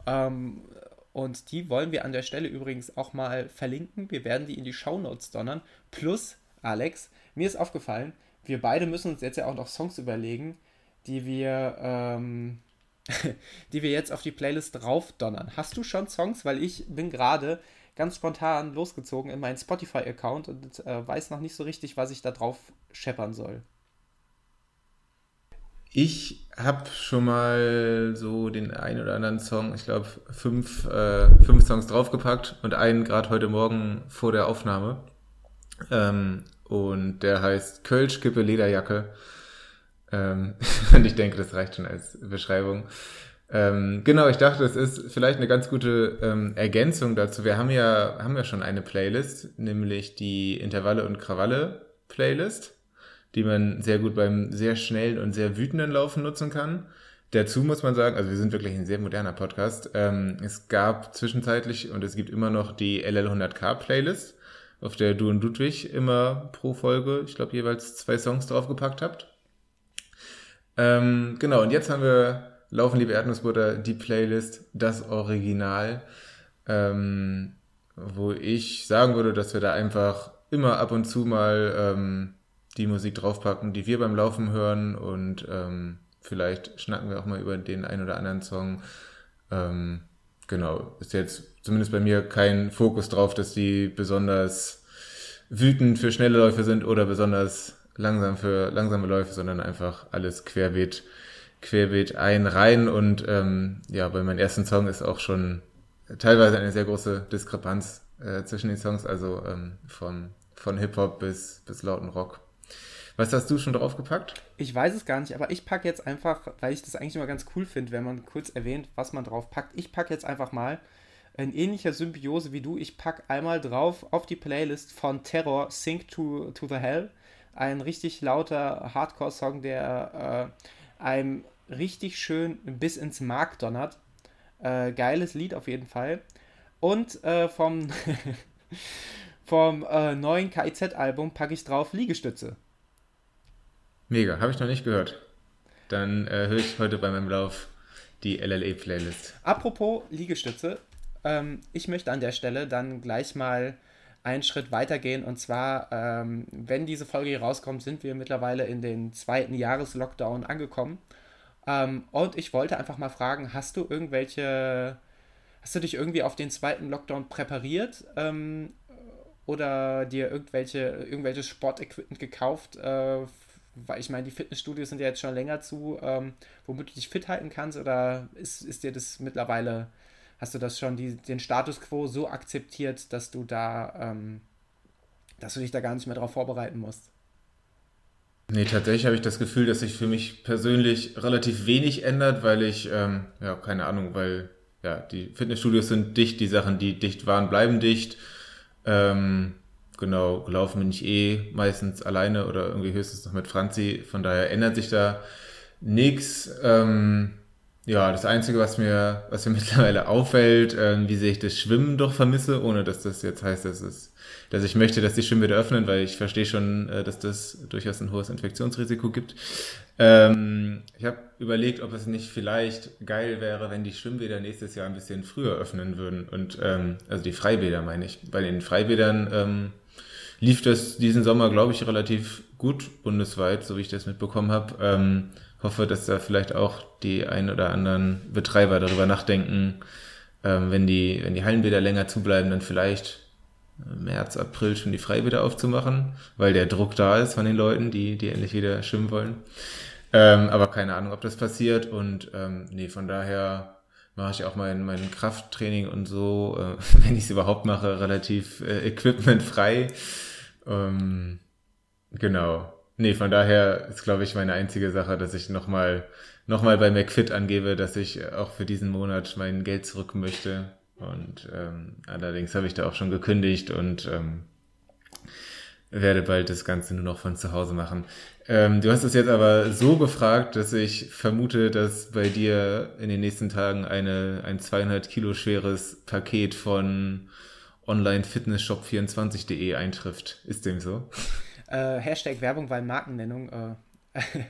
Ähm, und die wollen wir an der Stelle übrigens auch mal verlinken. Wir werden die in die Shownotes donnern. Plus, Alex, mir ist aufgefallen, wir beide müssen uns jetzt ja auch noch Songs überlegen, die wir ähm, die wir jetzt auf die Playlist draufdonnern. Hast du schon Songs? Weil ich bin gerade ganz spontan losgezogen in meinen Spotify-Account und äh, weiß noch nicht so richtig, was ich da drauf scheppern soll. Ich habe schon mal so den einen oder anderen Song, ich glaube fünf, äh, fünf Songs draufgepackt und einen gerade heute Morgen vor der Aufnahme. Ähm, und der heißt Kölsch, Kippe, Lederjacke. Ähm, und ich denke, das reicht schon als Beschreibung. Ähm, genau, ich dachte, das ist vielleicht eine ganz gute ähm, Ergänzung dazu. Wir haben ja, haben ja schon eine Playlist, nämlich die Intervalle und Krawalle Playlist, die man sehr gut beim sehr schnellen und sehr wütenden Laufen nutzen kann. Dazu muss man sagen, also wir sind wirklich ein sehr moderner Podcast. Ähm, es gab zwischenzeitlich und es gibt immer noch die LL100K Playlist, auf der du und Ludwig immer pro Folge, ich glaube, jeweils zwei Songs draufgepackt habt. Ähm, genau, und jetzt haben wir Laufen, liebe Erdnussbutter, die Playlist, das Original, ähm, wo ich sagen würde, dass wir da einfach immer ab und zu mal ähm, die Musik draufpacken, die wir beim Laufen hören und ähm, vielleicht schnacken wir auch mal über den einen oder anderen Song. Ähm, genau, ist jetzt zumindest bei mir kein Fokus drauf, dass die besonders wütend für schnelle Läufe sind oder besonders langsam für langsame Läufe, sondern einfach alles querbeet, querbeet ein, rein. Und ähm, ja, bei meinem ersten Song ist auch schon teilweise eine sehr große Diskrepanz äh, zwischen den Songs, also ähm, von, von Hip-Hop bis, bis lauten Rock. Was hast du schon draufgepackt? Ich weiß es gar nicht, aber ich packe jetzt einfach, weil ich das eigentlich immer ganz cool finde, wenn man kurz erwähnt, was man drauf packt. Ich packe jetzt einfach mal in ähnlicher Symbiose wie du. Ich packe einmal drauf auf die Playlist von Terror Sink to, to the Hell ein richtig lauter Hardcore-Song, der äh, einem richtig schön bis ins Mark donnert. Äh, geiles Lied auf jeden Fall. Und äh, vom, vom äh, neuen KIZ-Album packe ich drauf Liegestütze. Mega, habe ich noch nicht gehört. Dann äh, höre ich heute bei meinem Lauf die LLE-Playlist. Apropos Liegestütze, ähm, ich möchte an der Stelle dann gleich mal einen Schritt weitergehen. Und zwar, ähm, wenn diese Folge hier rauskommt, sind wir mittlerweile in den zweiten Jahreslockdown angekommen. Ähm, und ich wollte einfach mal fragen, hast du irgendwelche, hast du dich irgendwie auf den zweiten Lockdown präpariert? Ähm, oder dir irgendwelche, irgendwelches Sportequipment gekauft? Äh, weil ich meine, die Fitnessstudios sind ja jetzt schon länger zu, ähm, womit du dich fit halten kannst. Oder ist, ist dir das mittlerweile hast du das schon, die, den Status quo so akzeptiert, dass du da, ähm, dass du dich da gar nicht mehr darauf vorbereiten musst? Nee, tatsächlich habe ich das Gefühl, dass sich für mich persönlich relativ wenig ändert, weil ich, ähm, ja, keine Ahnung, weil ja, die Fitnessstudios sind dicht, die Sachen, die dicht waren, bleiben dicht. Ähm, genau, gelaufen bin ich eh meistens alleine oder irgendwie höchstens noch mit Franzi. Von daher ändert sich da nichts. Ähm, ja, das Einzige, was mir, was mir mittlerweile auffällt, äh, wie sehr ich das Schwimmen doch vermisse, ohne dass das jetzt heißt, dass, es, dass ich möchte, dass die Schwimmbäder öffnen, weil ich verstehe schon, äh, dass das durchaus ein hohes Infektionsrisiko gibt. Ähm, ich habe überlegt, ob es nicht vielleicht geil wäre, wenn die Schwimmbäder nächstes Jahr ein bisschen früher öffnen würden. Und ähm, also die Freibäder meine ich. Bei den Freibädern ähm, lief das diesen Sommer, glaube ich, relativ gut bundesweit, so wie ich das mitbekommen habe. Ähm, hoffe, dass da vielleicht auch die ein oder anderen Betreiber darüber nachdenken, ähm, wenn, die, wenn die Hallenbäder länger zubleiben, dann vielleicht März, April schon die Freibäder aufzumachen, weil der Druck da ist von den Leuten, die, die endlich wieder schwimmen wollen. Ähm, aber keine Ahnung, ob das passiert und ähm, nee, von daher mache ich auch mein, mein Krafttraining und so, äh, wenn ich es überhaupt mache, relativ äh, equipmentfrei. Ähm, genau. Nee, von daher ist, glaube ich, meine einzige Sache, dass ich nochmal noch mal bei McFit angebe, dass ich auch für diesen Monat mein Geld zurück möchte. Und ähm, allerdings habe ich da auch schon gekündigt und ähm, werde bald das Ganze nur noch von zu Hause machen. Ähm, du hast es jetzt aber so gefragt, dass ich vermute, dass bei dir in den nächsten Tagen eine, ein 200 Kilo schweres Paket von onlinefitnesshop24.de eintrifft. Ist dem so? Äh, Hashtag Werbung, weil Markennennung. Äh.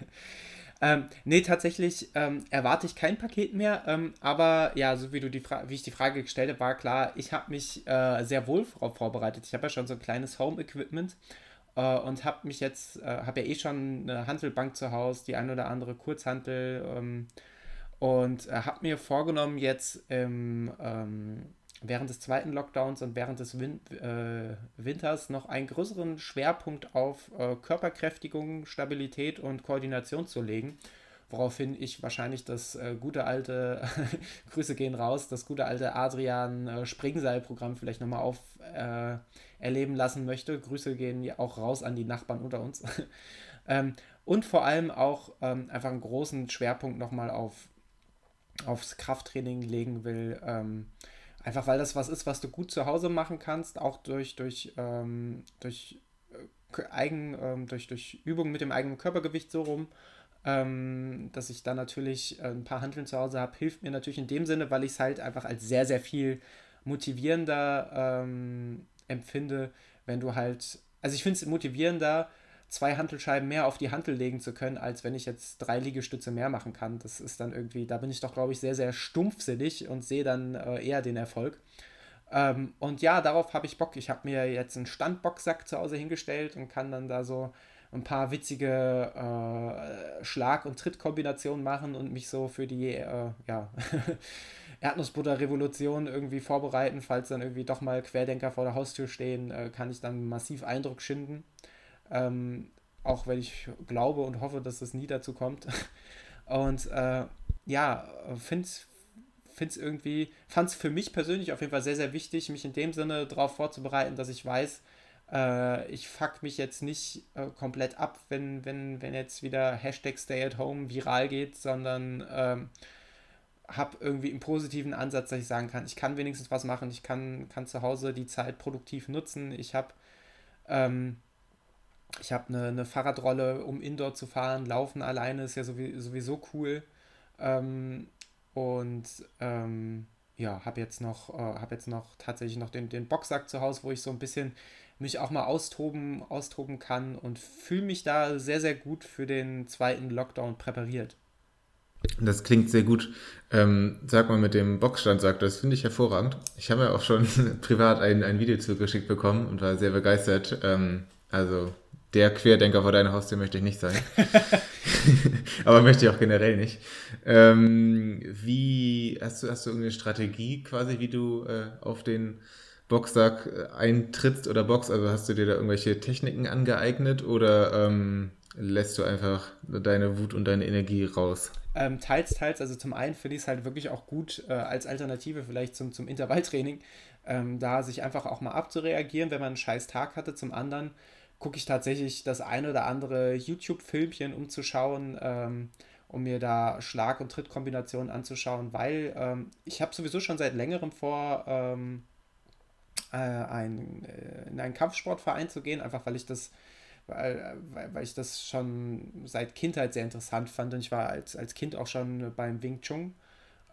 ähm, nee, tatsächlich ähm, erwarte ich kein Paket mehr, ähm, aber ja, so wie du die wie ich die Frage gestellt habe, war klar, ich habe mich äh, sehr wohl darauf vorbereitet. Ich habe ja schon so ein kleines Home-Equipment äh, und habe mich jetzt, äh, habe ja eh schon eine Handelbank zu Hause, die ein oder andere Kurzhantel ähm, und äh, habe mir vorgenommen, jetzt im, ähm, während des zweiten Lockdowns und während des Win äh, Winters noch einen größeren Schwerpunkt auf äh, Körperkräftigung, Stabilität und Koordination zu legen woraufhin ich wahrscheinlich das äh, gute alte, Grüße gehen raus, das gute alte Adrian äh, Springseil-Programm vielleicht nochmal auf, äh, erleben lassen möchte. Grüße gehen auch raus an die Nachbarn unter uns. ähm, und vor allem auch ähm, einfach einen großen Schwerpunkt nochmal auf, aufs Krafttraining legen will. Ähm, einfach weil das was ist, was du gut zu Hause machen kannst, auch durch, durch, ähm, durch, äh, eigen, ähm, durch, durch Übungen mit dem eigenen Körpergewicht so rum. Ähm, dass ich da natürlich äh, ein paar Handeln zu Hause habe, hilft mir natürlich in dem Sinne, weil ich es halt einfach als sehr, sehr viel motivierender ähm, empfinde, wenn du halt, also ich finde es motivierender, zwei Hantelscheiben mehr auf die Hantel legen zu können, als wenn ich jetzt drei Liegestütze mehr machen kann. Das ist dann irgendwie, da bin ich doch, glaube ich, sehr, sehr stumpfsinnig und sehe dann äh, eher den Erfolg. Ähm, und ja, darauf habe ich Bock. Ich habe mir jetzt einen Standboxsack zu Hause hingestellt und kann dann da so ein paar witzige äh, Schlag- und Trittkombinationen machen und mich so für die, äh, ja, Erdnussbutter-Revolution irgendwie vorbereiten, falls dann irgendwie doch mal Querdenker vor der Haustür stehen, äh, kann ich dann massiv Eindruck schinden. Ähm, auch wenn ich glaube und hoffe, dass es nie dazu kommt. Und äh, ja, finde es irgendwie, fand es für mich persönlich auf jeden Fall sehr, sehr wichtig, mich in dem Sinne darauf vorzubereiten, dass ich weiß, äh, ich fuck mich jetzt nicht äh, komplett ab, wenn, wenn, wenn jetzt wieder Hashtag Stay at Home viral geht, sondern ähm, habe irgendwie einen positiven Ansatz, dass ich sagen kann, ich kann wenigstens was machen, ich kann, kann zu Hause die Zeit produktiv nutzen, ich habe ähm, ich habe eine, eine Fahrradrolle, um Indoor zu fahren, laufen alleine ist ja sowieso cool ähm, und ähm, ja, habe jetzt noch, äh, habe jetzt noch tatsächlich noch den, den Boxsack zu Hause, wo ich so ein bisschen mich auch mal austoben, austoben kann und fühle mich da sehr, sehr gut für den zweiten Lockdown präpariert. Das klingt sehr gut. Ähm, sag mal mit dem Boxstand, sagt das finde ich hervorragend. Ich habe ja auch schon privat ein, ein Video zugeschickt bekommen und war sehr begeistert. Ähm, also der Querdenker vor deiner Haustür möchte ich nicht sein. Aber möchte ich auch generell nicht. Ähm, wie hast du, hast du irgendeine Strategie quasi, wie du äh, auf den Boxsack äh, eintrittst oder Box? Also hast du dir da irgendwelche Techniken angeeignet oder ähm, lässt du einfach deine Wut und deine Energie raus? Ähm, teils, teils. Also zum einen finde ich es halt wirklich auch gut äh, als Alternative vielleicht zum, zum Intervalltraining, ähm, da sich einfach auch mal abzureagieren, wenn man einen scheiß Tag hatte. Zum anderen gucke ich tatsächlich das ein oder andere YouTube-Filmchen, um zu schauen, ähm, um mir da Schlag- und Trittkombinationen anzuschauen, weil ähm, ich habe sowieso schon seit längerem vor, ähm, äh, ein, äh, in einen Kampfsportverein zu gehen, einfach weil ich das weil, weil ich das schon seit Kindheit sehr interessant fand und ich war als, als Kind auch schon beim Wing Chun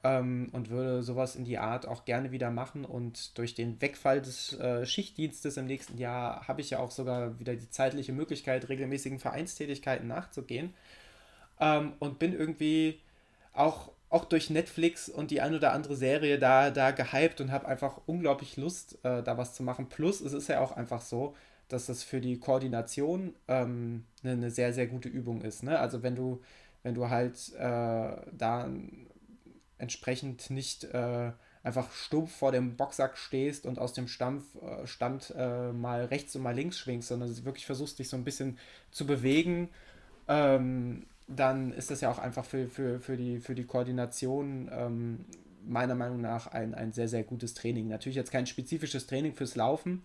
ähm, und würde sowas in die Art auch gerne wieder machen und durch den Wegfall des äh, Schichtdienstes im nächsten Jahr habe ich ja auch sogar wieder die zeitliche Möglichkeit, regelmäßigen Vereinstätigkeiten nachzugehen ähm, und bin irgendwie auch auch durch Netflix und die ein oder andere Serie da, da gehypt und habe einfach unglaublich Lust, äh, da was zu machen. Plus, es ist ja auch einfach so, dass das für die Koordination ähm, eine, eine, sehr, sehr gute Übung ist. Ne? Also wenn du, wenn du halt äh, da entsprechend nicht äh, einfach stumpf vor dem Boxsack stehst und aus dem Stampf, äh, Stand äh, mal rechts und mal links schwingst, sondern wirklich versuchst, dich so ein bisschen zu bewegen, ähm, dann ist das ja auch einfach für, für, für, die, für die Koordination ähm, meiner Meinung nach ein, ein sehr, sehr gutes Training. Natürlich jetzt kein spezifisches Training fürs Laufen,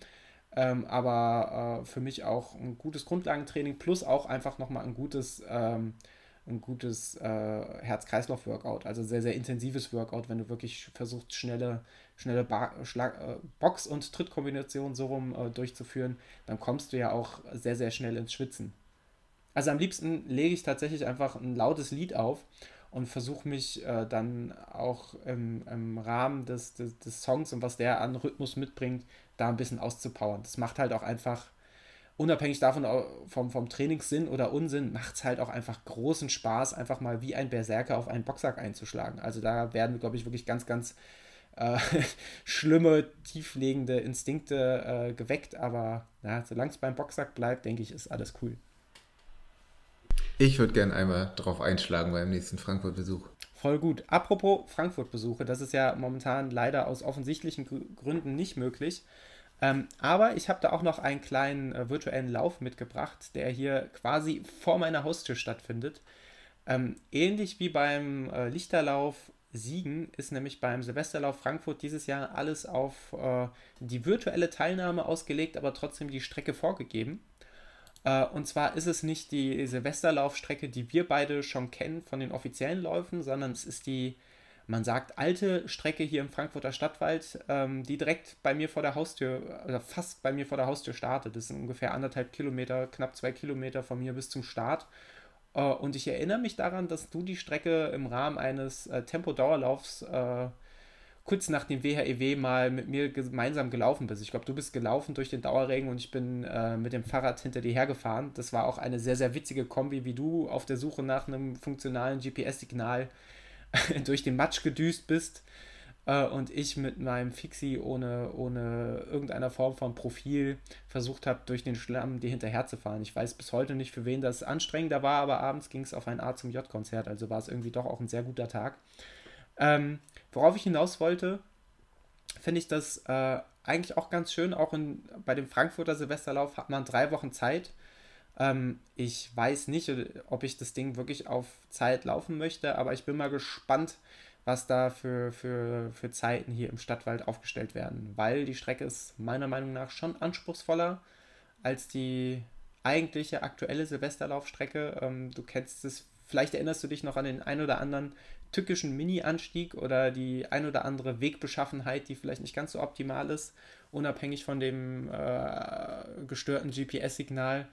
ähm, aber äh, für mich auch ein gutes Grundlagentraining plus auch einfach nochmal ein gutes, ähm, ein gutes äh, Herz-Kreislauf-Workout. Also sehr, sehr intensives Workout, wenn du wirklich versuchst, schnelle, schnelle Schlag äh, Box- und Trittkombinationen so rum äh, durchzuführen, dann kommst du ja auch sehr, sehr schnell ins Schwitzen. Also am liebsten lege ich tatsächlich einfach ein lautes Lied auf und versuche mich äh, dann auch im, im Rahmen des, des, des, Songs und was der an Rhythmus mitbringt, da ein bisschen auszupowern. Das macht halt auch einfach, unabhängig davon vom, vom Trainingssinn oder Unsinn, macht es halt auch einfach großen Spaß, einfach mal wie ein Berserker auf einen Boxsack einzuschlagen. Also da werden, glaube ich, wirklich ganz, ganz äh, schlimme, tieflegende Instinkte äh, geweckt, aber ja, solange es beim Boxsack bleibt, denke ich, ist alles cool. Ich würde gerne einmal drauf einschlagen beim nächsten Frankfurt-Besuch. Voll gut. Apropos Frankfurt-Besuche, das ist ja momentan leider aus offensichtlichen Gründen nicht möglich. Ähm, aber ich habe da auch noch einen kleinen äh, virtuellen Lauf mitgebracht, der hier quasi vor meiner Haustür stattfindet. Ähm, ähnlich wie beim äh, Lichterlauf Siegen ist nämlich beim Silvesterlauf Frankfurt dieses Jahr alles auf äh, die virtuelle Teilnahme ausgelegt, aber trotzdem die Strecke vorgegeben. Äh, und zwar ist es nicht die Silvesterlaufstrecke, die wir beide schon kennen von den offiziellen Läufen, sondern es ist die, man sagt, alte Strecke hier im Frankfurter Stadtwald, ähm, die direkt bei mir vor der Haustür, oder fast bei mir vor der Haustür startet. Das sind ungefähr anderthalb Kilometer, knapp zwei Kilometer von mir bis zum Start. Äh, und ich erinnere mich daran, dass du die Strecke im Rahmen eines äh, Tempo-Dauerlaufs äh, kurz nach dem WHEW e mal mit mir gemeinsam gelaufen bist. Ich glaube, du bist gelaufen durch den Dauerregen und ich bin äh, mit dem Fahrrad hinter dir hergefahren. Das war auch eine sehr, sehr witzige Kombi, wie du auf der Suche nach einem funktionalen GPS-Signal durch den Matsch gedüst bist äh, und ich mit meinem Fixie ohne, ohne irgendeiner Form von Profil versucht habe, durch den Schlamm dir hinterher zu fahren. Ich weiß bis heute nicht, für wen das anstrengender war, aber abends ging es auf ein A zum J-Konzert, also war es irgendwie doch auch ein sehr guter Tag. Ähm, worauf ich hinaus wollte, finde ich das äh, eigentlich auch ganz schön. Auch in, bei dem Frankfurter Silvesterlauf hat man drei Wochen Zeit. Ähm, ich weiß nicht, ob ich das Ding wirklich auf Zeit laufen möchte, aber ich bin mal gespannt, was da für, für, für Zeiten hier im Stadtwald aufgestellt werden. Weil die Strecke ist meiner Meinung nach schon anspruchsvoller als die eigentliche aktuelle Silvesterlaufstrecke. Ähm, du kennst es, vielleicht erinnerst du dich noch an den ein oder anderen tückischen Mini-Anstieg oder die ein oder andere Wegbeschaffenheit, die vielleicht nicht ganz so optimal ist, unabhängig von dem äh, gestörten GPS-Signal,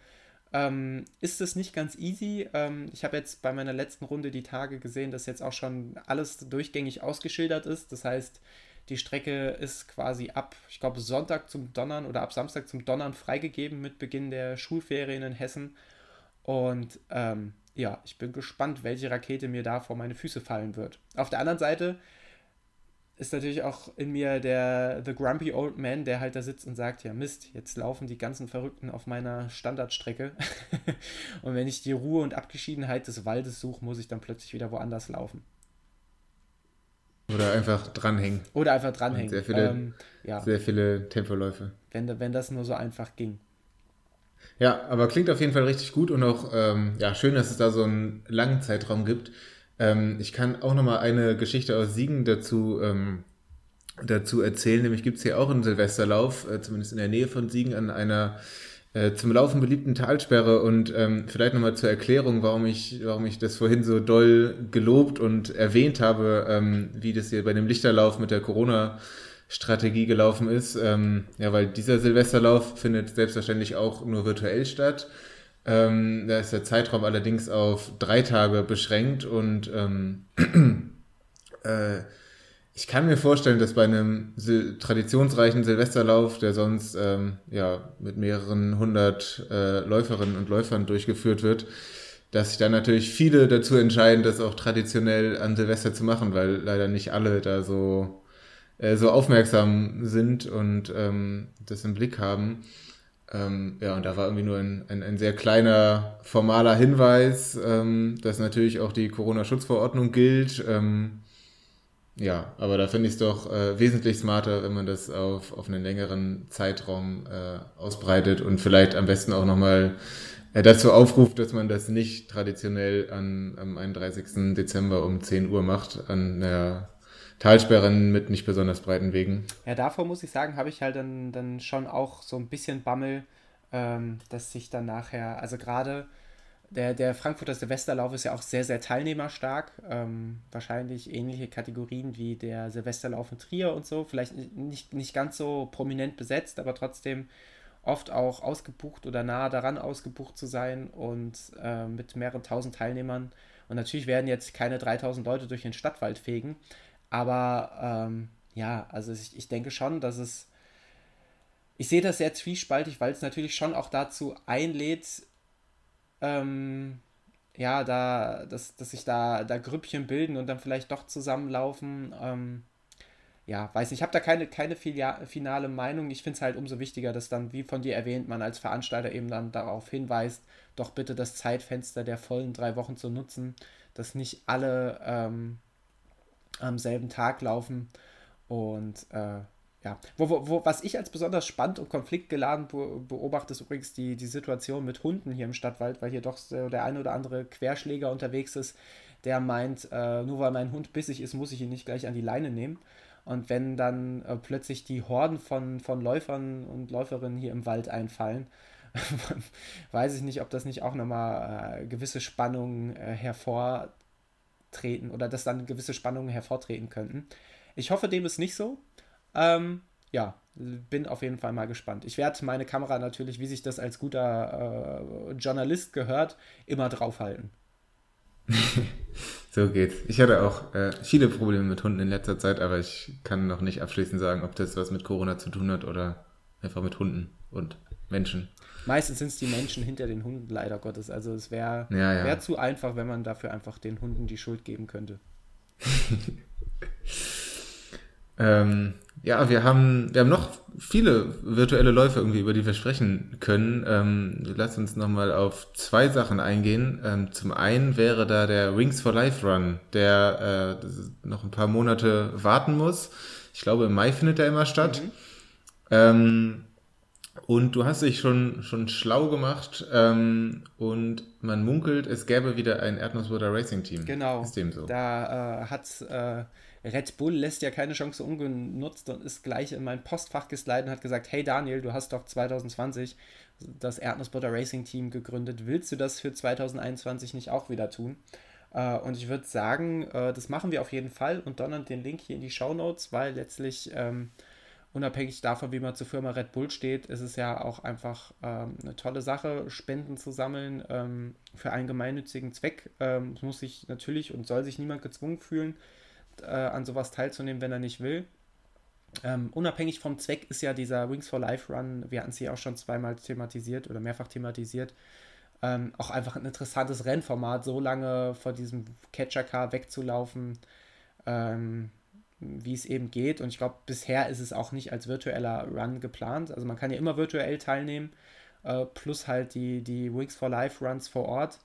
ähm, ist es nicht ganz easy. Ähm, ich habe jetzt bei meiner letzten Runde die Tage gesehen, dass jetzt auch schon alles durchgängig ausgeschildert ist. Das heißt, die Strecke ist quasi ab, ich glaube, Sonntag zum Donnern oder ab Samstag zum Donnern freigegeben mit Beginn der Schulferien in Hessen. Und ähm, ja, ich bin gespannt, welche Rakete mir da vor meine Füße fallen wird. Auf der anderen Seite ist natürlich auch in mir der The Grumpy Old Man, der halt da sitzt und sagt, ja Mist, jetzt laufen die ganzen Verrückten auf meiner Standardstrecke. und wenn ich die Ruhe und Abgeschiedenheit des Waldes suche, muss ich dann plötzlich wieder woanders laufen. Oder einfach dranhängen. Oder einfach dranhängen. Und sehr viele, ähm, ja. sehr viele Tempoläufe. Wenn, wenn das nur so einfach ging. Ja, aber klingt auf jeden Fall richtig gut und auch ähm, ja, schön, dass es da so einen langen Zeitraum gibt. Ähm, ich kann auch nochmal eine Geschichte aus Siegen dazu, ähm, dazu erzählen. Nämlich gibt es hier auch einen Silvesterlauf, äh, zumindest in der Nähe von Siegen, an einer äh, zum Laufen beliebten Talsperre. Und ähm, vielleicht nochmal zur Erklärung, warum ich, warum ich das vorhin so doll gelobt und erwähnt habe, ähm, wie das hier bei dem Lichterlauf mit der Corona- Strategie gelaufen ist. Ähm, ja, weil dieser Silvesterlauf findet selbstverständlich auch nur virtuell statt. Ähm, da ist der Zeitraum allerdings auf drei Tage beschränkt und ähm, äh, ich kann mir vorstellen, dass bei einem Sil traditionsreichen Silvesterlauf, der sonst ähm, ja mit mehreren hundert äh, Läuferinnen und Läufern durchgeführt wird, dass sich dann natürlich viele dazu entscheiden, das auch traditionell an Silvester zu machen, weil leider nicht alle da so äh, so aufmerksam sind und ähm, das im Blick haben. Ähm, ja, und da war irgendwie nur ein, ein, ein sehr kleiner formaler Hinweis, ähm, dass natürlich auch die Corona-Schutzverordnung gilt. Ähm, ja, aber da finde ich es doch äh, wesentlich smarter, wenn man das auf, auf einen längeren Zeitraum äh, ausbreitet und vielleicht am besten auch nochmal äh, dazu aufruft, dass man das nicht traditionell an, am 31. Dezember um 10 Uhr macht, an der Talsperren mit nicht besonders breiten Wegen. Ja, davor muss ich sagen, habe ich halt dann, dann schon auch so ein bisschen Bammel, ähm, dass sich dann nachher, also gerade der, der Frankfurter Silvesterlauf ist ja auch sehr, sehr teilnehmerstark. Ähm, wahrscheinlich ähnliche Kategorien wie der Silvesterlauf in Trier und so. Vielleicht nicht, nicht ganz so prominent besetzt, aber trotzdem oft auch ausgebucht oder nahe daran ausgebucht zu sein und äh, mit mehreren tausend Teilnehmern. Und natürlich werden jetzt keine 3000 Leute durch den Stadtwald fegen. Aber ähm, ja, also ich, ich denke schon, dass es. Ich sehe das sehr zwiespaltig, weil es natürlich schon auch dazu einlädt, ähm, ja, da, dass, dass sich da, da Grüppchen bilden und dann vielleicht doch zusammenlaufen. Ähm, ja, weiß nicht, ich habe da keine, keine finale Meinung. Ich finde es halt umso wichtiger, dass dann, wie von dir erwähnt, man als Veranstalter eben dann darauf hinweist, doch bitte das Zeitfenster der vollen drei Wochen zu nutzen, dass nicht alle ähm, am selben Tag laufen. Und äh, ja, wo, wo, wo, was ich als besonders spannend und konfliktgeladen beobachte, ist übrigens die, die Situation mit Hunden hier im Stadtwald, weil hier doch der eine oder andere Querschläger unterwegs ist, der meint, äh, nur weil mein Hund bissig ist, muss ich ihn nicht gleich an die Leine nehmen. Und wenn dann äh, plötzlich die Horden von, von Läufern und Läuferinnen hier im Wald einfallen, weiß ich nicht, ob das nicht auch nochmal äh, gewisse Spannungen äh, hervortreten oder dass dann gewisse Spannungen hervortreten könnten. Ich hoffe, dem ist nicht so. Ähm, ja, bin auf jeden Fall mal gespannt. Ich werde meine Kamera natürlich, wie sich das als guter äh, Journalist gehört, immer draufhalten. so geht's. Ich hatte auch äh, viele Probleme mit Hunden in letzter Zeit, aber ich kann noch nicht abschließend sagen, ob das was mit Corona zu tun hat oder einfach mit Hunden und Menschen. Meistens sind es die Menschen hinter den Hunden, leider Gottes. Also es wäre ja, ja. wär zu einfach, wenn man dafür einfach den Hunden die Schuld geben könnte. ähm, ja, wir haben, wir haben noch viele virtuelle Läufe irgendwie, über die wir sprechen können. Ähm, lass uns nochmal auf zwei Sachen eingehen. Ähm, zum einen wäre da der Wings for Life Run, der äh, noch ein paar Monate warten muss. Ich glaube, im Mai findet er immer statt. Mhm. Ähm, und du hast dich schon, schon schlau gemacht ähm, und man munkelt, es gäbe wieder ein Erdnussbutter Racing Team. Genau. Ist dem so? Da äh, hat äh, Red Bull lässt ja keine Chance ungenutzt und ist gleich in mein Postfach geslidet und hat gesagt, hey Daniel, du hast doch 2020 das Erdnussbutter Racing Team gegründet. Willst du das für 2021 nicht auch wieder tun? Uh, und ich würde sagen, uh, das machen wir auf jeden Fall und donnern den Link hier in die Show Notes, weil letztlich ähm, unabhängig davon, wie man zur Firma Red Bull steht, ist es ja auch einfach ähm, eine tolle Sache, Spenden zu sammeln ähm, für einen gemeinnützigen Zweck. Ähm, es muss sich natürlich und soll sich niemand gezwungen fühlen, äh, an sowas teilzunehmen, wenn er nicht will. Ähm, unabhängig vom Zweck ist ja dieser Wings for Life Run, wir hatten es hier auch schon zweimal thematisiert oder mehrfach thematisiert, ähm, auch einfach ein interessantes Rennformat, so lange vor diesem Catcher Car wegzulaufen, ähm, wie es eben geht. Und ich glaube, bisher ist es auch nicht als virtueller Run geplant. Also man kann ja immer virtuell teilnehmen, äh, plus halt die, die Wings for Life Runs vor Ort.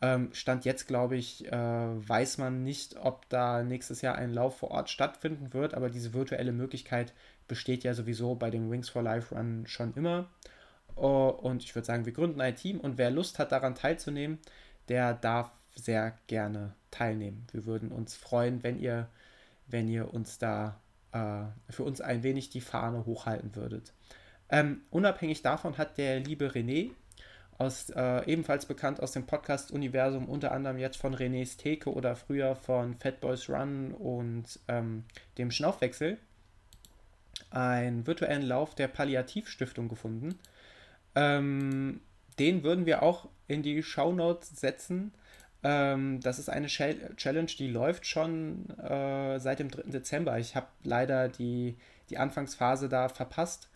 Ähm, Stand jetzt, glaube ich, äh, weiß man nicht, ob da nächstes Jahr ein Lauf vor Ort stattfinden wird, aber diese virtuelle Möglichkeit besteht ja sowieso bei dem Wings for Life Run schon immer. Uh, und ich würde sagen, wir gründen ein Team und wer Lust hat, daran teilzunehmen, der darf sehr gerne teilnehmen. Wir würden uns freuen, wenn ihr, wenn ihr uns da äh, für uns ein wenig die Fahne hochhalten würdet. Ähm, unabhängig davon hat der liebe René aus, äh, ebenfalls bekannt aus dem Podcast-Universum, unter anderem jetzt von René's Theke oder früher von Fatboys Run und ähm, dem Schnaufwechsel, einen virtuellen Lauf der Palliativstiftung gefunden. Ähm, den würden wir auch in die Shownotes setzen. Ähm, das ist eine Challenge, die läuft schon äh, seit dem 3. Dezember. Ich habe leider die, die Anfangsphase da verpasst.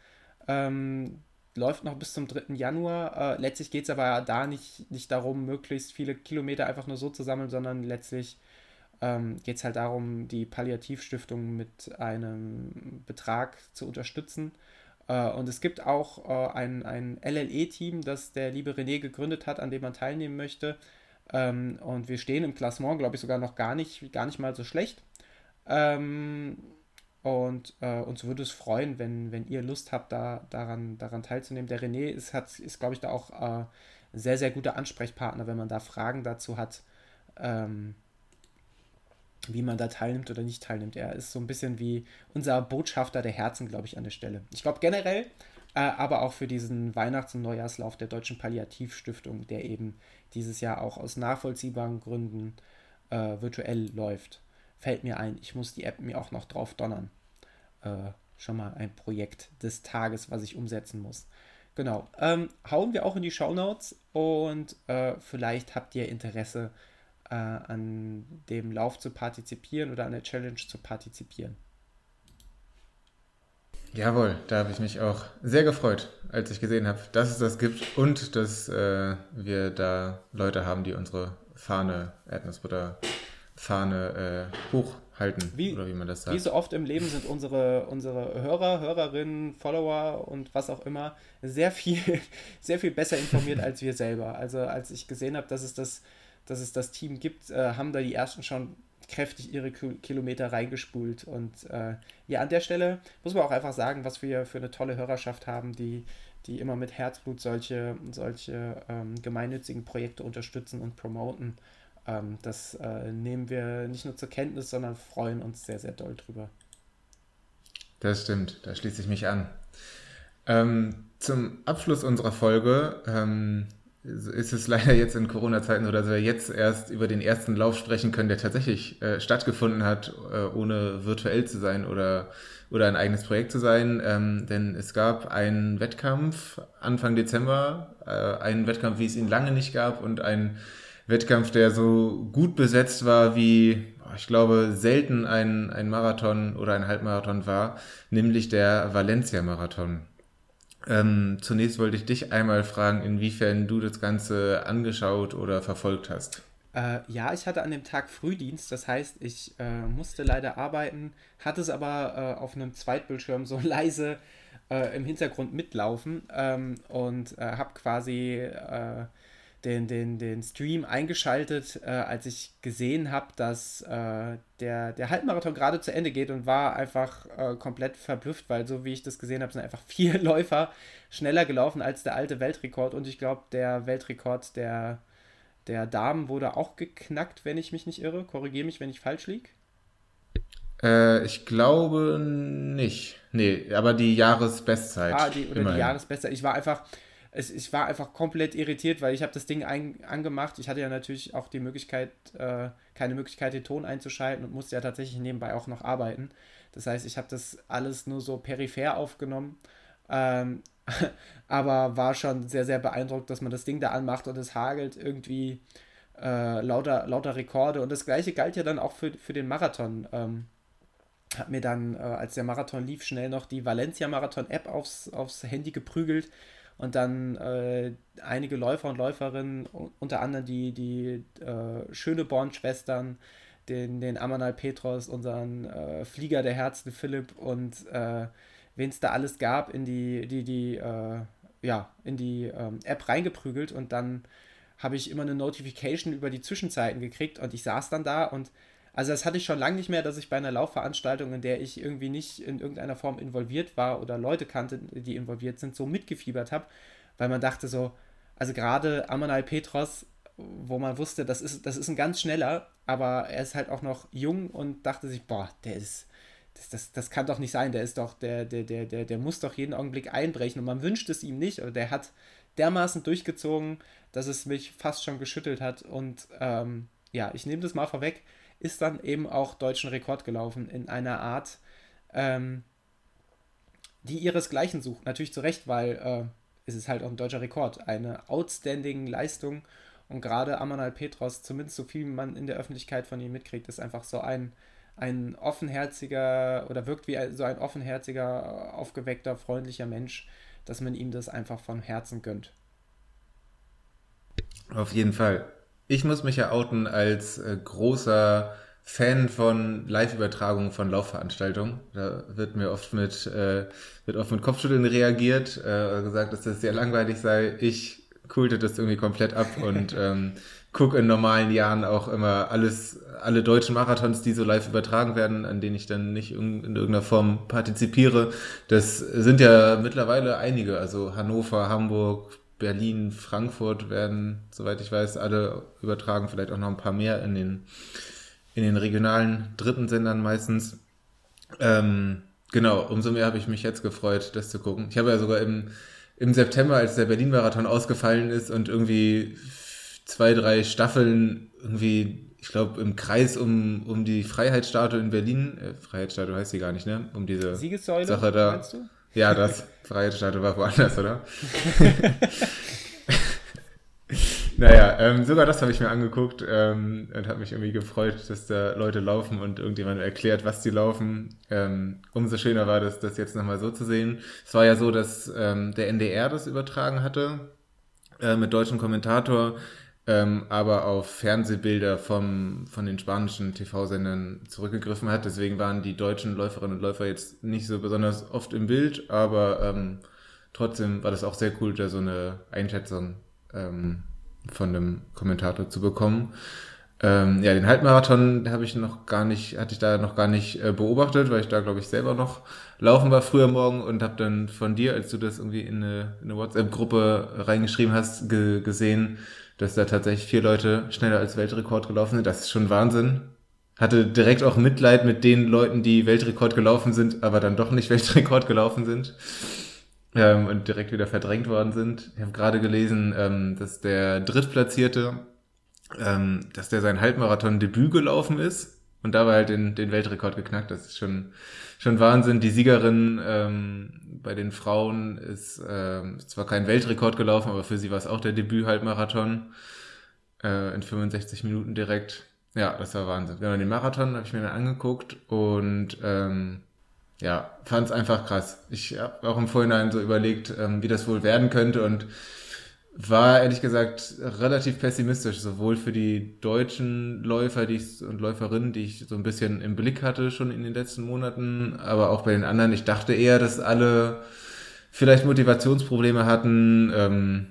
Ähm, läuft noch bis zum 3. Januar. Äh, letztlich geht es aber da nicht, nicht darum, möglichst viele Kilometer einfach nur so zu sammeln, sondern letztlich ähm, geht es halt darum, die Palliativstiftung mit einem Betrag zu unterstützen. Äh, und es gibt auch äh, ein, ein LLE-Team, das der liebe René gegründet hat, an dem man teilnehmen möchte. Ähm, und wir stehen im Klassement, glaube ich, sogar noch gar nicht, gar nicht mal so schlecht. Ähm, und äh, uns würde es freuen, wenn, wenn ihr Lust habt, da, daran, daran teilzunehmen. Der René ist, ist glaube ich, da auch äh, sehr, sehr guter Ansprechpartner, wenn man da Fragen dazu hat. Ähm, wie man da teilnimmt oder nicht teilnimmt. Er ist so ein bisschen wie unser Botschafter der Herzen, glaube ich, an der Stelle. Ich glaube generell, äh, aber auch für diesen Weihnachts- und Neujahrslauf der Deutschen Palliativstiftung, der eben dieses Jahr auch aus nachvollziehbaren Gründen äh, virtuell läuft, fällt mir ein, ich muss die App mir auch noch drauf donnern. Äh, schon mal ein Projekt des Tages, was ich umsetzen muss. Genau. Ähm, hauen wir auch in die Show Notes und äh, vielleicht habt ihr Interesse, äh, an dem Lauf zu partizipieren oder an der Challenge zu partizipieren. Jawohl, da habe ich mich auch sehr gefreut, als ich gesehen habe, dass es das gibt und dass äh, wir da Leute haben, die unsere Fahne, Erdnussbutter, Fahne äh, hochhalten, wie, oder wie man das sagt. Wie so oft im Leben sind unsere, unsere Hörer, Hörerinnen, Follower und was auch immer sehr viel, sehr viel besser informiert als wir selber. Also als ich gesehen habe, dass es das, dass es das Team gibt, äh, haben da die ersten schon kräftig ihre Kilometer reingespult. Und äh, ja, an der Stelle muss man auch einfach sagen, was wir für eine tolle Hörerschaft haben, die, die immer mit Herzblut solche, solche ähm, gemeinnützigen Projekte unterstützen und promoten. Ähm, das äh, nehmen wir nicht nur zur Kenntnis, sondern freuen uns sehr, sehr doll drüber. Das stimmt, da schließe ich mich an. Ähm, zum Abschluss unserer Folge ähm, ist es leider jetzt in Corona-Zeiten so, dass wir jetzt erst über den ersten Lauf sprechen können, der tatsächlich äh, stattgefunden hat, äh, ohne virtuell zu sein oder, oder ein eigenes Projekt zu sein. Ähm, denn es gab einen Wettkampf Anfang Dezember, äh, einen Wettkampf, wie es ihn lange nicht gab und ein Wettkampf, der so gut besetzt war, wie ich glaube, selten ein, ein Marathon oder ein Halbmarathon war, nämlich der Valencia-Marathon. Ähm, zunächst wollte ich dich einmal fragen, inwiefern du das Ganze angeschaut oder verfolgt hast. Äh, ja, ich hatte an dem Tag Frühdienst, das heißt, ich äh, musste leider arbeiten, hatte es aber äh, auf einem Zweitbildschirm so leise äh, im Hintergrund mitlaufen ähm, und äh, habe quasi äh, den, den, den Stream eingeschaltet, äh, als ich gesehen habe, dass äh, der, der Halbmarathon gerade zu Ende geht und war einfach äh, komplett verblüfft, weil so wie ich das gesehen habe, sind einfach vier Läufer schneller gelaufen als der alte Weltrekord und ich glaube, der Weltrekord der, der Damen wurde auch geknackt, wenn ich mich nicht irre. Korrigiere mich, wenn ich falsch liege. Äh, ich glaube nicht. Nee, aber die Jahresbestzeit. Ah, die, oder immerhin. die Jahresbestzeit. Ich war einfach, es, ich war einfach komplett irritiert, weil ich habe das Ding ein, angemacht. Ich hatte ja natürlich auch die Möglichkeit, äh, keine Möglichkeit, den Ton einzuschalten und musste ja tatsächlich nebenbei auch noch arbeiten. Das heißt, ich habe das alles nur so peripher aufgenommen. Ähm, aber war schon sehr, sehr beeindruckt, dass man das Ding da anmacht und es hagelt irgendwie äh, lauter, lauter Rekorde. Und das gleiche galt ja dann auch für, für den Marathon. Ähm, hat mir dann, äh, als der Marathon lief, schnell noch die Valencia Marathon App aufs, aufs Handy geprügelt und dann äh, einige Läufer und Läuferinnen, unter anderem die, die äh, Schöneborn-Schwestern, den, den Amanal Petros, unseren äh, Flieger der Herzen Philipp und äh, wen es da alles gab, in die, die, die, äh, ja, in die ähm, App reingeprügelt. Und dann habe ich immer eine Notification über die Zwischenzeiten gekriegt und ich saß dann da und also das hatte ich schon lange nicht mehr, dass ich bei einer Laufveranstaltung, in der ich irgendwie nicht in irgendeiner Form involviert war oder Leute kannte, die involviert sind, so mitgefiebert habe, weil man dachte so, also gerade Amanal Petros, wo man wusste, das ist, das ist ein ganz schneller, aber er ist halt auch noch jung und dachte sich, boah, der ist, das, das, das kann doch nicht sein, der ist doch, der, der, der, der, der muss doch jeden Augenblick einbrechen und man wünscht es ihm nicht, oder der hat dermaßen durchgezogen, dass es mich fast schon geschüttelt hat und ähm, ja, ich nehme das mal vorweg, ist dann eben auch deutschen Rekord gelaufen in einer Art, ähm, die ihresgleichen sucht. Natürlich zu Recht, weil äh, es ist halt auch ein deutscher Rekord. Eine outstanding Leistung. Und gerade Amanal Petros, zumindest so viel man in der Öffentlichkeit von ihm mitkriegt, ist einfach so ein, ein offenherziger oder wirkt wie so ein offenherziger, aufgeweckter, freundlicher Mensch, dass man ihm das einfach von Herzen gönnt. Auf jeden Fall. Ich muss mich ja outen als äh, großer Fan von Live-Übertragungen von Laufveranstaltungen. Da wird mir oft mit, äh, wird oft mit Kopfschütteln reagiert, äh, gesagt, dass das sehr langweilig sei. Ich kulte das irgendwie komplett ab und ähm, gucke in normalen Jahren auch immer alles, alle deutschen Marathons, die so live übertragen werden, an denen ich dann nicht in, in irgendeiner Form partizipiere. Das sind ja mittlerweile einige, also Hannover, Hamburg, Berlin, Frankfurt werden, soweit ich weiß, alle übertragen, vielleicht auch noch ein paar mehr in den, in den regionalen dritten Sendern meistens. Ähm, genau, umso mehr habe ich mich jetzt gefreut, das zu gucken. Ich habe ja sogar im, im September, als der Berlin-Marathon ausgefallen ist und irgendwie zwei, drei Staffeln irgendwie, ich glaube, im Kreis um, um die Freiheitsstatue in Berlin, äh, Freiheitsstatue heißt sie gar nicht, ne? Um diese Siegessäule, Sache da. Meinst du? Ja, das Freiheitsstatue war woanders, oder? naja, ähm, sogar das habe ich mir angeguckt ähm, und habe mich irgendwie gefreut, dass da Leute laufen und irgendjemand erklärt, was die laufen. Ähm, umso schöner war das, das jetzt nochmal so zu sehen. Es war ja so, dass ähm, der NDR das übertragen hatte äh, mit deutschem Kommentator ähm, aber auf Fernsehbilder vom, von den spanischen TV-Sendern zurückgegriffen hat. Deswegen waren die deutschen Läuferinnen und Läufer jetzt nicht so besonders oft im Bild, aber ähm, trotzdem war das auch sehr cool, da so eine Einschätzung ähm, von einem Kommentator zu bekommen. Ähm, ja, den Halbmarathon habe ich noch gar nicht, hatte ich da noch gar nicht äh, beobachtet, weil ich da, glaube ich, selber noch laufen war früher morgen und habe dann von dir, als du das irgendwie in eine, eine WhatsApp-Gruppe reingeschrieben hast, ge gesehen, dass da tatsächlich vier Leute schneller als Weltrekord gelaufen sind. Das ist schon Wahnsinn. Hatte direkt auch Mitleid mit den Leuten, die Weltrekord gelaufen sind, aber dann doch nicht Weltrekord gelaufen sind ähm, und direkt wieder verdrängt worden sind. Ich habe gerade gelesen, ähm, dass der Drittplatzierte, ähm, dass der sein Halbmarathon-Debüt gelaufen ist und dabei halt den, den Weltrekord geknackt. Das ist schon, schon Wahnsinn. Die Siegerin ähm, bei den Frauen ist ähm, zwar kein Weltrekord gelaufen, aber für sie war es auch der Debüt-Halbmarathon äh, in 65 Minuten direkt. Ja, das war Wahnsinn. Genau, den Marathon habe ich mir dann angeguckt und ähm, ja, fand es einfach krass. Ich habe auch im Vorhinein so überlegt, ähm, wie das wohl werden könnte und war ehrlich gesagt relativ pessimistisch, sowohl für die deutschen Läufer die ich, und Läuferinnen, die ich so ein bisschen im Blick hatte schon in den letzten Monaten, aber auch bei den anderen. Ich dachte eher, dass alle vielleicht Motivationsprobleme hatten. Ähm,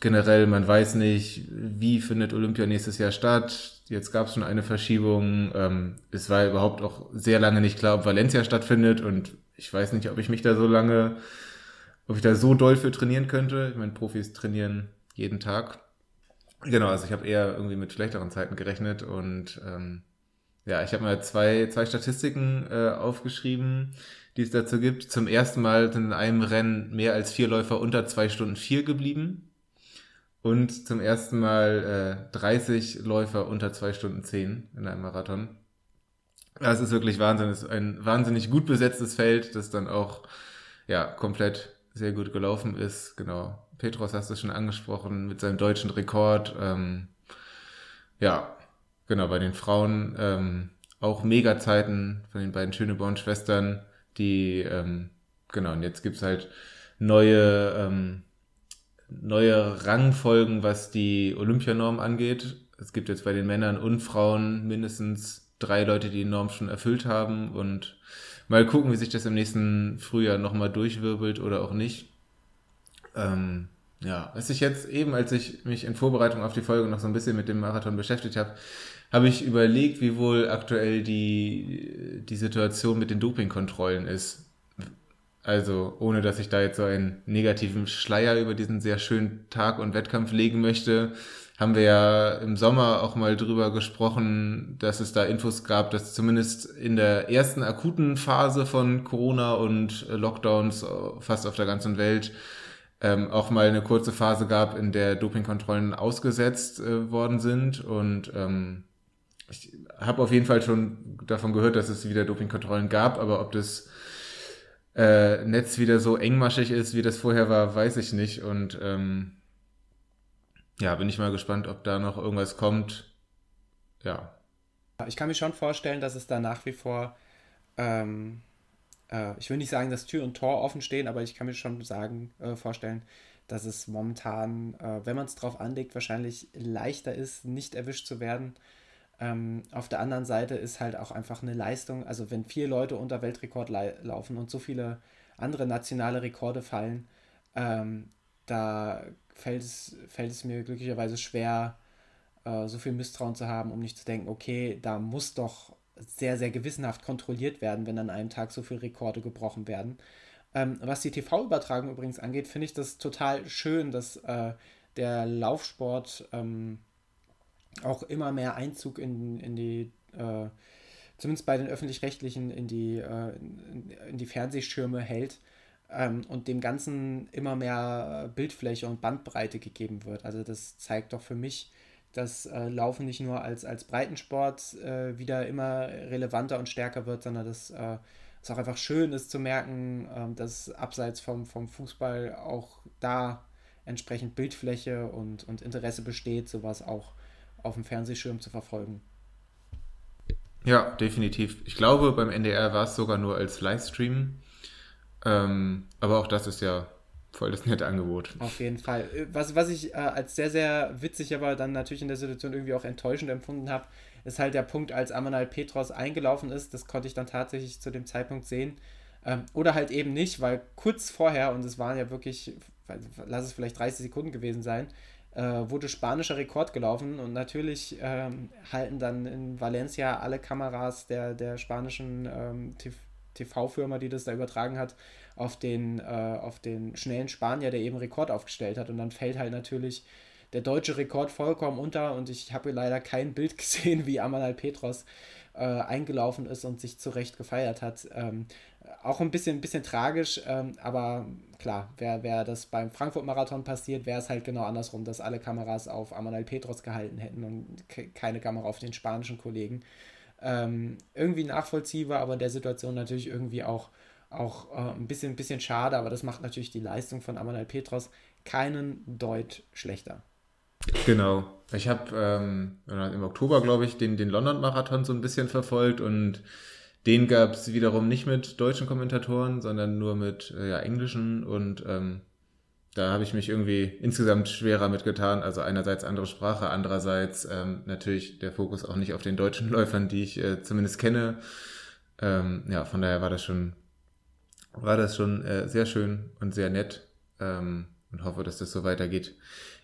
generell, man weiß nicht, wie findet Olympia nächstes Jahr statt. Jetzt gab es schon eine Verschiebung. Ähm, es war überhaupt auch sehr lange nicht klar, ob Valencia stattfindet und ich weiß nicht, ob ich mich da so lange ob ich da so doll für trainieren könnte. Ich meine, Profis trainieren jeden Tag. Genau, also ich habe eher irgendwie mit schlechteren Zeiten gerechnet und ähm, ja, ich habe mal zwei, zwei Statistiken äh, aufgeschrieben, die es dazu gibt. Zum ersten Mal sind in einem Rennen mehr als vier Läufer unter zwei Stunden vier geblieben. Und zum ersten Mal äh, 30 Läufer unter zwei Stunden zehn in einem Marathon. Das ist wirklich Wahnsinn. Das ist ein wahnsinnig gut besetztes Feld, das dann auch ja komplett sehr gut gelaufen ist. Genau. Petros hast du schon angesprochen mit seinem deutschen Rekord. Ähm, ja, genau, bei den Frauen ähm, auch Mega-Zeiten von den beiden Schöneborn-Schwestern, die, ähm, genau, und jetzt gibt's halt neue, ähm, neue Rangfolgen, was die Olympianorm angeht. Es gibt jetzt bei den Männern und Frauen mindestens drei Leute, die die Norm schon erfüllt haben und Mal gucken, wie sich das im nächsten Frühjahr nochmal durchwirbelt oder auch nicht. Ähm, ja, was ich jetzt eben, als ich mich in Vorbereitung auf die Folge noch so ein bisschen mit dem Marathon beschäftigt habe, habe ich überlegt, wie wohl aktuell die, die Situation mit den Dopingkontrollen ist. Also, ohne dass ich da jetzt so einen negativen Schleier über diesen sehr schönen Tag und Wettkampf legen möchte, haben wir ja im Sommer auch mal drüber gesprochen, dass es da Infos gab, dass zumindest in der ersten akuten Phase von Corona und Lockdowns äh, fast auf der ganzen Welt ähm, auch mal eine kurze Phase gab, in der Dopingkontrollen ausgesetzt äh, worden sind. Und ähm, ich habe auf jeden Fall schon davon gehört, dass es wieder Dopingkontrollen gab, aber ob das äh, Netz wieder so engmaschig ist, wie das vorher war, weiß ich nicht. Und ähm, ja, bin ich mal gespannt, ob da noch irgendwas kommt. Ja. Ich kann mir schon vorstellen, dass es da nach wie vor, ähm, äh, ich will nicht sagen, dass Tür und Tor offen stehen, aber ich kann mir schon sagen, äh, vorstellen, dass es momentan, äh, wenn man es drauf anlegt, wahrscheinlich leichter ist, nicht erwischt zu werden. Ähm, auf der anderen Seite ist halt auch einfach eine Leistung, also wenn vier Leute unter Weltrekord laufen und so viele andere nationale Rekorde fallen, ähm, da fällt es, fällt es mir glücklicherweise schwer, äh, so viel Misstrauen zu haben, um nicht zu denken, okay, da muss doch sehr, sehr gewissenhaft kontrolliert werden, wenn an einem Tag so viele Rekorde gebrochen werden. Ähm, was die TV-Übertragung übrigens angeht, finde ich das total schön, dass äh, der Laufsport ähm, auch immer mehr Einzug in, in die äh, zumindest bei den öffentlich-rechtlichen in die, äh, in, in, die Fernsehschirme hält ähm, und dem Ganzen immer mehr Bildfläche und Bandbreite gegeben wird. Also das zeigt doch für mich, dass äh, Laufen nicht nur als, als Breitensport äh, wieder immer relevanter und stärker wird, sondern dass äh, es auch einfach schön ist zu merken, ähm, dass abseits vom, vom Fußball auch da entsprechend Bildfläche und, und Interesse besteht, sowas auch auf dem Fernsehschirm zu verfolgen. Ja, definitiv. Ich glaube, beim NDR war es sogar nur als Livestream. Ähm, aber auch das ist ja voll das nette Angebot. Auf jeden Fall. Was, was ich äh, als sehr, sehr witzig, aber dann natürlich in der Situation irgendwie auch enttäuschend empfunden habe, ist halt der Punkt, als Amanal Petros eingelaufen ist. Das konnte ich dann tatsächlich zu dem Zeitpunkt sehen. Ähm, oder halt eben nicht, weil kurz vorher, und es waren ja wirklich, lass es vielleicht 30 Sekunden gewesen sein, äh, wurde spanischer Rekord gelaufen und natürlich ähm, halten dann in Valencia alle Kameras der, der spanischen ähm, TV-Firma, die das da übertragen hat, auf den, äh, auf den schnellen Spanier, der eben Rekord aufgestellt hat. Und dann fällt halt natürlich der deutsche Rekord vollkommen unter und ich habe leider kein Bild gesehen, wie Amanal Petros äh, eingelaufen ist und sich zurecht gefeiert hat. Ähm, auch ein bisschen, bisschen tragisch, ähm, aber klar, wäre wär das beim Frankfurt-Marathon passiert, wäre es halt genau andersrum, dass alle Kameras auf Amanal Petros gehalten hätten und ke keine Kamera auf den spanischen Kollegen. Ähm, irgendwie nachvollziehbar, aber in der Situation natürlich irgendwie auch, auch äh, ein bisschen, bisschen schade, aber das macht natürlich die Leistung von Amanal Petros keinen Deut schlechter. Genau. Ich habe ähm, im Oktober, glaube ich, den, den London-Marathon so ein bisschen verfolgt und den gab es wiederum nicht mit deutschen Kommentatoren, sondern nur mit äh, ja, englischen und ähm, da habe ich mich irgendwie insgesamt schwerer mitgetan. Also einerseits andere Sprache, andererseits ähm, natürlich der Fokus auch nicht auf den deutschen Läufern, die ich äh, zumindest kenne. Ähm, ja, von daher war das schon, war das schon äh, sehr schön und sehr nett ähm, und hoffe, dass das so weitergeht.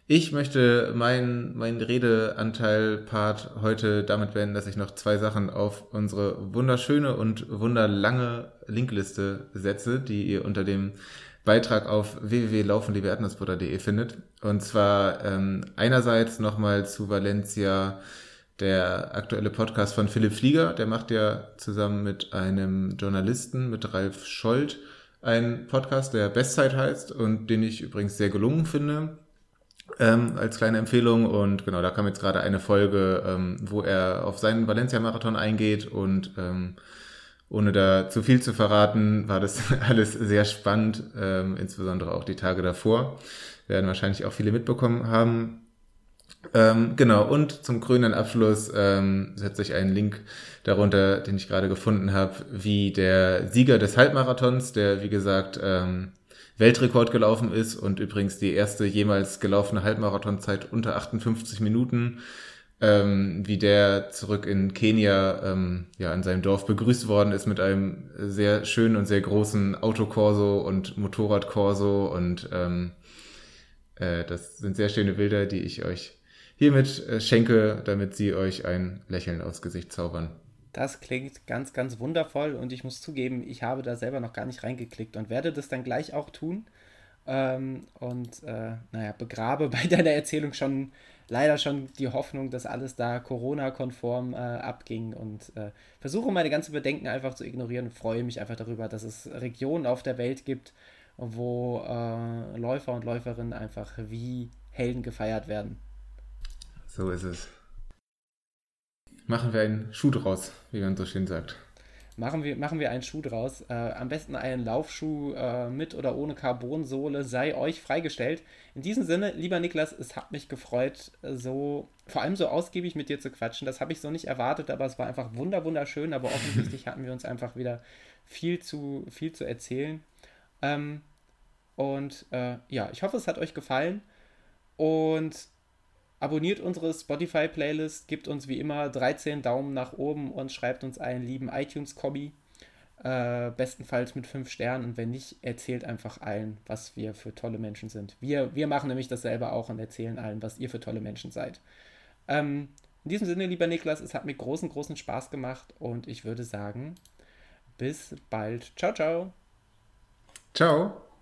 Ich möchte meinen mein Redeanteil-Part heute damit beenden, dass ich noch zwei Sachen auf unsere wunderschöne und wunderlange Linkliste setze, die ihr unter dem Beitrag auf www.laufenliebeerdnussbutter.de findet. Und zwar ähm, einerseits nochmal zu Valencia der aktuelle Podcast von Philipp Flieger. Der macht ja zusammen mit einem Journalisten, mit Ralf Scholz, einen Podcast, der Bestzeit heißt und den ich übrigens sehr gelungen finde ähm, als kleine Empfehlung. Und genau, da kam jetzt gerade eine Folge, ähm, wo er auf seinen Valencia-Marathon eingeht und ähm, ohne da zu viel zu verraten, war das alles sehr spannend, ähm, insbesondere auch die Tage davor. Werden wahrscheinlich auch viele mitbekommen haben. Ähm, genau, und zum grünen Abschluss ähm, setze ich einen Link darunter, den ich gerade gefunden habe, wie der Sieger des Halbmarathons, der wie gesagt ähm, Weltrekord gelaufen ist und übrigens die erste jemals gelaufene Halbmarathonzeit unter 58 Minuten, ähm, wie der zurück in Kenia ähm, ja in seinem Dorf begrüßt worden ist mit einem sehr schönen und sehr großen Autokorso und Motorradkorso und ähm, äh, das sind sehr schöne Bilder, die ich euch hiermit äh, schenke, damit sie euch ein Lächeln aufs Gesicht zaubern. Das klingt ganz, ganz wundervoll und ich muss zugeben, ich habe da selber noch gar nicht reingeklickt und werde das dann gleich auch tun. Ähm, und äh, naja, begrabe bei deiner Erzählung schon leider schon die Hoffnung, dass alles da Corona-konform äh, abging und äh, versuche meine ganzen Bedenken einfach zu ignorieren und freue mich einfach darüber, dass es Regionen auf der Welt gibt, wo äh, Läufer und Läuferinnen einfach wie Helden gefeiert werden. So ist es. Machen wir einen Schuh draus, wie man so schön sagt. Machen wir, machen wir einen Schuh draus. Äh, am besten einen Laufschuh äh, mit oder ohne Carbonsohle sei euch freigestellt. In diesem Sinne, lieber Niklas, es hat mich gefreut, so vor allem so ausgiebig mit dir zu quatschen. Das habe ich so nicht erwartet, aber es war einfach wunder wunderschön. Aber offensichtlich hatten wir uns einfach wieder viel zu viel zu erzählen. Ähm, und äh, ja, ich hoffe, es hat euch gefallen. Und Abonniert unsere Spotify-Playlist, gibt uns wie immer 13 Daumen nach oben und schreibt uns einen lieben iTunes-Copy. Äh, bestenfalls mit 5 Sternen und wenn nicht, erzählt einfach allen, was wir für tolle Menschen sind. Wir, wir machen nämlich dasselbe auch und erzählen allen, was ihr für tolle Menschen seid. Ähm, in diesem Sinne, lieber Niklas, es hat mir großen, großen Spaß gemacht und ich würde sagen, bis bald. Ciao, ciao. Ciao.